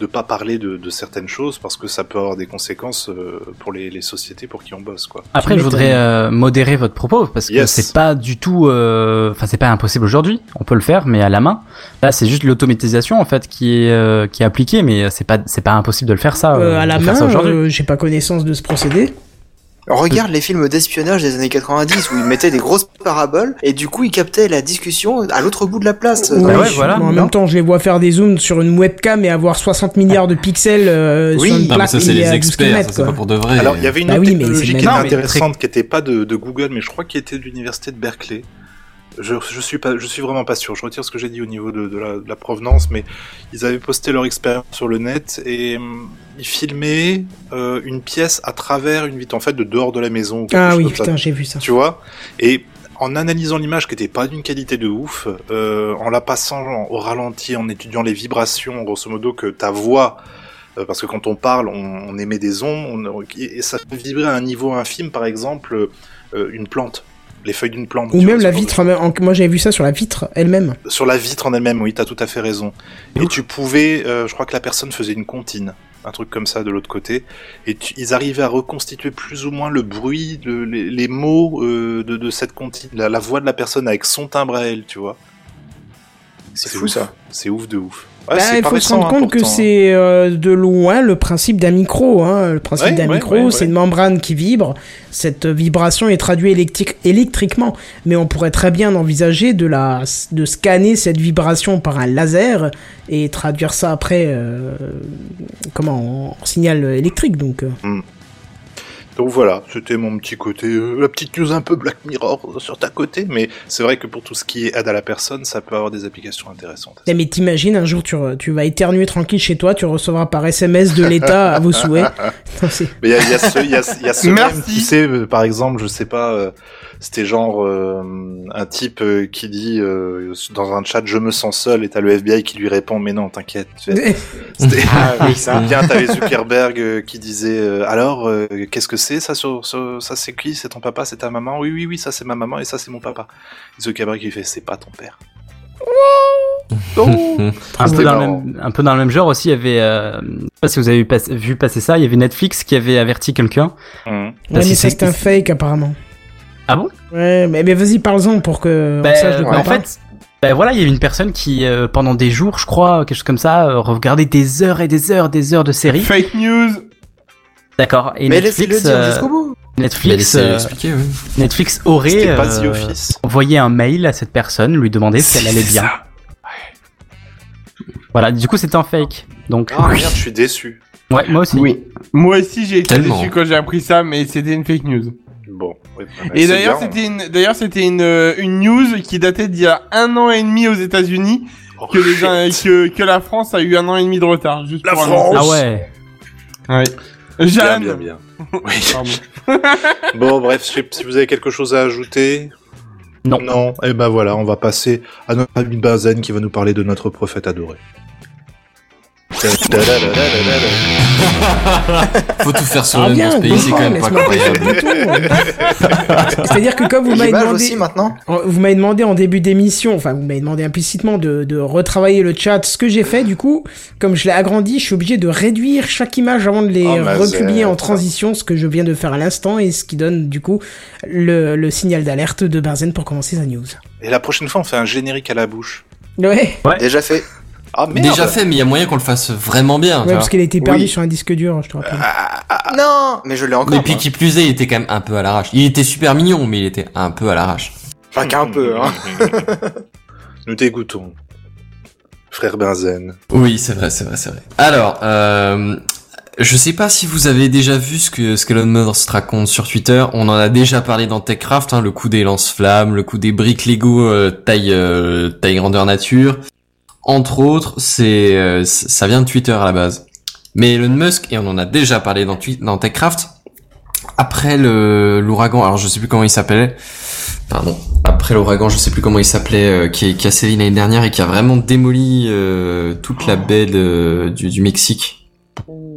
de pas parler de, de certaines choses parce que ça peut avoir des conséquences euh, pour les, les sociétés pour qui on bosse, quoi. Après, je voudrais euh, modérer votre propos parce que Yes. c'est pas du tout, euh, enfin c'est pas impossible aujourd'hui. On peut le faire, mais à la main. Là, c'est juste l'automatisation en fait qui est euh, qui est appliquée, mais c'est pas c'est pas impossible de le faire ça. euh, euh, à la main, aujourd'hui. euh, j'ai pas connaissance de ce procédé. Regarde les films d'espionnage des années 90 où ils mettaient des grosses paraboles et du coup ils captaient la discussion à l'autre bout de la place. Bah ouais, je- voilà. mais en même temps, je les vois faire des zooms sur une webcam et avoir 60 milliards de pixels euh, Oui. sur une Non, mais plaque ça, c'est les à 12 experts, c'est pas pour de vrai. Alors, il y avait une Bah autre oui, mais technologie qui était intéressante, qui était pas de, de Google, mais je crois qu'il était de l'université de Berkeley. Je, je suis pas, je suis vraiment pas sûr. Je retire ce que j'ai dit au niveau de, de la, de la provenance, mais ils avaient posté leur expérience sur le net et hum, ils filmaient euh, une pièce à travers une vitre, en fait, de dehors de la maison. Ah oui, putain, j'ai vu ça. Tu vois? Et en analysant l'image qui était pas d'une qualité de ouf, euh, en la passant au ralenti, en étudiant les vibrations, grosso modo, que ta voix, euh, parce que quand on parle, on, on émet des ondes, on- et ça peut vibrer à un niveau infime, par exemple, euh, une plante, les feuilles d'une plante. Ou même vois, la vitre, même- en- moi j'avais vu ça sur la vitre elle-même. sur la vitre en elle-même, oui, t'as tout à fait raison. Et tu pouvais, euh, je crois que la personne faisait une comptine, un truc comme ça de l'autre côté, et tu- ils arrivaient à reconstituer plus ou moins le bruit, le- les, les mots euh, de, de cette comptine, la, la voix de la personne avec son timbre à elle, tu vois. C'est fou ouf. ça. C'est ouf de ouf. Ouais, Bah, il faut se rendre hein, compte que hein. c'est euh, de loin le principe d'un micro. Hein. Le principe Ouais, d'un ouais, micro, c'est une membrane qui vibre. Cette vibration est traduite électrique, électriquement. Mais on pourrait très bien envisager de, la, de scanner cette vibration par un laser et traduire ça après euh, comment, en, signal électrique. Donc, euh. Donc voilà, c'était mon petit côté, euh, la petite news un peu Black Mirror euh, sur ta côté, mais c'est vrai que pour tout ce qui est aide à la personne, ça peut avoir des applications intéressantes. Eh, Mais t'imagines, un jour, tu, re- tu vas éternuer tranquille chez toi, tu recevras par SMS de l'État à vos souhaits. Non, c'est- Mais il y a, il y a ce, il y a, il y a ce Merci. même, tu sais, par exemple, je sais pas, euh, c'était genre euh, un type euh, qui dit euh, dans un chat je me sens seul et t'as le FBI qui lui répond mais non t'inquiète. C'était Ah oui, ça. bien t'avais Zuckerberg qui disait euh, alors euh, qu'est-ce que c'est ça sur, sur- ça c'est qui? C'est ton papa c'est ta maman? Oui oui oui ça c'est ma maman et ça c'est mon papa. Zuckerberg qui fait c'est pas ton père. Un peu, dans le même, un peu dans le même genre aussi, il y avait, euh, je sais pas si vous avez vu, passe- vu passer ça, il y avait Netflix qui avait averti quelqu'un. Hum. Ouais, mais ça, c'est un fake, apparemment. Ah bon Ouais, mais, mais vas-y, parle-en pour que on Ben, sache de quoi en on parle. fait, ben voilà, il y avait une personne qui, euh, pendant des jours, je crois, quelque chose comme ça, euh, regardait des heures et des heures, des heures de séries. Fake news. D'accord. Et Mais laissez-le Netflix, dire euh, jusqu'au bout. Netflix, laissez euh, expliquer, oui. Netflix aurait C'était pas The euh, Office. envoyé un mail à cette personne, lui demander si elle allait C'est bien. ça. Voilà, du coup, c'était un fake. Donc, Ah merde je suis déçu. ouais, moi aussi. Oui. Moi aussi, j'ai été Tellement. déçu quand j'ai appris ça, mais c'était une fake news. Bon. bah, Et d'ailleurs, c'était une, d'ailleurs, c'était une, euh, une news qui datait d'il y a un an et demi aux États-Unis Oh, que les, shit. un- que, que la France a eu un an et demi de retard. Juste La pour France Ah ouais. annoncer. Ouais. Bien, Jeanne. bien, bien. Oui. Bon, bref, si vous avez quelque chose à ajouter. Non. Non. Et ben voilà, on va passer à notre ami Bazen qui va nous parler de notre prophète adoré. Faut tout faire sur Ah le bien, pays, c'est quand même pas laisse-moi appuyer sur le incroyable. bouton. C'est-à-dire que comme vous m'avez demandé, aussi maintenant. vous m'avez demandé en début d'émission, enfin vous m'avez demandé implicitement de, de retravailler le chat, ce que j'ai fait du coup, comme je l'ai agrandi, je suis obligé de réduire chaque image avant de les Oh, republier en transition, ce que je viens de faire à l'instant et ce qui donne du coup le, le signal d'alerte de Benzen pour commencer sa news. Et la prochaine fois, on fait un générique à la bouche. Ouais, Déjà fait. Ah merde Déjà fait, mais il y a moyen qu'on le fasse vraiment bien. ouais parce qu'il a été perdu Oui. sur un disque dur, je te rappelle. Non, mais je l'ai encore. Mais puis moi. qui plus est, il était quand même un peu à l'arrache. Il était super mignon, mais il était un peu à l'arrache. Pas qu'un peu, hein. Nous t'écoutons. Frère Benzen. Oui, c'est vrai, c'est vrai, c'est vrai. Alors, euh, je sais pas si vous avez déjà vu ce que ce qu'Elon Musk raconte sur Twitter. On en a déjà parlé dans TechCraft, hein, le coup des lance-flammes, le coup des briques Lego euh, taille euh, taille grandeur nature. Entre autres, c'est euh, ça vient de Twitter à la base. Mais Elon Musk et on en a déjà parlé dans dans TechCraft. Après le l'ouragan, alors je sais plus comment il s'appelait. Pardon. Après l'ouragan, je sais plus comment il s'appelait, euh, qui, qui a sévi l'année dernière et qui a vraiment démoli euh, toute la baie de- du, du Mexique.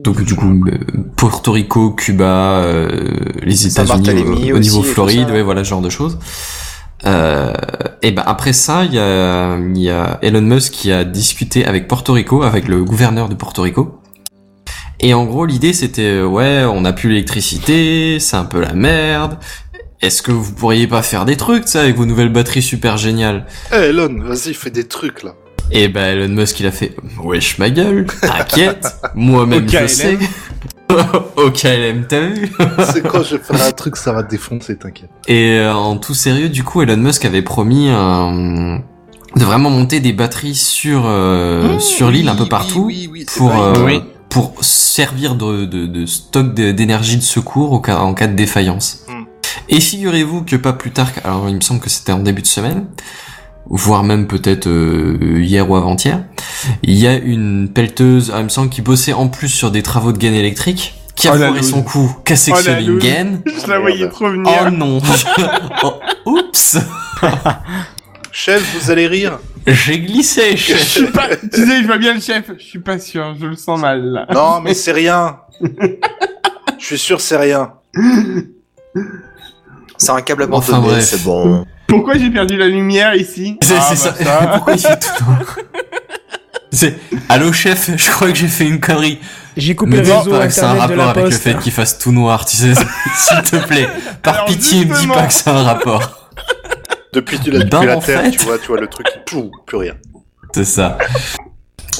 Donc du coup, euh, Porto Rico, Cuba, euh, les États-Unis au, au niveau Floride, ouais, voilà ce genre de choses. Euh, et ben après ça, il y a, il y a Elon Musk qui a discuté avec Porto Rico, avec le gouverneur de Porto Rico. Et en gros, l'idée c'était euh, ouais, on a plus l'électricité, c'est un peu la merde. Est-ce que vous pourriez pas faire des trucs, ça, avec vos nouvelles batteries super géniales? Eh Elon, vas-y, fais des trucs là. Et ben Elon Musk il a fait wesh ma gueule, t'inquiète, moi-même je sais. Au KLM, t'as vu C'est quoi, je ferai un truc, ça va te défoncer, t'inquiète. Et euh, en tout sérieux, du coup, Elon Musk avait promis euh, de vraiment monter des batteries sur euh, sur l'île un peu partout Oui, oui, c'est pour euh, pour servir de, de, de stock d'énergie de secours au cas, en cas de défaillance. Hmm. Et figurez-vous que pas plus tard, alors il me semble que c'était en début de semaine, voire même peut-être euh, hier ou avant-hier, il y a une pelleteuse, ah, il me semble, qui bossait en plus sur des travaux de gaine électrique, qui a Oh foiré son coup, qui a sectionné une loose. gaine. Je la voyais trop Oh venir. non Oh, Oups Chef, vous allez rire J'ai glissé Je suis pas, tu sais, je vois bien le chef. Je suis pas sûr, je le sens mal, là. Non, mais c'est rien. Je suis sûr, c'est rien. C'est un câble Enfin, abandonné, bref. c'est bon. Pourquoi j'ai perdu la lumière ici C'est Ah, bah, ça. Pourquoi il fait tout noir C'est Allô chef, je crois que j'ai fait une connerie. J'ai coupé le dis réseau pas que c'est un internet de rapport la avec le fait qu'il fasse tout noir, tu sais, s'il te plaît. Par Alors, pitié, me dis pas que c'est un rapport. Depuis, tu l'as- depuis Ben, la Terre, fait- tu vois, tu vois le truc, tout, plus rien. C'est ça.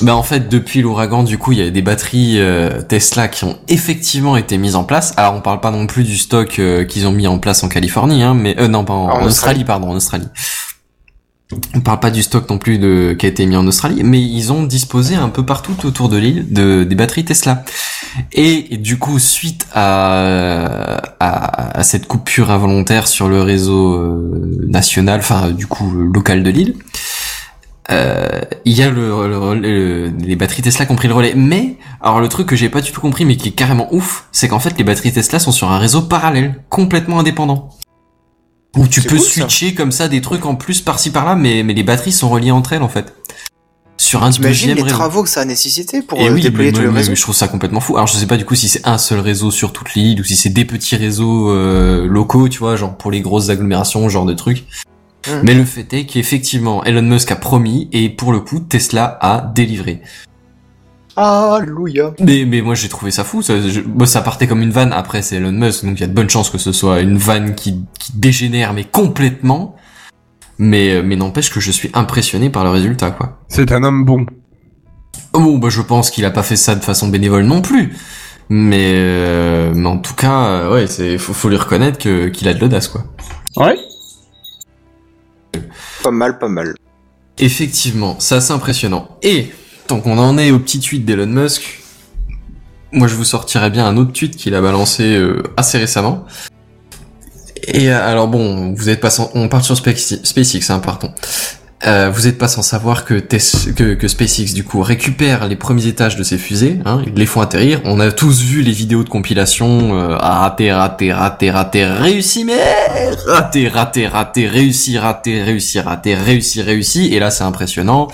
Bah en fait, depuis l'ouragan, du coup, il y a des batteries euh, Tesla qui ont effectivement été mises en place. Alors, on parle pas non plus du stock euh, qu'ils ont mis en place en Californie, hein, mais euh, non, pas en, En en Australie, pardon, en Australie. On parle pas du stock non plus de qui a été mis en Australie, mais ils ont disposé un peu partout autour de l'île de des batteries Tesla. Et du coup, suite à, à, à cette coupure involontaire sur le réseau euh, national, enfin du coup local de l'île, euh, il y a le, le- le- les batteries Tesla qui ont pris le relais. Mais, alors le truc que j'ai pas du tout compris, mais qui est carrément ouf, c'est qu'en fait les batteries Tesla sont sur un réseau parallèle, complètement indépendant. Où tu peux cool, ça. switcher comme ça des trucs en plus par-ci par-là, mais, mais les batteries sont reliées entre elles en fait. Sur un deuxième les réseau. travaux que ça a nécessité pour Et euh, oui, déployer mais tout moi- le réseau je trouve ça complètement fou. Alors je sais pas du coup si c'est un seul réseau sur toute l'île ou si c'est des petits réseaux euh, locaux, tu vois, genre pour les grosses agglomérations, genre de trucs. Mhm. Mais le fait est qu'effectivement, Elon Musk a promis et pour le coup, Tesla a délivré. Alléluia. Mais, mais moi j'ai trouvé ça fou. Ça, je- moi, ça partait comme une vanne. Après c'est Elon Musk, donc il y a de bonnes chances que ce soit une vanne qui, qui dégénère mais complètement. Mais, euh, mais n'empêche que je suis impressionné par le résultat, quoi. C'est un homme bon. Oh, Bon, bah, je pense qu'il a pas fait ça de façon bénévole non plus. Mais, euh, mais en tout cas, euh, ouais, c'est, faut, faut lui reconnaître que, qu'il a de l'audace, quoi. Ouais. Pas mal, pas mal. Effectivement, c'est assez impressionnant. Et, tant qu'on en est au petit tweet d'Elon Musk, moi je vous sortirais bien un autre tweet qu'il a balancé euh, assez récemment. Et euh, alors bon, vous êtes pas sans... on part sur Space- SpaceX, hein, pardon. Euh, vous êtes pas sans savoir que, que, que SpaceX du coup récupère les premiers étages de ses fusées, hein, ils les font atterrir. On a tous vu les vidéos de compilation, euh, ah, raté, raté, raté, raté, réussi, mais raté, raté, raté, réussi, raté, réussi, raté, réussi, réussi. Et là c'est impressionnant.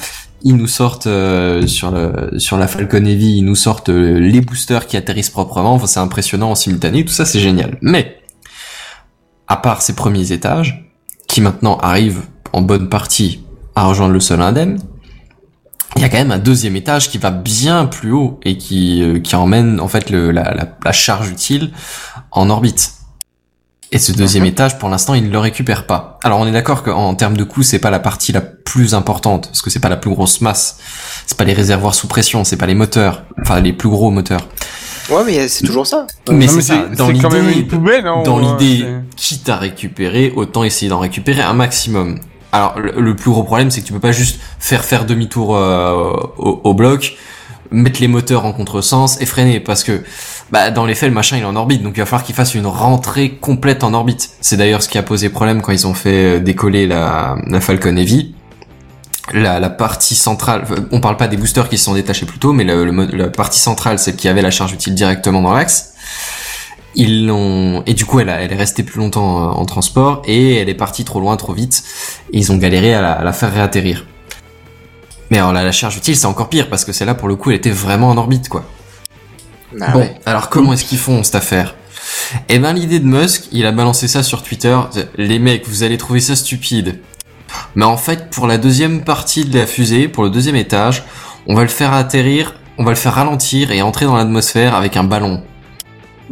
ils nous sortent euh, sur le sur la Falcon Heavy, ils nous sortent euh, les boosters qui atterrissent proprement. C'est impressionnant en simultané. Tout ça, c'est génial. Mais à part ces premiers étages, qui maintenant arrivent en bonne partie à rejoindre le sol indemne, il y a quand même un deuxième étage qui va bien plus haut et qui euh, qui emmène en fait le, la, la, la charge utile en orbite. Et ce deuxième étage, pour l'instant, il ne le récupère pas. Alors, on est d'accord qu'en termes de coût, c'est pas la partie la plus importante, parce que c'est pas la plus grosse masse. C'est pas les réservoirs sous pression, c'est pas les moteurs, enfin les plus gros moteurs. Ouais, mais c'est toujours ça. Mais c'est ça. Dans c'est quand même l'idée, une poubelle, hein, dans l'idée, quitte à récupérer, autant essayer d'en récupérer un maximum. Alors, le, plus gros problème, c'est que tu peux pas juste faire faire demi-tour euh, au, bloc, mettre les moteurs en contresens et freiner, parce que bah, dans les faits, le machin il est en orbite, donc il va falloir qu'il fasse une rentrée complète en orbite. C'est d'ailleurs ce qui a posé problème quand ils ont fait euh, décoller la, Falcon Heavy. La, partie centrale, on parle pas des boosters qui se sont détachés plus tôt, mais la partie centrale, celle qui avait la charge utile directement dans l'axe, ils l'ont et du coup elle, a- elle est restée plus longtemps euh, en transport et elle est partie trop loin, trop vite. Et ils ont galéré à la, à la faire réatterrir. Mais alors la, la charge utile c'est encore pire parce que celle-là pour le coup elle était vraiment en orbite quoi. Ah bon, ouais. alors comment est-ce qu'ils font cette affaire? Eh ben l'idée de Musk, il a balancé ça sur Twitter. Les mecs, vous allez trouver ça stupide. Mais en fait, pour la deuxième partie de la fusée, pour le deuxième étage, on va le faire atterrir, on va le faire ralentir et entrer dans l'atmosphère avec un ballon.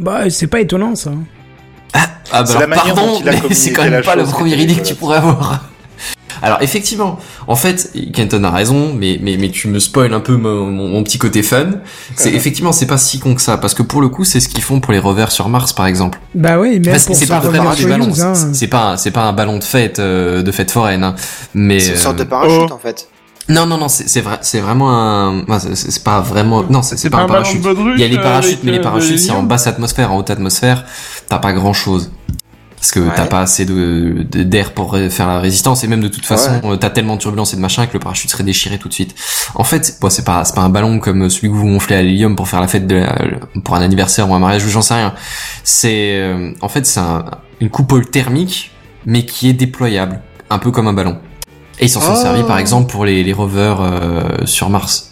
Bah, c'est pas étonnant ça. Ah bah C'est alors, pardon, mais c'est quand même pas première était idée que tu pourrais avoir. Alors effectivement, en fait, Kenton a raison, mais mais mais tu me spoil un peu mon, mon- mon petit côté fun. C'est effectivement c'est pas si con que ça parce que pour le coup c'est ce qu'ils font pour les rovers sur Mars par exemple. Bah oui, mais Enfin, c'est pour c'est pas vraiment des ballons, hein. c'est- pas c'est pas un ballon de fête euh, de fête foraine, hein. mais C'est une sorte de euh, parachute oh. en fait. Non non non c'est c'est vrai c'est vraiment un enfin, c'est- pas vraiment non c'est pas, un parachute. baudruche, Il y a les euh, parachutes, avec, mais les euh, parachutes, c'est en basse atmosphère, en haute atmosphère, t'as pas grand chose. Parce que Ouais. t'as pas assez de de- d'air pour faire la résistance, et même de toute façon, euh, t'as tellement de turbulence et de machin que le parachute serait déchiré tout de suite. En fait, bon, c'est pas, c'est pas un ballon comme celui que vous gonflez à l'hélium pour faire la fête de la- pour un anniversaire ou un mariage ou j'en sais rien. C'est, euh, en fait, c'est un- une coupole thermique, mais qui est déployable. Un peu comme un ballon. Et ils s'en sont Oh. servis, par exemple, pour les, les rovers euh, sur Mars.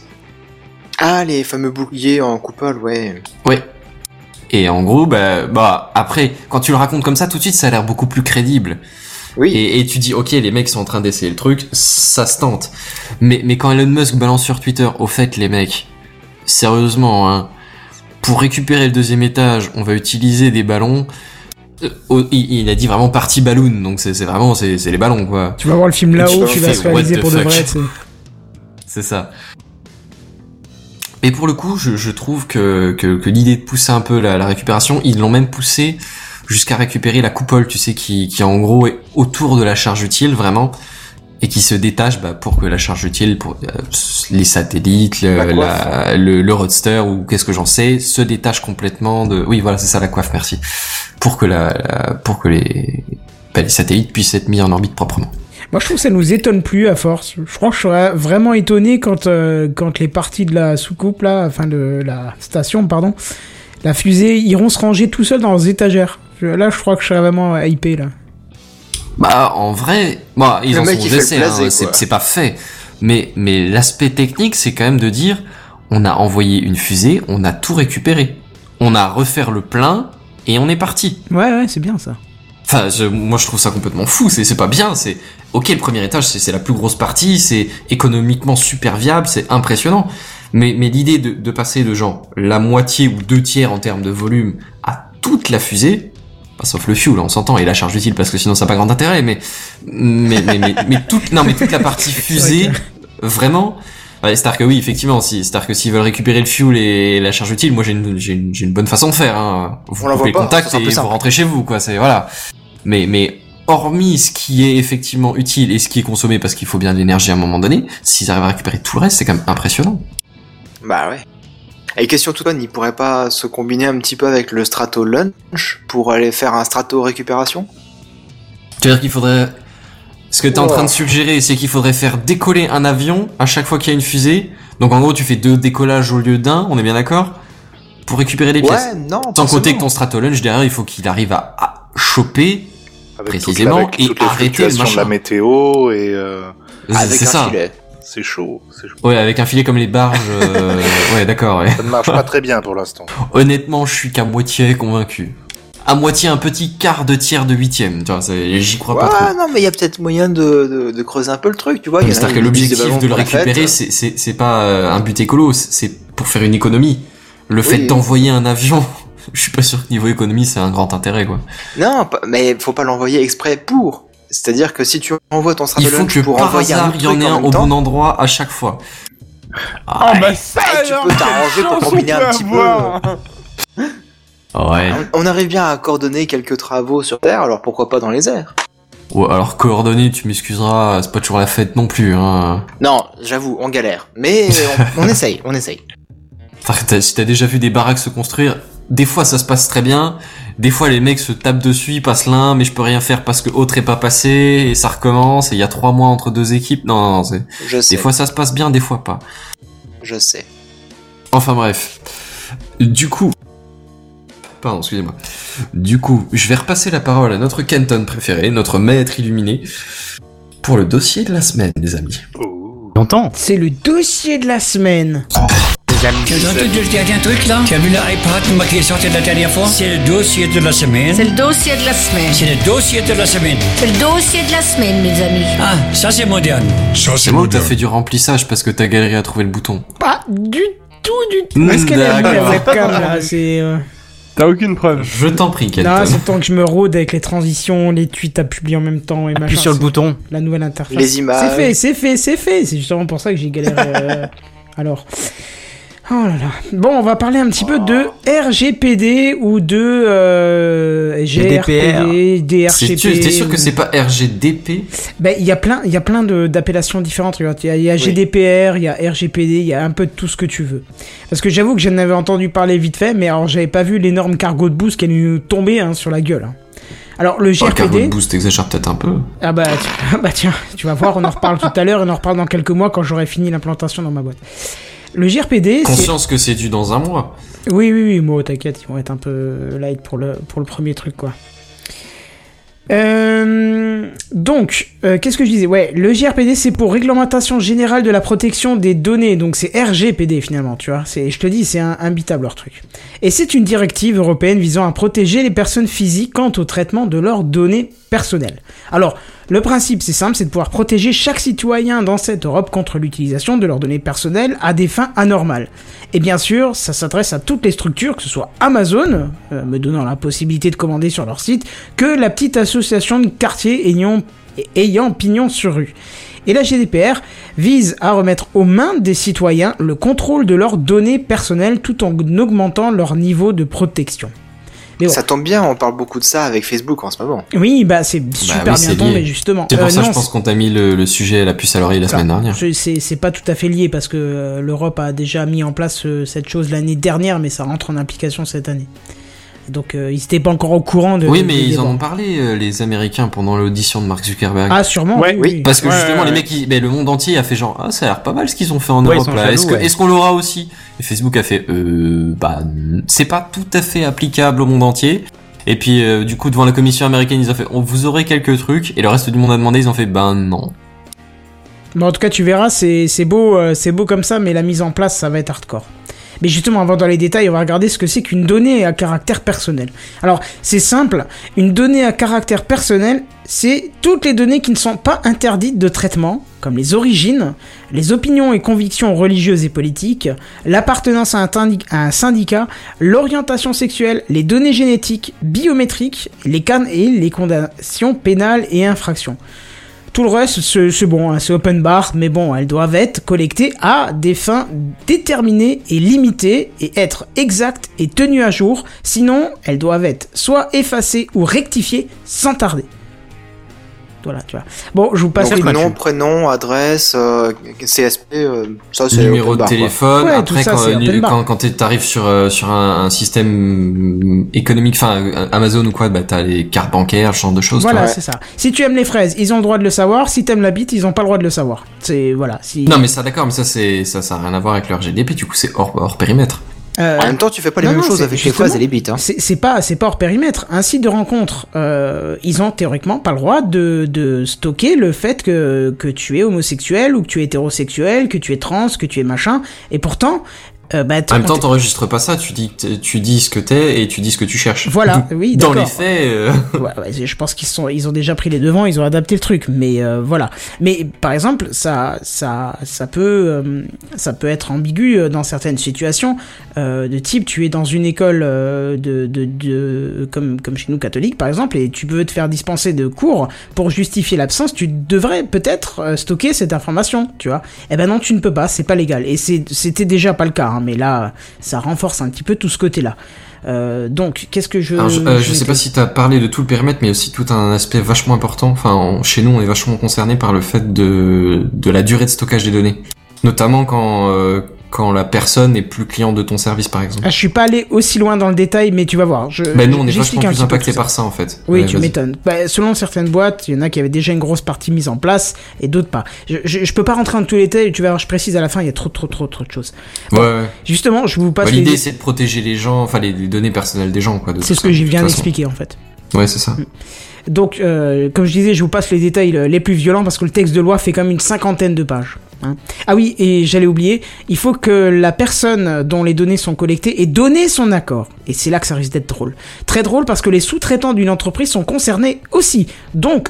Ah, les fameux boucliers en coupole, ouais. Ouais. Et en gros, bah, bah, après, quand tu le racontes comme ça, tout de suite, ça a l'air beaucoup plus crédible. Oui. Et, et tu dis, ok, les mecs sont en train d'essayer le truc, ça se tente. Mais, mais quand Elon Musk balance sur Twitter, au fait, les mecs, sérieusement, hein, pour récupérer le deuxième étage, on va utiliser des ballons. Euh, oh, il, a dit vraiment partie balloon, donc c'est c'est vraiment, c'est c'est les ballons, quoi. Tu vas voir le film là-haut, Tu tu vas se réaliser pour de vrai. c'est- C'est ça. Et pour le coup, je, je trouve que, que, que l'idée de pousser un peu la, la récupération, ils l'ont même poussé jusqu'à récupérer la coupole, tu sais, qui, qui en gros est autour de la charge utile, vraiment, et qui se détache bah, pour que la charge utile, pour euh, les satellites, le, La coiffe. la- le, le roadster ou qu'est-ce que j'en sais, se détache complètement de... Oui, voilà, c'est ça la coiffe, merci. Pour que, la, la- pour que les, bah, les satellites puissent être mis en orbite proprement. Moi, je trouve que ça nous étonne plus à force. Je crois que je serais vraiment étonné quand, euh, quand les parties de la soucoupe, là, enfin de la station, pardon, la fusée, iront se ranger tout seuls dans leurs étagères. Je- Là, je crois que je serais vraiment hypé, là. Bah, en vrai, bah, ils Le en sont blasé, hein, c'est pas fait. Mais, mais l'aspect technique, c'est quand même de dire, on a envoyé une fusée, on a tout récupéré. On a refaire le plein, et on est parti. Ouais, ouais, c'est bien ça. Enfin, je- moi je trouve ça complètement fou, c'est c'est pas bien, c'est... Ok, le premier étage, c'est c'est la plus grosse partie, c'est économiquement super viable, c'est impressionnant. Mais, mais l'idée de, de passer de genre la moitié ou deux tiers en termes de volume à toute la fusée, pas sauf le fuel, on s'entend, et la charge utile parce que sinon ça n'a pas grand intérêt, mais mais mais mais, mais toute non mais toute la partie fusée, vraiment. Ouais, c'est-à-dire que oui, effectivement, si, c'est-à-dire que s'ils veulent récupérer le fuel et la charge utile, moi j'ai une, j'ai une, j'ai une bonne façon de faire. Hein. Vous On coupez le contact et vous rentrez chez vous, quoi. C'est voilà. Mais mais hormis ce qui est effectivement utile et ce qui est consommé parce qu'il faut bien de l'énergie à un moment donné, s'ils arrivent à récupérer tout le reste, c'est quand même impressionnant. Bah ouais. Et question toute bonne, il pourrait pas se combiner un petit peu avec le strato lunch pour aller faire un strato récupération? Tu veux dire qu'il faudrait ce que t'es en train de suggérer, c'est qu'il faudrait faire décoller un avion à chaque fois qu'il y a une fusée. Donc en gros, tu fais deux décollages au lieu d'un, on est bien d'accord? Pour récupérer les pièces. Ouais, non. Sans compter que ton stratolunge derrière, il faut qu'il arrive à, à choper. Avec Précisément, toute la- avec et arrêter le de la machin. météo et euh, Avec C'est un ça. filet. C'est chaud, c'est chaud. Ouais, avec un filet comme les barges. euh, ouais, d'accord. Ouais. Ça ne marche pas très bien pour l'instant. Honnêtement, je suis qu'à moitié convaincu. À moitié un petit quart de tiers de huitième. Tu vois, c'est- j'y crois pas trop. Non, mais il y a peut-être moyen de, de, de creuser un peu le truc, tu vois. C'est-à-dire que l'objectif de le récupérer, c'est- pas euh, un but écolo, c'est- pour faire une économie. Le fait Oui. d'envoyer un avion, je suis pas sûr que niveau économie, c'est un grand intérêt, quoi. Non, mais faut pas l'envoyer exprès pour. C'est-à-dire que si tu envoies ton Il Straddle faut que pour par envoyer un hasard, il y en ait un au temps, bon endroit à chaque fois. Ah bah ça bah, tu peux t'arranger pour combiner un petit peu. Ouais. on, on arrive bien à coordonner quelques travaux sur Terre, alors pourquoi pas dans les airs Ouais, alors coordonnées, tu m'excuseras, c'est pas toujours la fête non plus, hein. Non, j'avoue, on galère. Mais on, on essaye, on essaye. Si t'as déjà vu des baraques se construire, des fois ça se passe très bien, des fois les mecs se tapent dessus, ils passent l'un, mais je peux rien faire parce que autre est pas passé, et ça recommence, et il y a trois mois entre deux équipes. Non, non, non, c'est... Je sais, Des fois ça se passe bien, des fois pas. je sais. Enfin bref. Du coup... Pardon, excusez-moi. Du coup, je vais repasser la parole à notre Kenton préféré, notre maître illuminé, pour le dossier de la semaine, les amis. Longtemps. C'est le dossier de la semaine. Les amis. Tu as entendu le dernier truc là? Tu as vu l'iPad qui est sorti la dernière fois? C'est le dossier de la semaine. C'est le dossier de la semaine. C'est le dossier de la semaine. C'est le dossier de la semaine, mes amis. Ah, ça c'est moderne. Ça, C'est où t'as moderne. fait du remplissage parce que t'as galéré à trouver le bouton. Pas du tout, du tout. Est-ce qu'elle est la webcam là C'est. T'as aucune preuve. Je t'en prie, Kenton. Non, c'est le temps que je me rôde avec les transitions, les tweets à publier en même temps et Appuie machin. sur le bouton. La nouvelle interface. Les images. C'est fait, c'est fait, c'est fait. C'est justement pour ça que j'ai galéré. euh, Alors. Oh là là. Bon, on va parler un petit peu de RGPD ou de euh, GRPD, DRGPD. sûr, t'es sûr que c'est pas RGDP Ben, il y a plein, il y a plein d'appellations différentes. Il y a, y a GDPR, il y a RGPD, il y a un peu de tout ce que tu veux. Parce que j'avoue que j'en avais entendu parler vite fait, mais alors j'avais pas vu l'énorme cargo de boost qui allait nous tomber hein, sur la gueule. hein. Alors le Oh, le cargo de GRPD, boost, t'exagères peut-être un peu. ah bah, tu- bah tiens, tu vas voir, on en reparle tout à l'heure, on en reparle dans quelques mois quand j'aurai fini l'implantation dans ma boîte. Le GRPD. Conscience que c'est dû dans un mois. Oui, oui, oui, moi, t'inquiète, ils vont être un peu light pour le, pour le premier truc, quoi. Euh, donc, euh, qu'est-ce que je disais? Ouais, le GRPD, c'est pour Réglementation Générale de la Protection des Données, donc c'est RGPD finalement, tu vois. C'est, je te dis, c'est un, imbitable leur truc. Et c'est une directive européenne visant à protéger les personnes physiques quant au traitement de leurs données personnelles. Alors, le principe, c'est simple, c'est de pouvoir protéger chaque citoyen dans cette Europe contre l'utilisation de leurs données personnelles à des fins anormales. Et bien sûr, ça s'adresse à toutes les structures, que ce soit Amazon, euh, me donnant la possibilité de commander sur leur site, que la petite association de quartier ayant, ayant pignon sur rue. Et la GDPR vise à remettre aux mains des citoyens le contrôle de leurs données personnelles tout en augmentant leur niveau de protection. Mais bon. Ça tombe bien, on parle beaucoup de ça avec Facebook en ce moment. Oui, bah c'est super oui, c'est bien tombé lié. justement. C'est pour Euh, ça, non, je pense qu'on t'a mis le, le sujet à la puce à l'oreille la Ça, semaine dernière. c'est pas tout à fait lié parce que euh, l'Europe a déjà mis en place euh, cette chose l'année dernière, mais ça rentre en application cette année. Donc euh, ils étaient pas encore au courant de. Oui, mais ils en ont parlé, euh, les Américains, pendant l'audition de Mark Zuckerberg. Ah sûrement. Ouais, oui. oui. Parce que Ouais, justement, ouais, les mecs, ils- ben, le monde entier a fait genre, ah, ça a l'air pas mal ce qu'ils ont fait en Europe Est-ce qu'on l'aura aussi? Et Facebook a fait, euh, bah, c'est pas tout à fait applicable au monde entier. Et puis, euh, du coup, devant la commission américaine, ils ont fait, on vous aurez quelques trucs. Et le reste du monde a demandé, ils ont fait, ben non. Mais en tout cas, tu verras, c'est c'est beau, euh, c'est beau comme ça, mais la mise en place, ça va être hardcore. Mais justement, avant dans les détails, on va regarder ce que c'est qu'une donnée à caractère personnel. Alors, c'est simple, une donnée à caractère personnel, c'est toutes les données qui ne sont pas interdites de traitement, comme les origines, les opinions et convictions religieuses et politiques, l'appartenance à à un syndicat, l'orientation sexuelle, les données génétiques, biométriques, les cannes et les condamnations pénales et infractions. Tout le reste, c'est bon, hein, c'est open bar, mais bon, elles doivent être collectées à des fins déterminées et limitées et être exactes et tenues à jour, sinon elles doivent être soit effacées ou rectifiées sans tarder. Voilà, tu vois. Bon, je vous passe Donc les nom, prénom, adresse, euh, CSP, euh, ça c'est Numéro de téléphone. Ouais, Après, ça, quand, euh, quand, quand t'es- t'arrives sur, sur un, un système économique, enfin, Amazon ou quoi, bah, t'as les cartes bancaires, ce genre de choses. Voilà, c'est ça. Si tu aimes les fraises, ils ont le droit de le savoir. Si t'aimes la bite, ils ont pas le droit de le savoir. C'est voilà. Si... Non, mais ça, d'accord, mais ça, c'est, ça, ça a rien à voir avec le RGDP, du coup, c'est hors, hors périmètre. Euh, En même temps, tu fais pas les non, mêmes non, choses avec les phrases et les bits. Hein. C'est c'est pas, c'est pas hors périmètre. Un site de rencontre, euh, ils ont théoriquement pas le droit de, de stocker le fait que, que tu es homosexuel ou que tu es hétérosexuel, que tu es trans, que tu es machin. Et pourtant, euh, bah, En même temps, t'enregistres pas ça, tu dis, tu dis ce que t'es et tu dis ce que tu cherches. Voilà, oui, Dans les faits, euh, Ouais, ouais, je pense qu'ils sont, ils ont déjà pris les devants, ils ont adapté le truc, mais euh, voilà. Mais par exemple, ça, ça, ça peut, euh, ça peut être ambigu euh, dans certaines situations. euh, de type, tu es dans une école de, de, de, comme, comme chez nous catholiques par exemple, et tu veux te faire dispenser de cours pour justifier l'absence. Tu devrais peut-être stocker cette information, tu vois. Eh ben non, tu ne peux pas, c'est pas légal. Et c'était déjà pas le cas, hein, mais là, ça renforce un petit peu tout ce côté-là. Euh, donc, qu'est-ce que je, alors, je, euh, je sais pas si t'as parlé de tout le périmètre, mais aussi tout un aspect vachement important. Enfin, on- chez nous, on est vachement concerné par le fait de, de la durée de stockage des données. Notamment quand, euh, quand la personne est plus cliente de ton service, par exemple. Ah, je suis pas allé aussi loin dans le détail, mais tu vas voir. Je, Bah, nous, on est vachement plus impacté par ça, en fait. Oui, Ouais, tu m'étonnes. Bah, selon certaines boîtes, il y en a qui avaient déjà une grosse partie mise en place et d'autres pas. Je, je, je peux pas rentrer dans tous les détails, tu vas voir, je précise à la fin, il y a trop, trop, trop, trop de choses. Ouais, ouais. Justement, je vous passe Bah, les- L'idée, c'est de protéger les gens, enfin, les, les données personnelles des gens, quoi. C'est ce que j'y de viens d'expliquer en fait. Ouais, c'est ça. Donc, euh, comme je disais, je vous passe les détails euh, les plus violents parce que le texte de loi fait quand même une cinquantaine de pages. Hein. Ah oui, et j'allais oublier, il faut que la personne dont les données sont collectées ait donné son accord. Et c'est là que ça risque d'être drôle. Très drôle parce que les sous-traitants d'une entreprise sont concernés aussi. Donc,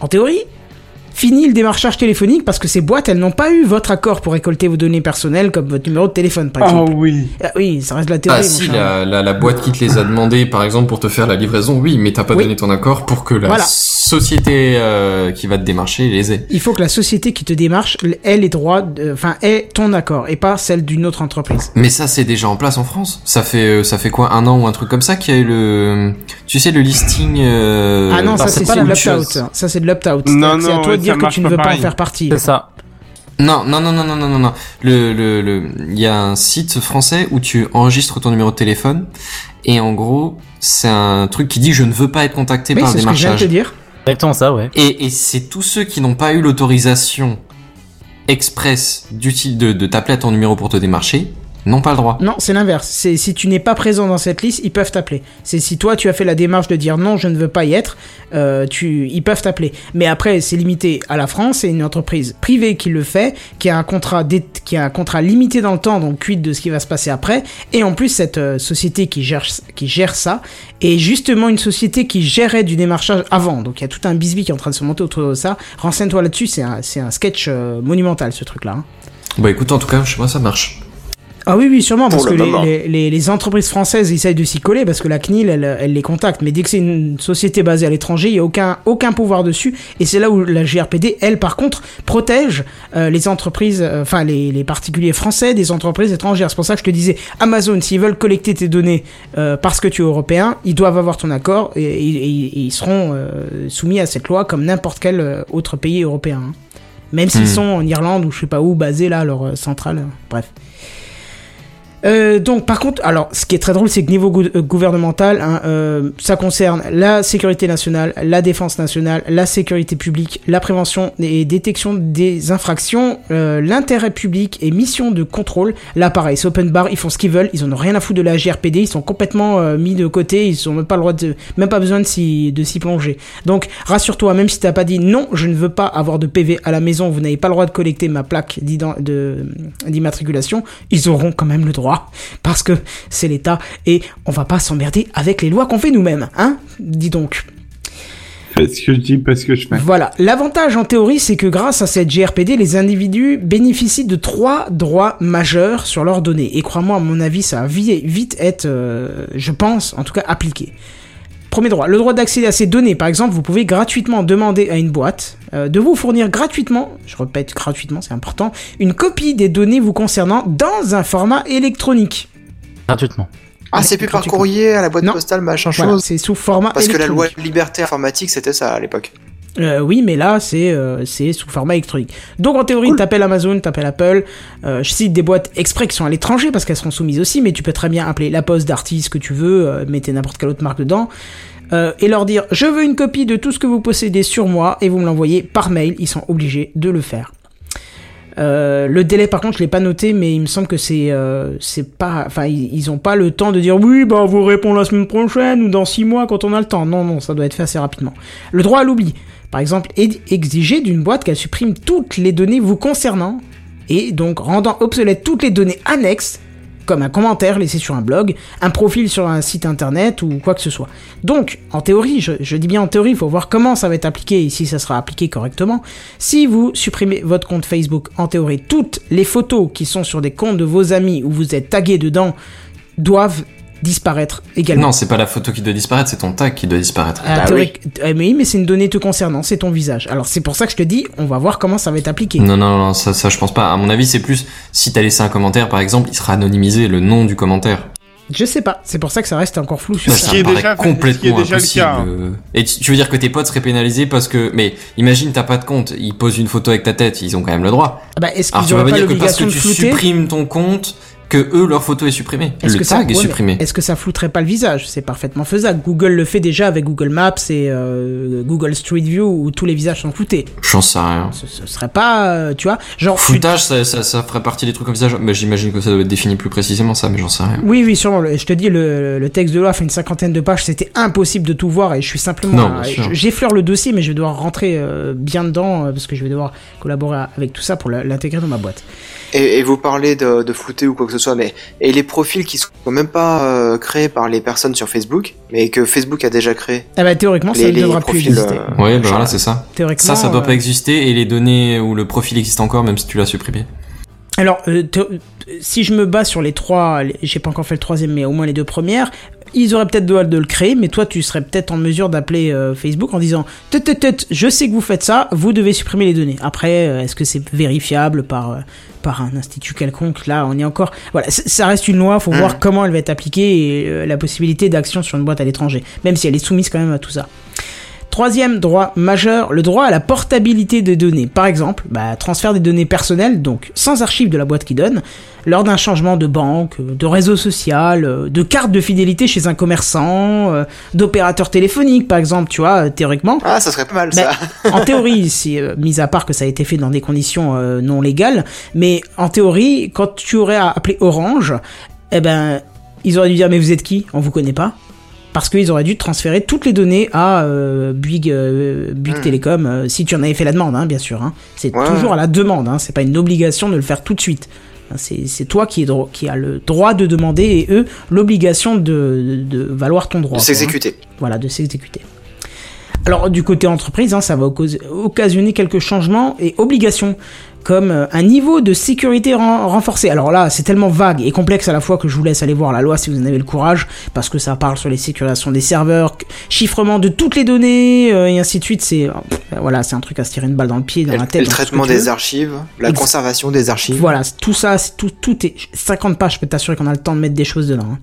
en théorie, fini le démarchage téléphonique parce que ces boîtes, elles n'ont pas eu votre accord pour récolter vos données personnelles comme votre numéro de téléphone, par Oh exemple. oui. Ah oui, ça reste de la théorie. Ah si, la, la, la boîte qui te les a demandé, par exemple, pour te faire la livraison, oui, mais t'as pas Oui. donné ton accord pour que la Voilà. société euh, qui va te démarcher les ait. Il faut que la société qui te démarche ait les droits, enfin, ait ton accord et pas celle d'une autre entreprise. Mais ça, c'est déjà en place en France. Ça fait, euh, ça fait quoi, un an ou un truc comme ça qu'il y a eu le, tu sais, le listing. Euh... ah non, ça alors, c'est pas de l'opt-out. Ça c'est de l'opt-out. Non, à non, toi ouais, de dire que tu ne veux pas en faire partie. C'est ça. Non, non, non, non, non, non, non, non. Le, le, le, il y a un site français où tu enregistres ton numéro de téléphone et en gros, c'est un truc qui dit je ne veux pas être contacté Oui, par un c'est ce que je viens de te démarchage. dire. Exactement ça, ouais. Et, et c'est tous ceux qui n'ont pas eu l'autorisation express de, de t'appeler à ton numéro pour te démarcher, n'ont pas le droit. Non, c'est l'inverse. C'est si tu n'es pas présent dans cette liste, ils peuvent t'appeler. C'est si toi tu as fait la démarche de dire non, je ne veux pas y être, euh, tu, ils peuvent t'appeler. Mais après, c'est limité à la France. C'est une entreprise privée qui le fait, qui a un contrat, qui a un contrat limité dans le temps, donc quid de ce qui va se passer après. Et en plus, cette euh, société qui gère, qui gère ça est justement une société qui gérait du démarchage avant. Donc il y a tout un bisbis qui est en train de se monter autour de ça. Renseigne-toi là-dessus. C'est un, c'est un sketch euh, monumental ce truc-là. hein. Bah écoute, en tout cas, chez moi, ça marche. Ah oui, oui, sûrement, parce que le les, les, les, les entreprises françaises essayent de s'y coller parce que la CNIL, elle, elle les contacte. Mais dès que c'est une société basée à l'étranger, il n'y a aucun, aucun pouvoir dessus. Et c'est là où la GRPD, elle, par contre, protège euh, les entreprises, euh, enfin les, les particuliers français des entreprises étrangères. C'est pour ça que je te disais, Amazon, s'ils veulent collecter tes données euh, parce que tu es européen, ils doivent avoir ton accord et, et- et- et ils seront soumis à cette loi comme n'importe quel autre pays européen. hein. Même s'ils Hmm. sont en Irlande ou je sais pas où, basés là, leur centrale, euh, bref. Euh, donc par contre, alors ce qui est très drôle, c'est que niveau gou- gouvernemental, hein, euh, ça concerne la sécurité nationale, la défense nationale, la sécurité publique, la prévention et détection des infractions, euh, l'intérêt public et mission de contrôle. Là pareil, c'est open bar, ils font ce qu'ils veulent, ils en ont rien à foutre de la GRPD, ils sont complètement euh, mis de côté, ils ont même pas le droit de, même pas besoin de s'y, plonger. Donc rassure-toi, même si t'as pas dit non, je ne veux pas avoir de PV à la maison, vous n'avez pas le droit de collecter ma plaque d'immatriculation, ils auront quand même le droit parce que c'est l'État et on va pas s'emmerder avec les lois qu'on fait nous-mêmes, hein Dis donc. Fais ce que je dis, pas ce que je fais. Voilà. L'avantage en théorie, c'est que grâce à cette GRPD, les individus bénéficient de trois droits majeurs sur leurs données. Et crois-moi, à mon avis, ça va vi- vite être, euh, je pense, en tout cas, appliqué. Premier droit, le droit d'accéder à ces données. Par exemple, vous pouvez gratuitement demander à une boîte euh, de vous fournir gratuitement, je répète gratuitement, c'est important, une copie des données vous concernant dans un format électronique. Gratuitement. Ah, c'est plus par courrier, à la boîte Non. postale, machin Voilà, chose. c'est sous format Parce que la loi liberté informatique, c'était ça à l'époque. Euh, oui, mais là, c'est euh, c'est sous format électronique. Donc, en théorie, t'appelles Amazon, t'appelles Apple. Euh, je cite des boîtes exprès qui sont à l'étranger parce qu'elles seront soumises aussi, mais tu peux très bien appeler La Poste, Darty, ce que tu veux, mettez n'importe quelle autre marque dedans. et leur dire je veux une copie de tout ce que vous possédez sur moi et vous me l'envoyez par mail. Ils sont obligés de le faire. Euh, le délai, par contre, je l'ai pas noté, mais il me semble que c'est euh, c'est pas, enfin, ils, ils ont pas le temps de dire oui, bah on vous répond la semaine prochaine ou dans six mois quand on a le temps. Non, non, ça doit être fait assez rapidement. Le droit à l'oubli, par exemple, exigé d'une boîte qu'elle supprime toutes les données vous concernant et donc rendant obsolètes toutes les données annexes comme un commentaire laissé sur un blog, un profil sur un site internet ou quoi que ce soit. Donc, en théorie, je, dis bien en théorie, il faut voir comment ça va être appliqué et si ça sera appliqué correctement. Si vous supprimez votre compte Facebook, en théorie, toutes les photos qui sont sur des comptes de vos amis où vous êtes tagué dedans doivent disparaître également. Non, c'est pas la photo qui doit disparaître, c'est ton tag qui doit disparaître. Ah, Bah théorie- eh, mais oui, mais c'est une donnée te concernant, c'est ton visage. Alors c'est pour ça que je te dis, on va voir comment ça va être appliqué. Non, non, non, ça, ça, je pense pas. À mon avis, c'est plus si t'as laissé un commentaire, par exemple, il sera anonymisé le nom du commentaire. Je sais pas, c'est pour ça que ça reste encore flou sur Ça, Ce ça. qui est déjà- ce qui est complètement le impossible. cas, hein. Et tu, tu veux dire que tes potes seraient pénalisés parce que, mais imagine t'as pas de compte, ils posent une photo avec ta tête, ils ont quand même le droit. Ah Bah, est-ce Alors qu'ils tu vas pas pas dire que parce que tu flouter supprimes ton compte, que eux leur photo est supprimée. Est-ce Le que ça, tag est ouais, mais supprimé. Est-ce que ça flouterait pas le visage? C'est parfaitement faisable. Google le fait déjà avec Google Maps et euh, Google Street View où tous les visages sont floutés. J'en sais rien. Ce, ce serait pas, euh, tu vois, genre. tu- Floutage, ça, ça, ça ferait partie des trucs comme visage. Mais j'imagine que ça doit être défini plus précisément ça, mais j'en sais rien. Oui, oui, sûrement. Le- Je te dis, le, le texte de loi fait une cinquantaine de pages. C'était impossible de tout voir et je suis simplement. Sûr. J'effleure le dossier, mais je vais devoir rentrer euh, bien dedans euh, parce que je vais devoir collaborer avec tout ça pour l'intégrer dans ma boîte. Et, et vous parlez de, de flouter ou quoi que ce soit, mais et les profils qui sont même pas euh, créés par les personnes sur Facebook, mais que Facebook a déjà créé. Ah bah théoriquement, ça Les- ne les devra plus exister. euh, Ouais, bah Genre, voilà, c'est ça. Théoriquement. Ça, ça doit euh, pas exister et les données où le profil existe encore, même si tu l'as supprimé. Alors, si je me base sur les trois, j'ai pas encore fait le troisième, mais au moins les deux premières, ils auraient peut-être droit de le créer, mais toi, tu serais peut-être en mesure d'appeler euh, Facebook en disant Tut, tut, tut, je sais que vous faites ça, vous devez supprimer les données. Après, euh, est-ce que c'est vérifiable par, euh, par un institut quelconque? Là, on est encore. Voilà, ça reste une loi, faut voir comment elle va être appliquée et la possibilité d'action sur une boîte à l'étranger, même si elle est soumise quand même à tout ça. Troisième droit majeur, le droit à la portabilité des données. Par exemple, bah, transfert des données personnelles, donc sans archives de la boîte qui donne, lors d'un changement de banque, de réseau social, euh, de carte de fidélité chez un commerçant, euh, d'opérateur téléphonique, par exemple, tu vois, euh, théoriquement. Ah, ça serait pas mal Bah, ça. en théorie, euh, mis à part que ça a été fait dans des conditions euh, non légales, mais en théorie, quand tu aurais à appeler Orange, eh ben, ils auraient dû dire mais vous êtes qui? On vous connaît pas. Parce qu'ils auraient dû transférer toutes les données à euh, Bouygues, euh, Bouygues Hmm. Télécom, euh, si tu en avais fait la demande, hein, bien sûr. Hein. C'est Ouais, toujours à la demande, hein. c'est pas une obligation de le faire tout de suite. Hein, C'est toi qui, est dro- qui a le droit de demander et eux l'obligation de, de, de valoir ton droit. De hein. s'exécuter. Voilà, de s'exécuter. Alors du côté entreprise, hein, ça va occas- occasionner quelques changements et obligations, comme euh, un niveau de sécurité ren- renforcé. Alors là, c'est tellement vague et complexe à la fois que je vous laisse aller voir la loi si vous en avez le courage, parce que ça parle sur les sécurisations des serveurs, chiffrement de toutes les données, euh, et ainsi de suite. C'est euh, pff, voilà, c'est un truc à se tirer une balle dans le pied, dans Et la tête. le traitement des archives, la Ex- conservation des archives. Voilà, tout ça, tout, tout est 50 pages. Je peux t'assurer qu'on a le temps de mettre des choses dedans. hein.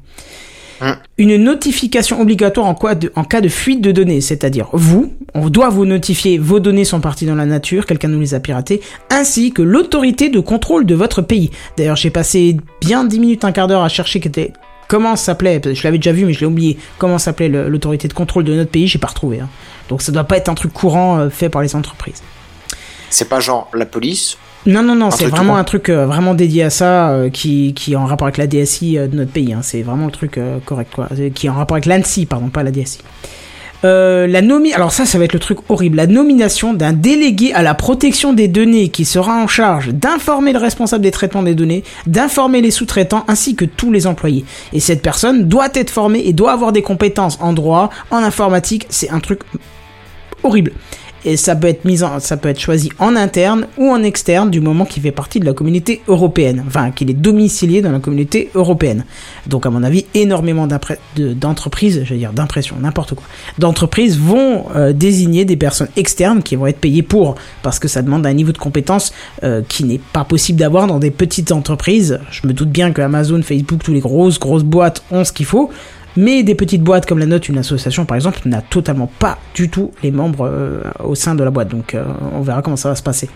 Hein. Une notification obligatoire en, cas de fuite de données, c'est-à-dire vous, on doit vous notifier vos données sont parties dans la nature, quelqu'un nous les a piratées, ainsi que l'autorité de contrôle de votre pays. D'ailleurs, j'ai passé bien 10 minutes, un quart d'heure à chercher était comment ça s'appelait, je l'avais déjà vu mais je l'ai oublié, comment s'appelait l'autorité de contrôle de notre pays, j'ai pas retrouvé. hein. Donc ça doit pas être un truc courant euh, fait par les entreprises. C'est pas genre la police. Non, non, non, c'est vraiment un truc euh, vraiment dédié à ça, euh, qui, qui est en rapport avec la DSI euh, de notre pays. hein. C'est vraiment le truc correct, quoi. Qui est en rapport avec l'ANSI, pardon, pas la DSI. Euh, la nomi alors ça, ça va être le truc horrible. La nomination d'un délégué à la protection des données qui sera en charge d'informer le responsable des traitements des données, d'informer les sous-traitants ainsi que tous les employés. Et cette personne doit être formée et doit avoir des compétences en droit, en informatique. C'est un truc horrible. Et ça peut être mis en, ça peut être choisi en interne ou en externe du moment qu'il fait partie de la communauté européenne, enfin qu'il est domicilié dans la communauté européenne. Donc à mon avis, énormément d'entreprises, je veux dire d'impression, n'importe quoi, d'entreprises vont euh, désigner des personnes externes qui vont être payées pour, parce que ça demande un niveau de compétence euh, qui n'est pas possible d'avoir dans des petites entreprises. Je me doute bien que Amazon, Facebook, tous les grosses grosses boîtes ont ce qu'il faut. Mais des petites boîtes comme la note, une association par exemple, n'a totalement pas du tout les membres euh, au sein de la boîte. Donc euh, on verra comment ça va se passer.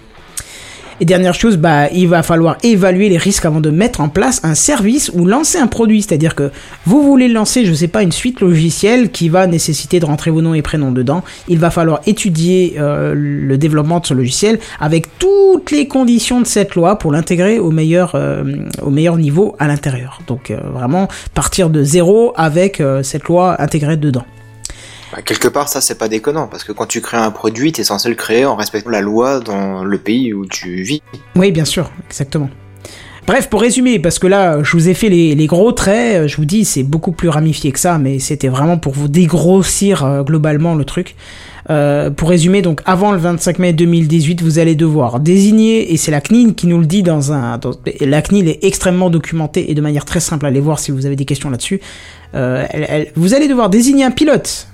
Et dernière chose, bah, il va falloir évaluer les risques avant de mettre en place un service ou lancer un produit. C'est-à-dire que vous voulez lancer, je sais pas, une suite logicielle qui va nécessiter de rentrer vos noms et prénoms dedans. Il va falloir étudier euh, le développement de ce logiciel avec toutes les conditions de cette loi pour l'intégrer au meilleur, euh, niveau à l'intérieur. Donc euh, vraiment partir de zéro avec cette loi intégrée dedans. Bah, quelque part, ça, c'est pas déconnant, parce que quand tu crées un produit, t'es censé le créer en respectant la loi dans le pays où tu vis. Oui, bien sûr, exactement. Bref, pour résumer, parce que là, je vous ai fait les, les gros traits, euh, je vous dis, c'est beaucoup plus ramifié que ça, mais c'était vraiment pour vous dégrossir euh, globalement le truc. Euh, pour résumer, donc avant le 25 mai 2018, vous allez devoir désigner, et c'est la CNIL qui nous le dit dans un... La CNIL est extrêmement documentée et de manière très simple, allez voir si vous avez des questions là-dessus. Vous allez devoir désigner un pilote.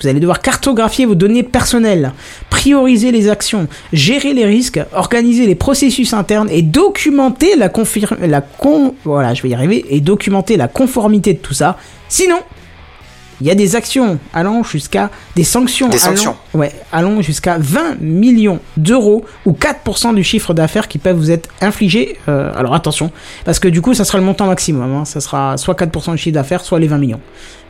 Vous allez devoir cartographier vos données personnelles, prioriser les actions, gérer les risques, organiser les processus internes et documenter la confir- la con voilà, je vais y arriver et documenter la conformité de tout ça. Sinon, il y a des actions allant jusqu'à des sanctions, Des allant- sanctions. ouais, allant jusqu'à 20 millions d'euros ou 4% du chiffre d'affaires qui peuvent vous être infligés. Euh, alors attention, parce que du coup, ça sera le montant maximum. hein. Ça sera soit 4% du chiffre d'affaires, soit les 20 millions.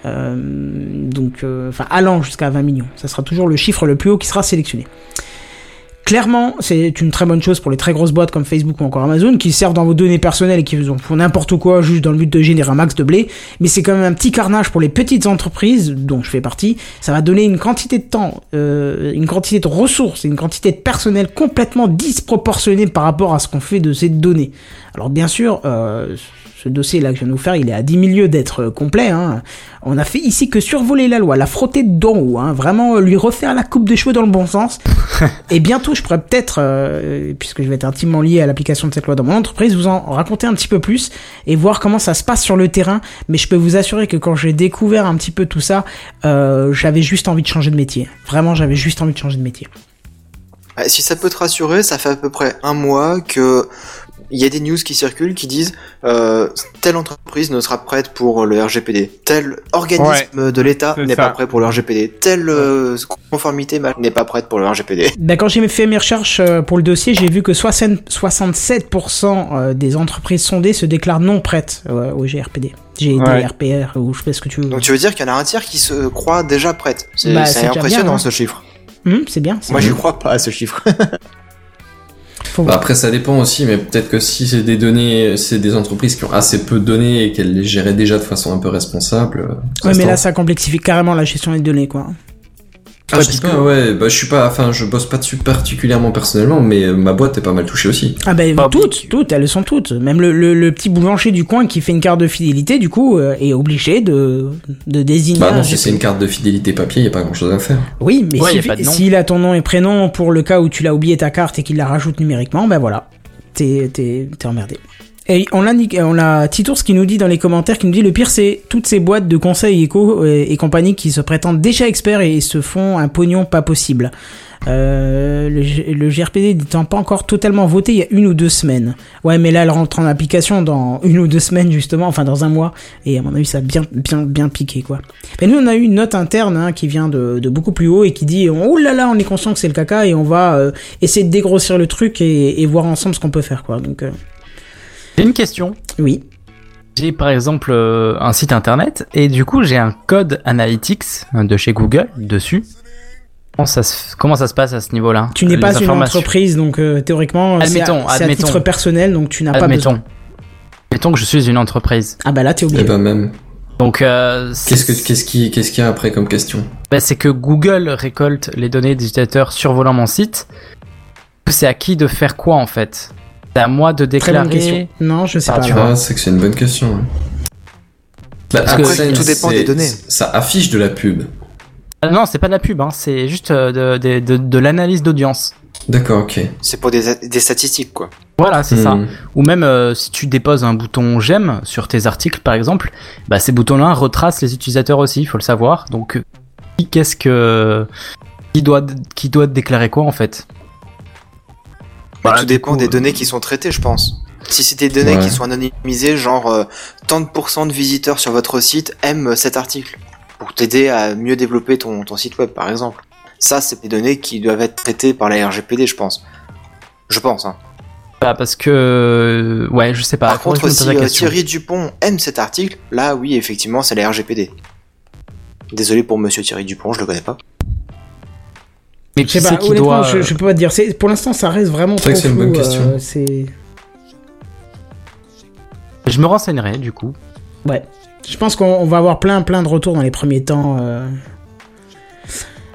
Euh, donc, euh, enfin, allant jusqu'à 20 millions. Ça sera toujours le chiffre le plus haut qui sera sélectionné. Clairement, c'est une très bonne chose pour les très grosses boîtes comme Facebook ou encore Amazon qui servent dans vos données personnelles et qui vous en font n'importe quoi juste dans le but de générer un max de blé. Mais c'est quand même un petit carnage pour les petites entreprises dont je fais partie. Ça va donner une quantité de temps, euh, une quantité de ressources et une quantité de personnel complètement disproportionnée par rapport à ce qu'on fait de ces données. Alors bien sûr, euh, ce dossier là que je viens de vous faire, il est à 10 milieux d'être euh, complet. Hein. On a fait ici que survoler la loi, la frotter d'en haut, hein. vraiment euh, lui refaire la coupe de cheveux dans le bon sens. Et bientôt, je pourrais peut-être, euh, puisque je vais être intimement lié à l'application de cette loi dans mon entreprise, vous en raconter un petit peu plus et voir comment ça se passe sur le terrain. Mais je peux vous assurer que quand j'ai découvert un petit peu tout ça, euh, j'avais juste envie de changer de métier. Vraiment, j'avais juste envie de changer de métier. Si ça peut te rassurer, ça fait à peu près un mois que il y a des news qui circulent qui disent euh, telle entreprise ne sera prête pour le RGPD, tel organisme de l'État n'est pas prêt pour le RGPD, telle euh, conformité n'est pas prête pour le RGPD. Ben, quand j'ai fait mes recherches euh, pour le dossier, j'ai vu que 60 67% euh, des entreprises sondées se déclarent non prêtes au GRPD. Ouais. RPR, ou je fais ce que tu veux. Donc tu veux dire qu'il y en a un tiers qui se croit déjà prête. C'est Bah, impressionnant bien, hein. ce chiffre. Hum, c'est bien. Moi j'y crois pas à ce chiffre. Faut Bah après ça dépend aussi, mais peut-être que si c'est des données, c'est des entreprises qui ont assez peu de données et qu'elles les géraient déjà de façon un peu responsable. euh, Ouais, mais là, ça complexifie carrément la gestion des données, quoi. Ah, Ouais, je dis pas, ouais, bah je suis pas, enfin je bosse pas dessus particulièrement personnellement, mais euh, ma boîte est pas mal touchée aussi. Ah ben Pas toutes, toutes, elles le sont toutes. Même le, le, le petit boulanger du coin qui fait une carte de fidélité, du coup, euh, est obligé de, de désigner. Bah non, si c'est une carte de fidélité papier, y a pas grand chose à faire. Oui, mais s'il a ton nom et prénom pour le cas où tu l'as oublié ta carte et qu'il la rajoute numériquement, ben voilà, t'es t'es t'es emmerdé. Et on a, on a Titours qui nous dit dans les commentaires, qui nous dit le pire c'est toutes ces boîtes de conseils éco et, et compagnie qui se prétendent déjà experts et se font un pognon pas possible. Euh, le, le GRPD n'étant pas encore totalement voté il y a une ou deux semaines. Ouais, mais là elle rentre en application dans une ou deux semaines justement, enfin dans un mois. Et à mon avis ça a bien bien bien piqué quoi. Mais nous on a eu une note interne hein, qui vient de, de beaucoup plus haut et qui dit oh là là on est conscient que c'est le caca et on va euh, essayer de dégrossir le truc et, et voir ensemble ce qu'on peut faire quoi. Donc euh, J'ai une question. oui. J'ai par exemple euh, un site internet et du coup j'ai un code analytics euh, de chez Google dessus. Comment ça se, comment ça se passe à ce niveau-là? Tu n'es pas une entreprise donc euh, théoriquement c'est à, Admettons, c'est à admettons. titre personnel donc tu n'as pas besoin. Admettons. Admettons que je suis une entreprise. Ah bah là t'es Et obligé. bah même. Donc euh, c'est- Qu'est-ce que, qu'est-ce qui, qu'est-ce qu'il y a après comme question? Bah, c'est que Google récolte les données des utilisateurs survolant mon site. C'est à qui de faire quoi en fait? C'est à moi de Très déclarer. bonne question. Non je sais Ah, pas. tu vois. Ah, c'est que c'est une bonne question. hein. Bah, Parce que après, tout dépend c'est- des données. Ça affiche de la pub. Ah, non, c'est pas de la pub, hein, c'est juste euh, de, de, de, de l'analyse d'audience. D'accord, ok. C'est pour des, des statistiques quoi. Voilà, c'est ça. Hmm. Ou même euh, si tu déposes un bouton j'aime sur tes articles par exemple, bah ces boutons-là retracent les utilisateurs aussi, il faut le savoir. Donc euh, qui qu'est-ce que qui doit qui doit déclarer quoi en fait? Bah, tout dépend coup, des euh, données qui sont traitées, je pense. Si c'est des données Ouais. qui sont anonymisées, genre euh, tant de pourcents de visiteurs sur votre site aiment cet article pour t'aider à mieux développer ton, ton site web, par exemple. Ça, c'est des données qui doivent être traitées par la RGPD, je pense. Je pense, hein. pas, parce que. Ouais, je sais pas. Par contre, si euh. Thierry Dupont aime cet article, là, oui, effectivement, c'est la RGPD. Désolé pour Monsieur Thierry Dupont, je le connais pas. Mais Je qui sais c'est pas, qui doit. je, je peux pas te dire. C'est- Pour l'instant, ça reste vraiment C'est trop vrai que c'est une bonne flou, question. euh, c'est. Je me renseignerai, du coup. Ouais. Je pense qu'on on va avoir plein plein de retours dans les premiers temps. euh.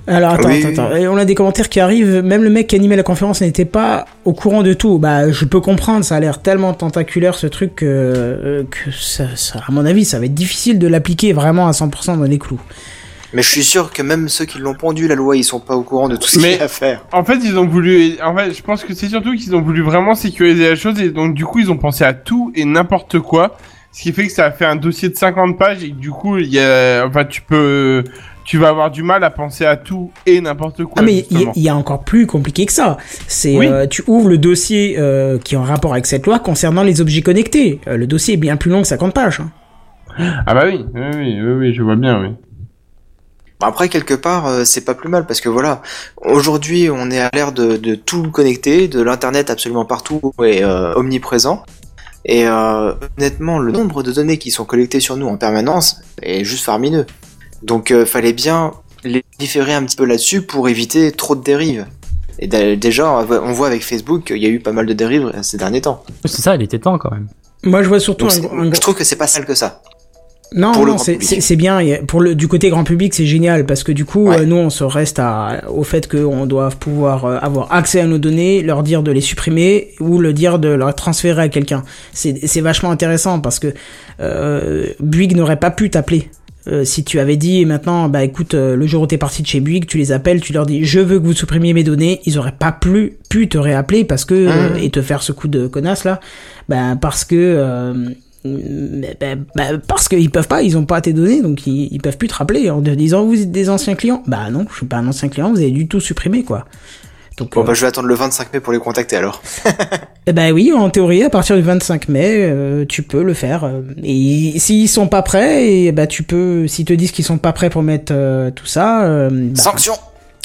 Alors attends, Oui, attends, attends. Et on a des commentaires qui arrivent. Même le mec qui animait la conférence n'était pas au courant de tout. Bah, je peux comprendre. Ça a l'air tellement tentaculaire ce truc que, euh, que ça, ça- à mon avis, ça va être difficile de l'appliquer vraiment à 100% dans les clous. Mais je suis sûr que même ceux qui l'ont pondu, la loi, ils sont pas au courant de tout ce qu'il y a à faire. En fait, ils ont voulu. En fait, je pense que c'est surtout qu'ils ont voulu vraiment sécuriser la chose et donc du coup, ils ont pensé à tout et n'importe quoi. Ce qui fait que ça a fait un dossier de 50 pages et que, du coup, il y a. Enfin, tu peux. Tu vas avoir du mal à penser à tout et n'importe quoi. Ah mais il y, a encore plus compliqué que ça. C'est Oui. euh, tu ouvres le dossier euh, qui est en rapport avec cette loi concernant les objets connectés. Euh, le dossier est bien plus long que 50 pages. hein. Ah bah oui, oui, oui, oui, oui, je vois bien, oui. Bon, Après, quelque part, euh, c'est pas plus mal parce que voilà, aujourd'hui, on est à l'ère de, de tout connecté, de l'internet absolument partout et euh, omniprésent. Et euh, honnêtement, le nombre de données qui sont collectées sur nous en permanence est juste farmineux. Donc, euh, fallait bien légiférer un petit peu là-dessus pour éviter trop de dérives. Et déjà, on voit- avec Facebook qu'il y a eu pas mal de dérives ces derniers temps. C'est ça, il était temps quand même. Moi je vois surtout Donc, un, un je trouve que c'est pas sale que ça. Non, non, c'est bien. Pour le du côté grand public, c'est génial parce que du coup, Ouais. euh, nous, on se reste à, au fait qu'on doit pouvoir euh, avoir accès à nos données, leur dire de les supprimer ou le dire de leur transférer à quelqu'un. C'est c'est vachement intéressant parce que euh, Bouygues n'aurait pas pu t'appeler. Euh, si tu avais dit maintenant, bah écoute, euh, le jour où t'es parti de chez Bouygues, tu les appelles, tu leur dis, je veux que vous supprimiez mes données, ils auraient pas plus pu te réappeler parce que euh, Mhm. et te faire ce coup de connasse là, ben parce que euh, ben, ben, parce qu'ils peuvent pas, ils ont pas tes données, donc ils, ils peuvent plus te rappeler en te disant vous êtes des anciens clients. Bah non, je suis pas un ancien client, vous avez du tout supprimé quoi. Donc, Bon, euh, bah, je vais attendre le 25 mai pour les contacter alors. eh ben oui, en théorie, à partir du 25 mai, euh, tu peux le faire. euh, Et s'ils sont pas prêts, et bah tu peux, s'ils te disent qu'ils sont pas prêts pour mettre euh, tout ça, bah, Sanction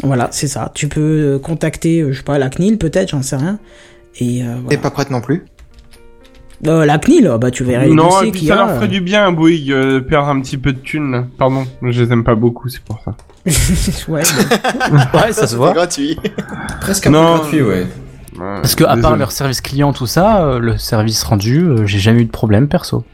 voilà, c'est ça. Tu peux contacter, je sais pas, la CNIL peut-être, j'en sais rien. Et voilà. pas prête non plus Euh, la CNIL, bah tu verrais les Non, et puis ça a. leur ferait du bien, Bouygues, euh, perdre un petit peu de thunes. Pardon, je les aime pas beaucoup, c'est pour ça. ouais, Ouais, ça se C'est voit. gratuit. Presque un Non. peu gratuit, ouais. Ouais, Parce que à part leur service client, tout ça, euh, le service rendu, euh, j'ai jamais eu de problème perso.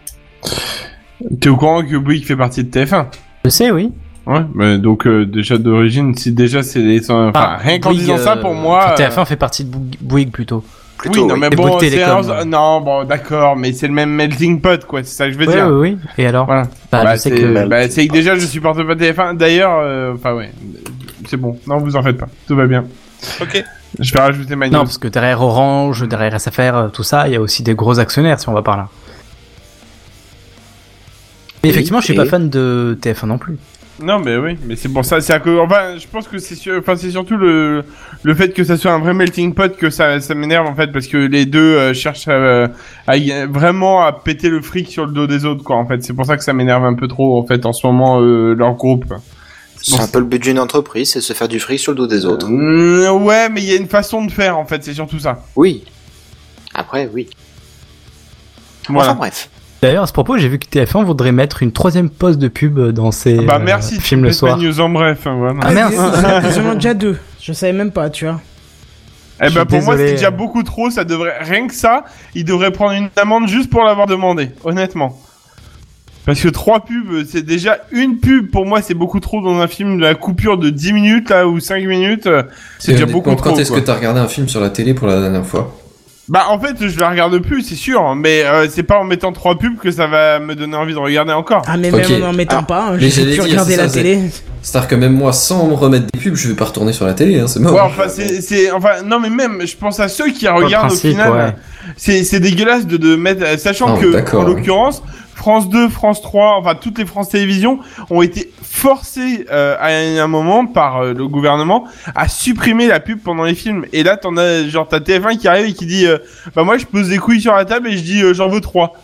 T'es au courant que Bouygues fait partie de TF1 Je sais, oui. Ouais, bah, donc euh, déjà d'origine, si déjà c'est les... Enfin, Ah, rien qu'en disant ça, pour moi... enfin, euh, TF1 fait partie de Bouygues plutôt. Plutôt, oui, non, oui. mais bon, c'est un-. Non, bon, d'accord, mais c'est le même melting pot, quoi, c'est ça que je veux dire. oui, oui. Et alors Voilà. Bah, Bah, je sais c'est que. bah, c'est que déjà, je supporte pas TF1. D'ailleurs, euh, enfin, ouais, c'est bon. Non, vous en faites pas. Tout va bien. Ok. Je vais rajouter ma news. Non, parce que derrière Orange, derrière SFR, euh, tout ça, il y a aussi des gros actionnaires si on va par là. Mais effectivement, je suis pas fan de TF1 non plus. Non, mais oui, mais c'est pour ça. C'est à cause. Enfin, je pense que c'est sûr. Enfin, c'est surtout le le fait que ça soit un vrai melting pot que ça ça m'énerve en fait parce que les deux euh, cherchent à, à y- vraiment à péter le fric sur le dos des autres quoi. En fait, c'est pour ça que ça m'énerve un peu trop en fait en ce moment euh, leur groupe. C'est un peu le but d'une entreprise, c'est se faire du fric sur le dos des autres. Euh, ouais, mais il y a une façon de faire en fait. C'est surtout ça. Oui. Après, oui. Voilà. Enfin bref. D'ailleurs, à ce propos, j'ai vu que TF1 voudrait mettre une troisième pause de pub dans ses bah euh, merci. tu films le soir. news en bref. hein, voilà. Ah, merde. Ils en ont déjà deux. Je savais même pas, tu vois. Eh ben suis pour moi c'est déjà beaucoup trop, ça devrait rien que ça, il devrait prendre une amende juste pour l'avoir demandé, honnêtement. Parce que trois pubs, c'est déjà une pub pour moi c'est beaucoup trop dans un film la coupure de 10 minutes là ou 5 minutes, euh, c'est déjà beaucoup trop. Quand est-ce que t'as regardé un film sur la télé pour la dernière fois? Bah en fait, je la regarde plus, c'est sûr, mais euh, c'est pas en mettant trois pubs que ça va me donner envie de regarder encore. Ah, mais même en mettant Ah, pas, hein, j'ai pu regarder la télé. C'est-à-dire que même moi, sans me remettre des pubs, je vais pas retourner sur la télé, hein, c'est mort. Ouais, enfin c'est enfin non mais même je pense à ceux qui regardent principe, au final ouais. c'est c'est dégueulasse de de mettre sachant Ah, que en ouais. l'occurrence France 2, France 3, enfin toutes les France Télévisions ont été forcées euh, à un moment par euh, le gouvernement à supprimer la pub pendant les films. Et là t'en as genre t'as TF1 qui arrive et qui dit euh, bah moi je pose des couilles sur la table et je dis euh, j'en veux trois.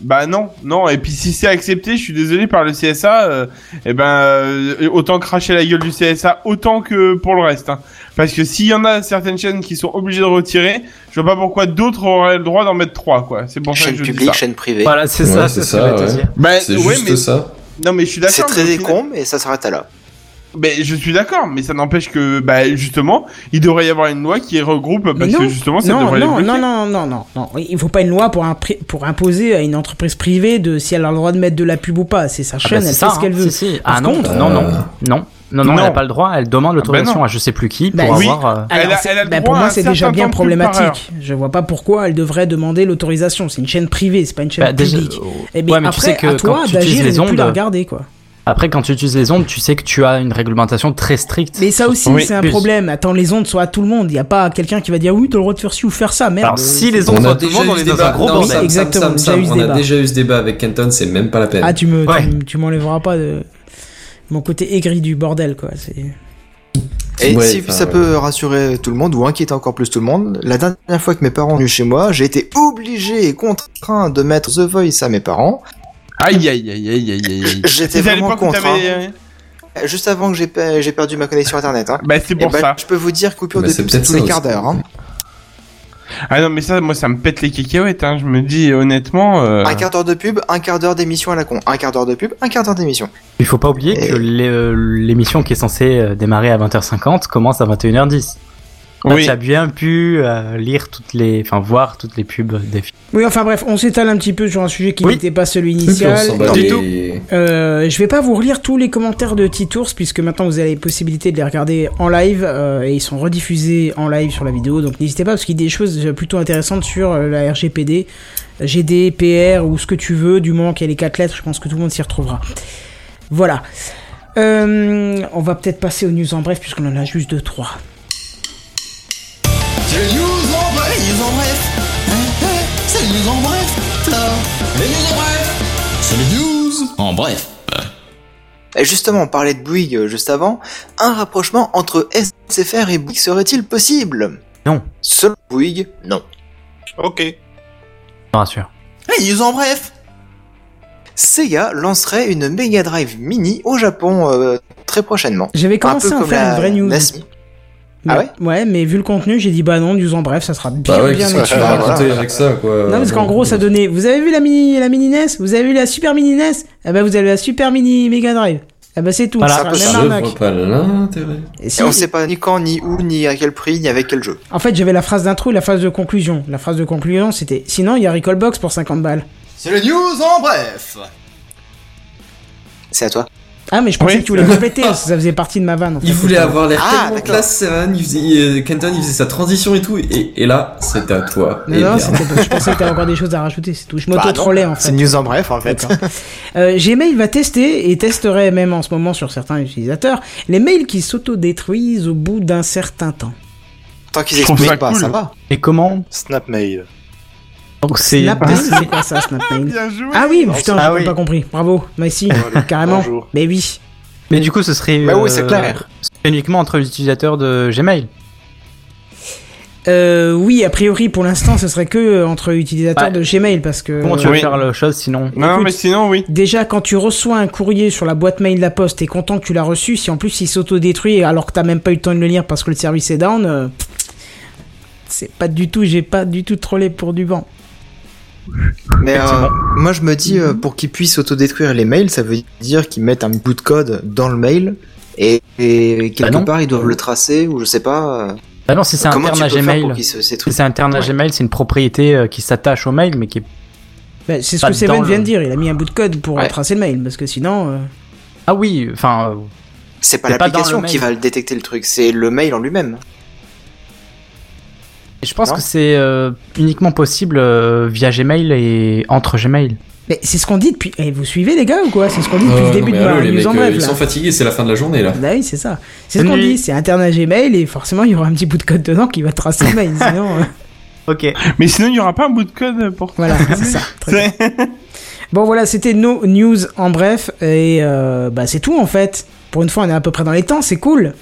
Bah non, non. Et puis si c'est accepté, je suis désolé par le CSA. euh, eh ben autant cracher la gueule du CSA autant que pour le reste. hein. Parce que s'il y en a certaines chaînes qui sont obligées de retirer, je vois pas pourquoi d'autres auraient le droit d'en mettre trois quoi. C'est pour ça Chaîne que je dis publique, ça. chaîne privée. Voilà, c'est Ouais, ça, c'est ça, ouais. Bah, C'est ouais, juste mais ça. non mais je suis d'accord. C'est très con, mais ça s'arrête à là. Mais je suis d'accord, mais ça n'empêche que, bah, justement, il devrait y avoir une loi qui regroupe, parce non, que justement, ça non, devrait les non, bloquer. non, non, non, non, non. Il faut pas une loi pour, impri- pour imposer à une entreprise privée de si elle a le droit de mettre de la pub ou pas. C'est sa Ah chaîne, bah, elle c'est fait ça, ce qu'elle hein. veut. Si, si. Par Ah non, contre, non, non, euh, non, non, non, Non. elle n'a pas le droit. Elle demande l'autorisation non. à je sais plus qui Bah pour oui. avoir. euh, Alors, Elle a- elle a le bah, droit pour moi, c'est déjà bien problématique. Je vois pas pourquoi elle devrait demander l'autorisation. C'est une chaîne privée, c'est pas une chaîne bah, déjà- publique. euh, Et bien ouais, mais après, tu sais que à toi quand tu d'agir et les de plus la regarder, quoi. Après, quand tu utilises les ondes, tu sais que tu as une réglementation très stricte. Mais ça aussi, Oui. c'est un Plus. problème. Attends, les ondes sont à tout le monde. Il y a pas quelqu'un qui va dire oui, t'as le droit de faire ci ou faire ça. Merde. Alors, si les On ondes sont a à tout le monde, on est dans un gros Non, bordel. Sam, Sam, Exactement, Sam, Sam, on a déjà eu ce débat avec Kenton, c'est même pas la peine. Ah, tu me, Ouais. tu, tu m'enlèveras pas de mon côté aigri du bordel, quoi. C'est. Et Ouais, si enfin, ça ouais. peut rassurer tout le monde ou inquiéter encore plus tout le monde, la dernière fois que mes parents sont venus chez moi, j'ai été obligé et contraint de mettre The Voice à mes parents. Aïe, aïe, aïe, aïe, aïe, aïe. J'étais vraiment où contraint. t'avais... Euh, Juste avant que j'ai pe- j'ai perdu ma connexion internet. Hein. Bah, c'est pour bah, ça. je peux vous dire coupure Bah, de c'est pub peut-être tous les quarts d'heure. Hein. Ah non, mais ça, moi, ça me pète les cacahuètes, hein. Je me dis, honnêtement, euh... Un quart d'heure de pub, un quart d'heure d'émission à la con. Un quart d'heure de pub, un quart d'heure d'émission. Il faut pas oublier Et- que euh, l'émission qui est censée démarrer à 20h50 commence à 21h10. Là, oui. Tu as bien pu euh, lire toutes les, enfin voir toutes les pubs des films. Oui, enfin bref, on s'étale un petit peu sur un sujet qui Oui. n'était pas celui initial. du tout. Euh, je vais pas vous relire tous les commentaires de Titours puisque maintenant vous avez la possibilité de les regarder en live euh, et ils sont rediffusés en live sur la vidéo. Donc n'hésitez pas parce qu'il y a des choses plutôt intéressantes sur euh, la RGPD, GD, PR ou ce que tu veux. Du moment qu'il y a les quatre lettres, je pense que tout le monde s'y retrouvera. Voilà. Euh, on va peut-être passer aux news en bref puisqu'on en a juste deux trois. C'est les news en bref, les news en bref. Hein, hein, C'est les news en bref, là. Les news en bref. C'est les news en bref. Et justement, on parlait de Bouygues euh, juste avant. Un rapprochement entre SFR et Bouygues serait-il possible? Non. Selon Bouygues, non. Ok. Rassure. Les news en bref. Sega lancerait une Mega Drive Mini au Japon euh, très prochainement. J'avais Un commencé peu à comme faire la une vraie news. NES. Ah ouais Ouais, mais vu le contenu, j'ai dit bah non, news en bref, ça sera bien Bah ouais, bien qu'est-ce que tu naturel. vas voilà. raconter avec ça, quoi Non, parce qu'en gros, ça donnait. Vous avez vu la mini, la mini NES Vous avez vu la Super Mini NES Eh ben, vous avez la Super Mini Mega Drive. Eh ben, c'est tout. Voilà. ça C'est même arnaque. pas l'intérêt. Et si- Et on sait pas ni quand, ni où, ni à quel prix, ni avec quel jeu. En fait, j'avais la phrase d'intro et la phrase de conclusion. La phrase de conclusion, c'était Sinon, il y a Recallbox pour 50 balles. C'est les news en bref. C'est à toi. Ah, mais je pensais Oui. que tu voulais compléter, parce que ça faisait partie de ma vanne. en fait. Il voulait avoir l'air Ah, tellement classe, Seven, il faisait, il- Kenton, il faisait sa transition et tout, et, et là, c'était à toi. Non, Et non, pas- je pensais que t'avais encore des choses à rajouter, c'est tout. Je m'auto-trollais en fait. C'est news en bref en fait. Euh, Gmail va tester et testerait même en ce moment sur certains utilisateurs les mails qui s'autodétruisent au bout d'un certain temps. Tant qu'ils expliquent pas, cool. ça va. Et comment? Snapmail. Donc c'est quoi ça, Bien joué. Ah oui, Non, putain, ah j'ai oui. pas compris. Bravo, mais si, Voilà. carrément. Bonjour. Mais oui. Mais du coup, ce serait Bah oui, c'est euh, clair. uniquement entre les utilisateurs de Gmail. Euh, oui, a priori, pour l'instant, ce serait que euh, entre utilisateurs Ouais. de Gmail parce que. Comment tu veux oui. faire la chose sinon Non, Écoute. mais sinon, oui. Déjà, quand tu reçois un courrier sur la boîte mail de la poste, t'es content que tu l'as reçu. Si en plus il s'autodétruit alors que t'as même pas eu le temps de le lire parce que le service est down, euh, c'est pas du tout, j'ai pas du tout trollé pour du vent. Mais euh, moi je me dis, euh, pour qu'ils puissent autodétruire les mails, ça veut dire qu'ils mettent un bout de code dans le mail et, et quelque Bah part ils doivent le tracer ou je sais pas. euh, Bah non, si c'est interne à Gmail. se Si c'est interne à Ouais. Gmail, c'est une propriété euh, qui s'attache au mail, mais qui est... Bah, c'est ce que Seven vient de dire. Il a mis un bout de code pour Ouais. tracer le mail parce que sinon. euh, Ah oui, enfin... euh, C'est pas l'application qui va le détecter le truc, c'est le mail en lui-même. Je pense Non que c'est euh, uniquement possible euh, via Gmail et entre Gmail. Mais c'est ce qu'on dit depuis. Vous suivez les gars ou quoi? C'est ce qu'on dit depuis le non, début mais de ma les news mecs, en euh, bref ils là. sont fatigués, c'est la fin de la journée, là. Bah oui, c'est ça. C'est ce qu'on dit. C'est interne à Gmail et forcément il y aura un petit bout de code dedans qui va tracer le mail. Sinon, euh, Ok. Mais sinon, il y aura pas un bout de code pour voilà, c'est ça. Très bien. Bon voilà, c'était nos news en bref et euh, bah c'est tout en fait. Pour une fois, on est à peu près dans les temps, c'est cool.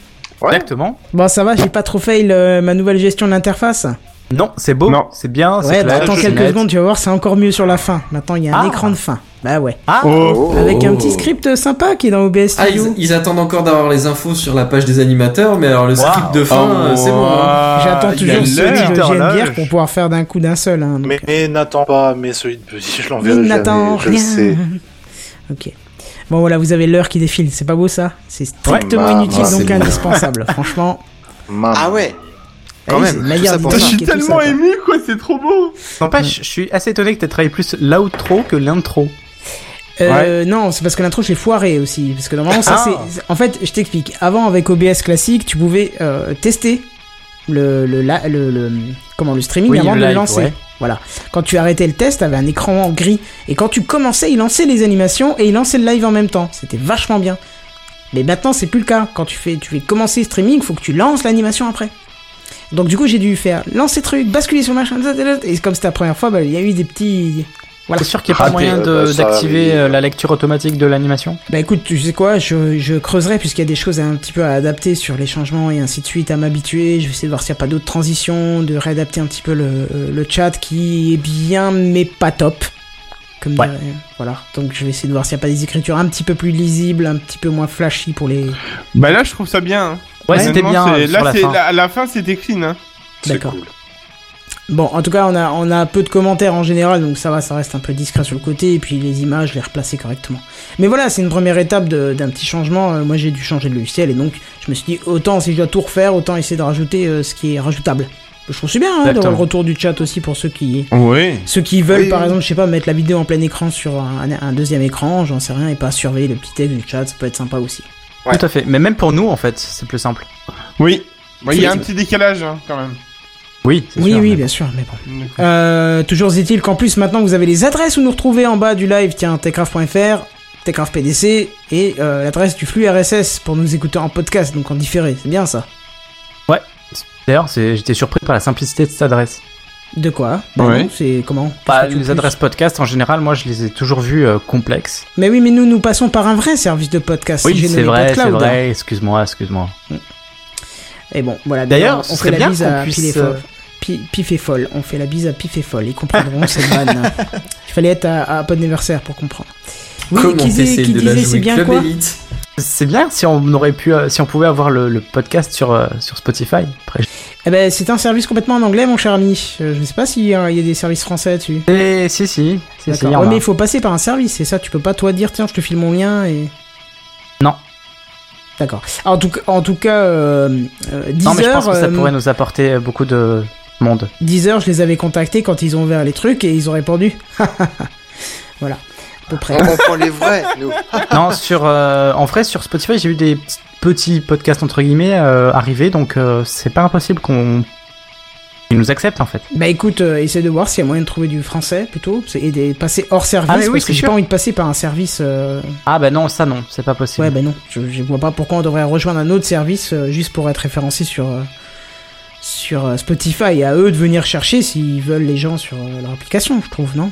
Exactement. Bon, ça va, j'ai pas trop fail euh, ma nouvelle gestion de l'interface. Non, c'est beau, Non. c'est bien, c'est Ouais, bah clair, attends quelques net. secondes, tu vas voir, c'est encore mieux sur la fin. Maintenant, il y a un Ah. écran de fin. Bah ouais. Ah, Oh. Avec un petit script sympa qui est dans OBS Ah, Studio. ils, ils attendent encore d'avoir les infos sur la page des animateurs, mais alors le script de fin, euh, c'est bon. hein. J'attends il y a toujours celui de. GNBR pour pouvoir faire d'un coup d'un seul. Hein, donc. Mais, mais n'attends pas, mais celui de Petit, je Il l'enverrai n'attend jamais, je le sais. rien. Ok. Bon voilà, vous avez l'heure qui défile, c'est pas beau ça? C'est strictement Ouais, bah, inutile bah, donc indispensable. Franchement. Ah ouais Quand oui, même, tout ça pour je suis tellement ça, ému, quoi, c'est trop beau. N'empêche, je suis assez étonné que tu aies travaillé plus l'outro que l'intro. Euh, Non, c'est parce que l'intro je l'ai foiré aussi. Parce que normalement, ça Ah. c'est. En fait, je t'explique. Avant, avec OBS classique, tu pouvais euh, tester le, le, la- le, le- comment, le streaming Oui, avant le de le lancer. ouais. Voilà. Quand tu arrêtais le test, t'avais un écran en gris. Et quand tu commençais, il lançait les animations et il lançait le live en même temps. C'était vachement bien. Mais maintenant, c'est plus le cas. Quand tu fais, tu fais commencer le streaming, faut que tu lances l'animation après. Donc du coup, j'ai dû faire lancer truc, basculer sur machin, et comme c'était la première fois, bah, il y a eu des petits. Voilà. C'est sûr qu'il n'y a pas Ah, moyen euh, bah, d'activer euh, la lecture automatique de l'animation? Bah écoute, tu sais quoi, je, je creuserai puisqu'il y a des choses un petit peu à adapter sur les changements et ainsi de suite, à m'habituer. Je vais essayer de voir s'il n'y a pas d'autres transitions, de réadapter un petit peu le, le chat qui est bien mais pas top. Comme Ouais. voilà. Donc je vais essayer de voir s'il n'y a pas des écritures un petit peu plus lisibles, un petit peu moins flashy pour les. Bah là, je trouve ça bien. hein. Ouais, c'était bien euh, Là, sur la c'est fin. la, la fin, c'était clean. Hein. D'accord. cool. Bon, en tout cas, on a, on a peu de commentaires en général, donc ça va, ça reste un peu discret sur le côté, et puis les images, les replacer correctement. Mais voilà, c'est une première étape d'un petit changement. Euh, moi, j'ai dû changer de logiciel, et donc je me suis dit, autant si je dois tout refaire, autant essayer de rajouter euh, ce qui est rajoutable. Je trouve c'est bien hein, d'avoir le retour du chat aussi pour ceux qui, Oui. ceux qui veulent, Oui, par exemple, je sais pas, mettre la vidéo en plein écran sur un, un deuxième écran, j'en sais rien, et pas surveiller le petit texte du chat, ça peut être sympa aussi. Ouais. Tout à fait. Mais même pour nous, en fait, c'est plus simple. Oui. Il y a un petit décalage, hein, quand même. Oui, c'est Oui, sûr, oui, mais- bien sûr, mais bon. Euh, toujours est-il qu'en plus maintenant vous avez les adresses où nous retrouver en bas du live, tiens, techcraft.fr, techcraft PDC et euh, l'adresse du flux RSS pour nous écouter en podcast, donc en différé, c'est bien ça. D'ailleurs, c'est- j'étais surpris par la simplicité de cette adresse. De quoi? Bah Ouais. non, c'est comment? Bah, les plus adresses podcast, en général, moi, je les ai toujours vues euh, complexes. Mais oui, mais nous, nous passons par un vrai service de podcast. Oui, j'ai c'est vrai, c'est vrai. Excuse-moi, excuse-moi. Et bon, voilà. D'ailleurs, on fait la bien bise qu'on à puisse, et euh, Pif et folle. On fait la bise à Pif et folle. Ils comprendront cette vanne. Il fallait être à, à Anniversaire pour comprendre. Oui, Comment qui qui de la disait c'est bien Club quoi C'est bien si on aurait pu, euh, si on pouvait avoir le, le podcast sur, euh, sur Spotify. Après, Eh ben, c'est un service complètement en anglais, mon cher ami. Je ne sais pas s'il y a il y a des services français dessus. Et si, si, si, Ouais, mais il faut passer par un service, c'est ça. Tu peux pas toi dire, tiens, je te file mon lien et. D'accord. En tout cas, en tout cas, euh, euh, Non, mais je pense que ça euh, pourrait nous apporter beaucoup de monde. Deezer, je les avais contactés quand ils ont ouvert les trucs et ils ont répondu. voilà, à peu près. On comprend les vrais, nous. non, sur, euh, en vrai, sur Spotify, j'ai eu des petits- petits podcasts entre guillemets euh, arriver, donc euh, c'est pas impossible qu'on ils nous acceptent en fait. Bah écoute, euh, essaie de voir s'il y a moyen de trouver du français plutôt et de passer hors service Ah, oui, parce que j'ai pas envie de passer par un service. euh, Ah bah non, ça non, c'est pas possible. Ouais, bah non, je, je vois pas pourquoi on devrait rejoindre un autre service euh, juste pour être référencé sur euh, sur euh, Spotify et à eux de venir chercher s'ils veulent les gens sur euh, leur application, je trouve, non?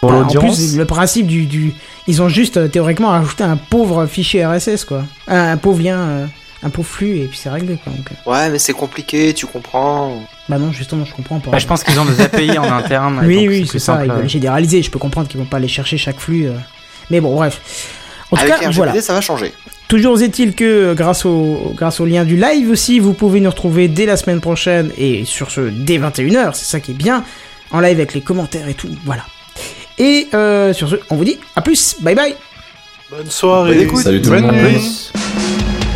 Pour En l'audience. plus, le principe du, du ils ont juste théoriquement rajouté un pauvre fichier RSS quoi, un, un pauvre lien, un pauvre flux et puis c'est réglé quoi. Donc, euh, Ouais, mais c'est compliqué, tu comprends. bah non, justement, je comprends pas. Bah, je pense qu'ils ont des API en interne. Oui, donc oui, c'est ça. Ils euh. veulent généraliser. Je peux comprendre qu'ils vont pas aller chercher chaque flux. euh. Mais bon, bref. En tout Avec cas, RGPD, voilà. ça va changer. Toujours est-il que euh, grâce au, grâce au lien du live aussi, vous pouvez nous retrouver dès la semaine prochaine et sur ce dès 21h, c'est ça qui est bien, en live avec les commentaires et tout, voilà. Et euh, sur ce, on vous dit à plus, bye bye Bonne soirée. Bonne écoute. Salut tout le monde.